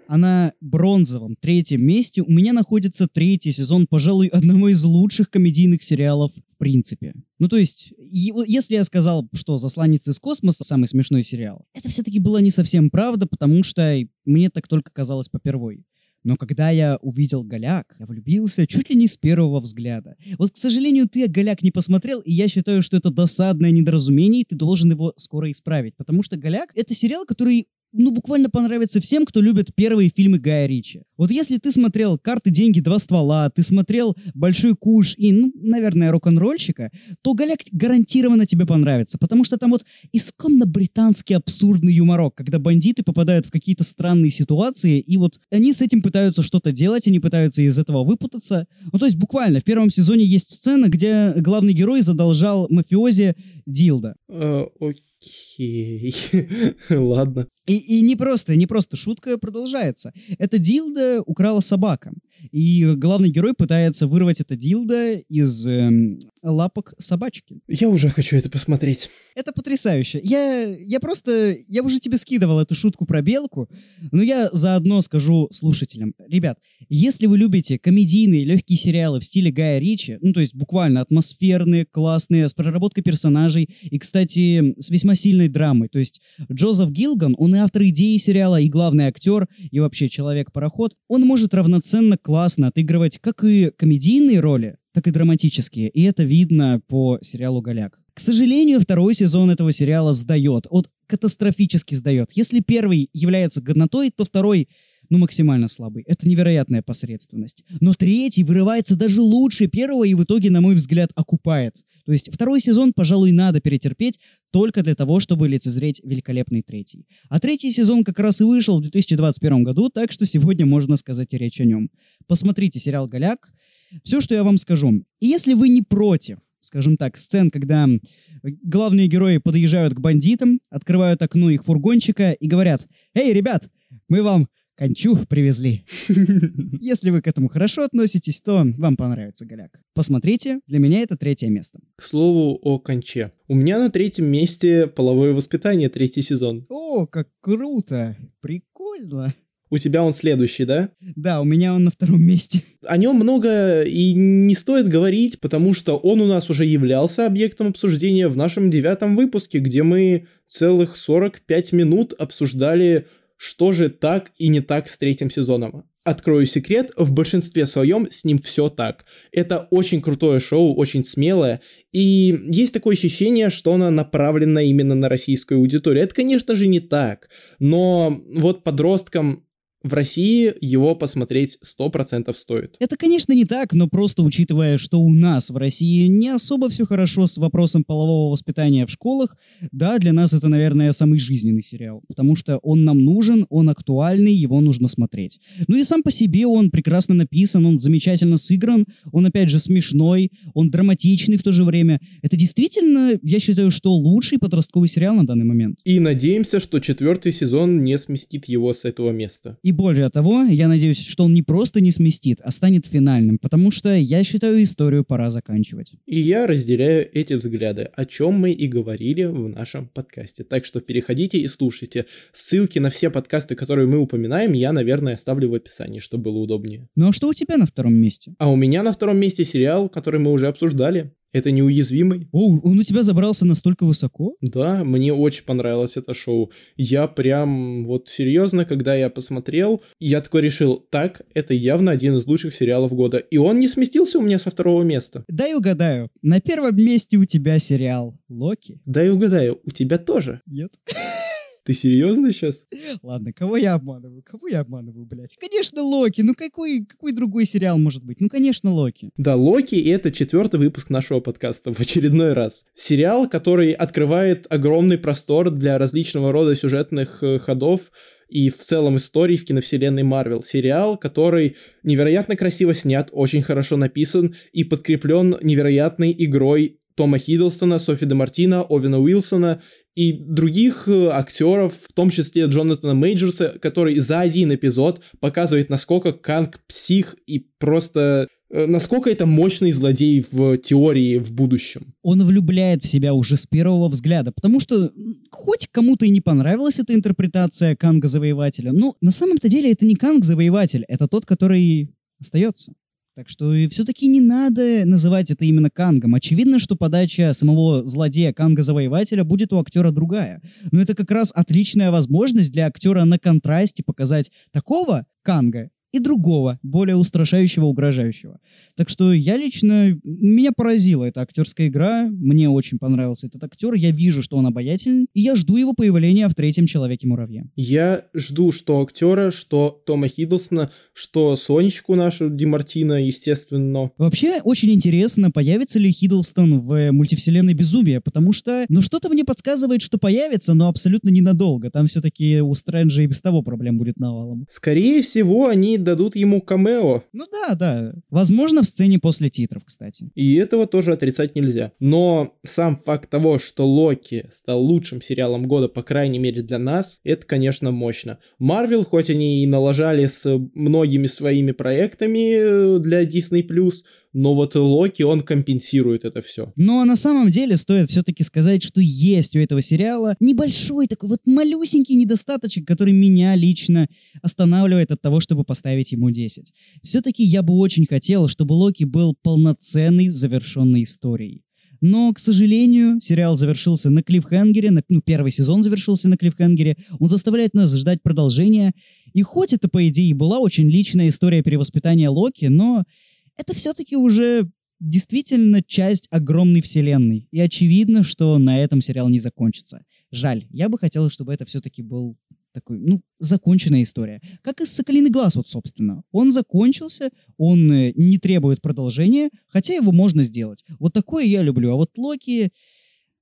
А на бронзовом третьем месте у меня находится третий сезон, пожалуй, одного из лучших комедийных сериалов в принципе. Ну, то есть, если я сказал, что «Засланец из космоса» — самый смешной сериал, это все-таки было не совсем правда, потому что мне так только казалось попервой. Но когда я увидел «Голяк», я влюбился чуть ли не с первого взгляда. Вот, к сожалению, ты «Голяк» не посмотрел, и я считаю, что это досадное недоразумение, и ты должен его скоро исправить. Потому что «Голяк» — это сериал, который ну, буквально понравится всем, кто любит первые фильмы Гая Ричи. Вот если ты смотрел «Карты, деньги, два ствола», ты смотрел «Большой куш» и, ну, наверное, «Рок-н-ролльщика», то «Голяк» гарантированно тебе понравится, потому что там вот исконно британский абсурдный юморок, когда бандиты попадают в какие-то странные ситуации, и вот они с этим пытаются что-то делать, они пытаются из этого выпутаться. Ну, то есть буквально в первом сезоне есть сцена, где главный герой задолжал мафиози Дилда. Э, Окей, ладно. И, и не просто, не просто шутка продолжается. Это Дилда украла собака. И главный герой пытается вырвать это Дилда из эм, лапок собачки. Я уже хочу это посмотреть. Это потрясающе. Я, я просто... Я уже тебе скидывал эту шутку про белку, но я заодно скажу слушателям. Ребят, если вы любите комедийные легкие сериалы в стиле Гая Ричи, ну, то есть буквально атмосферные, классные, с проработкой персонажей, и, кстати, с весьма сильной драмой, то есть Джозеф Гилган, он и автор идеи сериала, и главный актер, и вообще человек-пароход, он может равноценно классно отыгрывать как и комедийные роли, так и драматические, и это видно по сериалу «Голяк». К сожалению, второй сезон этого сериала сдает. Вот катастрофически сдает. Если первый является годнотой, то второй ну, максимально слабый. Это невероятная посредственность. Но третий вырывается даже лучше первого и в итоге, на мой взгляд, окупает. То есть второй сезон, пожалуй, надо перетерпеть только для того, чтобы лицезреть великолепный третий. А третий сезон как раз и вышел в 2021 году, так что сегодня можно сказать и речь о нем. Посмотрите сериал «Голяк». Все, что я вам скажу. И если вы не против, скажем так, сцен, когда главные герои подъезжают к бандитам, открывают окно их фургончика и говорят «Эй, ребят, мы вам кончу привезли. Если вы к этому хорошо относитесь, то вам понравится голяк. Посмотрите, для меня это третье место. К слову о конче. У меня на третьем месте половое воспитание, третий сезон. О, как круто! Прикольно! У тебя он следующий, да? Да, у меня он на втором месте. О нем много и не стоит говорить, потому что он у нас уже являлся объектом обсуждения в нашем девятом выпуске, где мы целых 45 минут обсуждали что же так и не так с третьим сезоном. Открою секрет, в большинстве своем с ним все так. Это очень крутое шоу, очень смелое, и есть такое ощущение, что оно направлено именно на российскую аудиторию. Это, конечно же, не так, но вот подросткам в России его посмотреть 100% стоит. Это, конечно, не так, но просто учитывая, что у нас в России не особо все хорошо с вопросом полового воспитания в школах, да, для нас это, наверное, самый жизненный сериал, потому что он нам нужен, он актуальный, его нужно смотреть. Ну и сам по себе он прекрасно написан, он замечательно сыгран, он, опять же, смешной, он драматичный в то же время. Это действительно, я считаю, что лучший подростковый сериал на данный момент. И надеемся, что четвертый сезон не сместит его с этого места. И более того, я надеюсь, что он не просто не сместит, а станет финальным, потому что я считаю историю пора заканчивать. И я разделяю эти взгляды, о чем мы и говорили в нашем подкасте. Так что переходите и слушайте. Ссылки на все подкасты, которые мы упоминаем, я, наверное, оставлю в описании, чтобы было удобнее. Ну а что у тебя на втором месте? А у меня на втором месте сериал, который мы уже обсуждали. Это неуязвимый. О, он у тебя забрался настолько высоко? Да, мне очень понравилось это шоу. Я прям вот серьезно, когда я посмотрел, я такой решил, так, это явно один из лучших сериалов года. И он не сместился у меня со второго места. Дай угадаю. На первом месте у тебя сериал Локи. Дай угадаю, у тебя тоже. Нет. Ты серьезно сейчас? Ладно, кого я обманываю? Кого я обманываю, блядь? Конечно, Локи. Ну какой, какой другой сериал может быть? Ну, конечно, Локи. Да, Локи — это четвертый выпуск нашего подкаста в очередной раз. Сериал, который открывает огромный простор для различного рода сюжетных э, ходов, и в целом истории в киновселенной Марвел. Сериал, который невероятно красиво снят, очень хорошо написан и подкреплен невероятной игрой Тома Хиддлстона, Софи де Мартина, Овена Уилсона и других э, актеров, в том числе Джонатана Мейджерса, который за один эпизод показывает, насколько Канг псих и просто э, насколько это мощный злодей в теории в будущем. Он влюбляет в себя уже с первого взгляда, потому что хоть кому-то и не понравилась эта интерпретация Канга-завоевателя, но на самом-то деле это не Канг-завоеватель, это тот, который остается. Так что все-таки не надо называть это именно Кангом. Очевидно, что подача самого злодея Канга-завоевателя будет у актера другая. Но это как раз отличная возможность для актера на контрасте показать такого Канга и другого, более устрашающего, угрожающего. Так что я лично... Меня поразила эта актерская игра, мне очень понравился этот актер, я вижу, что он обаятельный, и я жду его появления в третьем Человеке-муравье. Я жду что актера, что Тома Хиддлсона, что Сонечку нашу Димартина, естественно. Вообще, очень интересно, появится ли Хиддлстон в мультивселенной Безумия, потому что, ну, что-то мне подсказывает, что появится, но абсолютно ненадолго. Там все-таки у Стрэнджа и без того проблем будет навалом. Скорее всего, они дадут ему камео, Ну да, да. Возможно, в сцене после титров, кстати. и этого тоже отрицать нельзя. Но сам факт того, что Локи стал лучшим сериалом года, по крайней мере для нас, это, конечно, мощно. Марвел, хоть они и налажали с многими своими проектами э, для Disney+, но вот Локи, он компенсирует это все. Но на самом деле стоит все-таки сказать, что есть у этого сериала небольшой такой вот малюсенький недостаточек, который меня лично останавливает от того, чтобы поставить ему 10. Все-таки я бы очень хотел, чтобы Локи был полноценной завершенной историей. Но, к сожалению, сериал завершился на клиффхенгере, на, ну, первый сезон завершился на клиффхенгере, он заставляет нас ждать продолжения, и хоть это, по идее, была очень личная история перевоспитания Локи, но это все-таки уже действительно часть огромной вселенной. И очевидно, что на этом сериал не закончится. Жаль, я бы хотел, чтобы это все-таки был такой, ну, законченная история. Как и «Соколиный глаз», вот, собственно. Он закончился, он э, не требует продолжения, хотя его можно сделать. Вот такое я люблю. А вот Локи,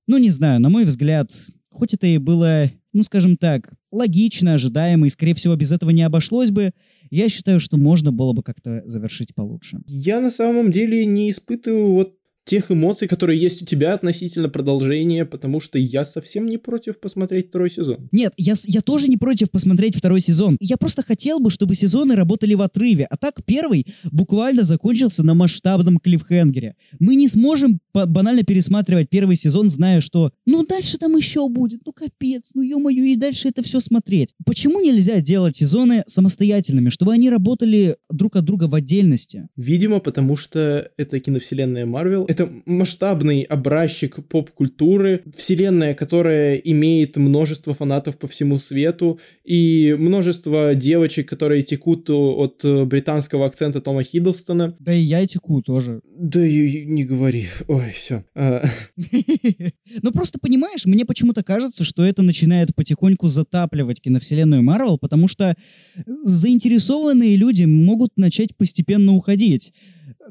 ну, не знаю, на мой взгляд, хоть это и было, ну, скажем так, логично, ожидаемо, и, скорее всего, без этого не обошлось бы, я считаю, что можно было бы как-то завершить получше. Я на самом деле не испытываю вот тех эмоций, которые есть у тебя относительно продолжения, потому что я совсем не против посмотреть второй сезон. Нет, я, я тоже не против посмотреть второй сезон. Я просто хотел бы, чтобы сезоны работали в отрыве. А так первый буквально закончился на масштабном клиффхенгере. Мы не сможем банально пересматривать первый сезон, зная, что ну дальше там еще будет, ну капец, ну ё-моё, и дальше это все смотреть. Почему нельзя делать сезоны самостоятельными, чтобы они работали друг от друга в отдельности? Видимо, потому что это киновселенная Марвел. Это масштабный образчик поп-культуры. Вселенная, которая имеет множество фанатов по всему свету. И множество девочек, которые текут от э, британского акцента Тома Хиддлстона. Да и я теку тоже. Да и не говори. Ой, все. Ну просто понимаешь, мне почему-то кажется, что это начинает потихоньку затапливать киновселенную Марвел, потому что заинтересованные люди могут начать постепенно уходить.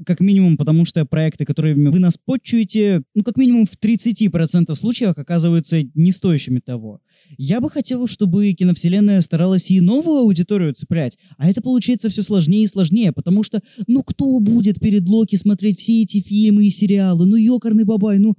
Как минимум, потому что проекты, которыми вы нас подчуете, ну, как минимум в 30% случаев оказываются не стоящими того. Я бы хотел, чтобы киновселенная старалась и новую аудиторию цеплять, а это получается все сложнее и сложнее, потому что, ну, кто будет перед Локи смотреть все эти фильмы и сериалы? Ну, ёкарный бабай, ну,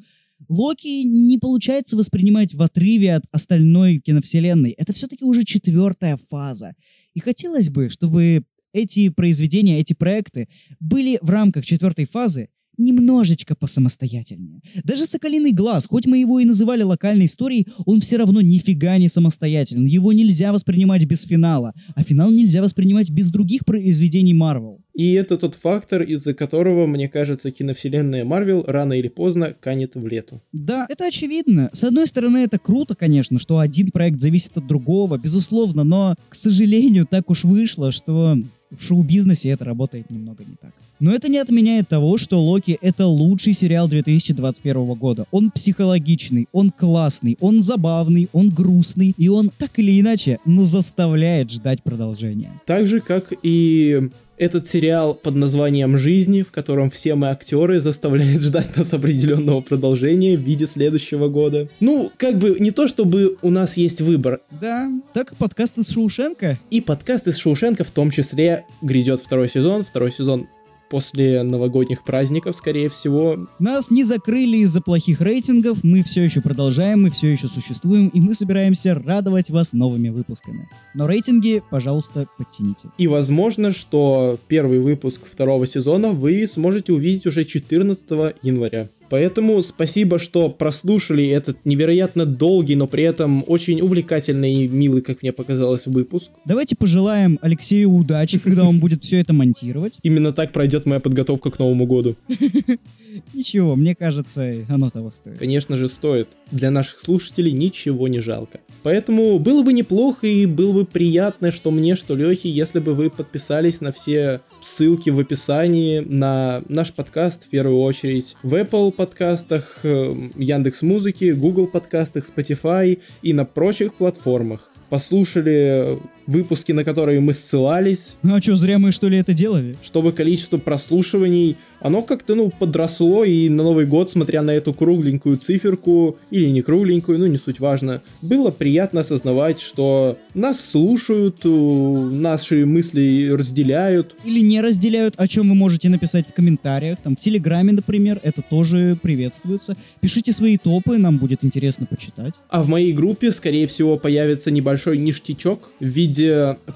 Локи не получается воспринимать в отрыве от остальной киновселенной. Это все-таки уже четвертая фаза. И хотелось бы, чтобы эти произведения, эти проекты были в рамках четвертой фазы немножечко посамостоятельнее. Даже «Соколиный глаз», хоть мы его и называли локальной историей, он все равно нифига не самостоятельный. Его нельзя воспринимать без финала, а финал нельзя воспринимать без других произведений Марвел. И это тот фактор, из-за которого, мне кажется, киновселенная Марвел рано или поздно канет в лету. Да, это очевидно. С одной стороны, это круто, конечно, что один проект зависит от другого, безусловно, но, к сожалению, так уж вышло, что в шоу-бизнесе это работает немного не так. Но это не отменяет того, что Локи — это лучший сериал 2021 года. Он психологичный, он классный, он забавный, он грустный, и он так или иначе, но заставляет ждать продолжения. Так же, как и этот сериал под названием «Жизни», в котором все мы актеры заставляет ждать нас определенного продолжения в виде следующего года. Ну, как бы не то, чтобы у нас есть выбор. Да, так и подкаст из Шоушенка. И подкаст из Шоушенка в том числе грядет второй сезон. Второй сезон после новогодних праздников, скорее всего. Нас не закрыли из-за плохих рейтингов, мы все еще продолжаем, мы все еще существуем, и мы собираемся радовать вас новыми выпусками. Но рейтинги, пожалуйста, подтяните. И возможно, что первый выпуск второго сезона вы сможете увидеть уже 14 января. Поэтому спасибо, что прослушали этот невероятно долгий, но при этом очень увлекательный и милый, как мне показалось, выпуск. Давайте пожелаем Алексею удачи, когда он будет все это монтировать. Именно так пройдет моя подготовка к Новому году. Ничего, мне кажется, оно того стоит. Конечно же, стоит. Для наших слушателей ничего не жалко. Поэтому было бы неплохо и было бы приятно, что мне, что Лехе, если бы вы подписались на все ссылки в описании на наш подкаст в первую очередь в Apple подкастах, Яндекс Музыки, Google подкастах, Spotify и на прочих платформах. Послушали выпуски, на которые мы ссылались, Ну а что, зря мы что ли это делали? чтобы количество прослушиваний, оно как-то, ну, подросло, и на Новый год, смотря на эту кругленькую циферку, или не кругленькую, ну, не суть важно, было приятно осознавать, что нас слушают, наши мысли разделяют, Или не разделяют, о чем вы можете написать в комментариях. Там в Телеграме, например, это тоже приветствуется. Пишите свои топы, нам будет интересно почитать. А в моей группе, скорее всего, появится небольшой ништячок в виде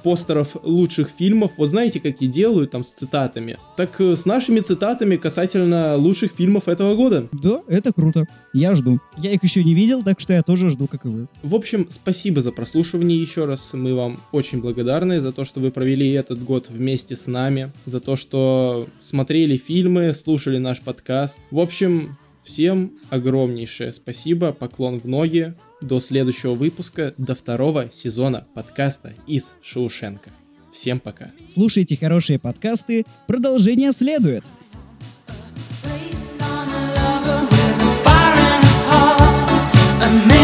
постеров лучших фильмов. Вот знаете, как и делают там с цитатами? Так э, с нашими цитатами касательно лучших фильмов этого года. Да, это круто. Я жду. Я их еще не видел, так что я тоже жду, как и вы. В общем, спасибо за прослушивание еще раз. Мы вам очень благодарны за то, что вы провели этот год вместе с нами, за то, что смотрели фильмы, слушали наш подкаст. В общем, всем огромнейшее спасибо, поклон в ноги до следующего выпуска, до второго сезона подкаста из Шоушенка. Всем пока. Слушайте хорошие подкасты, продолжение следует. A man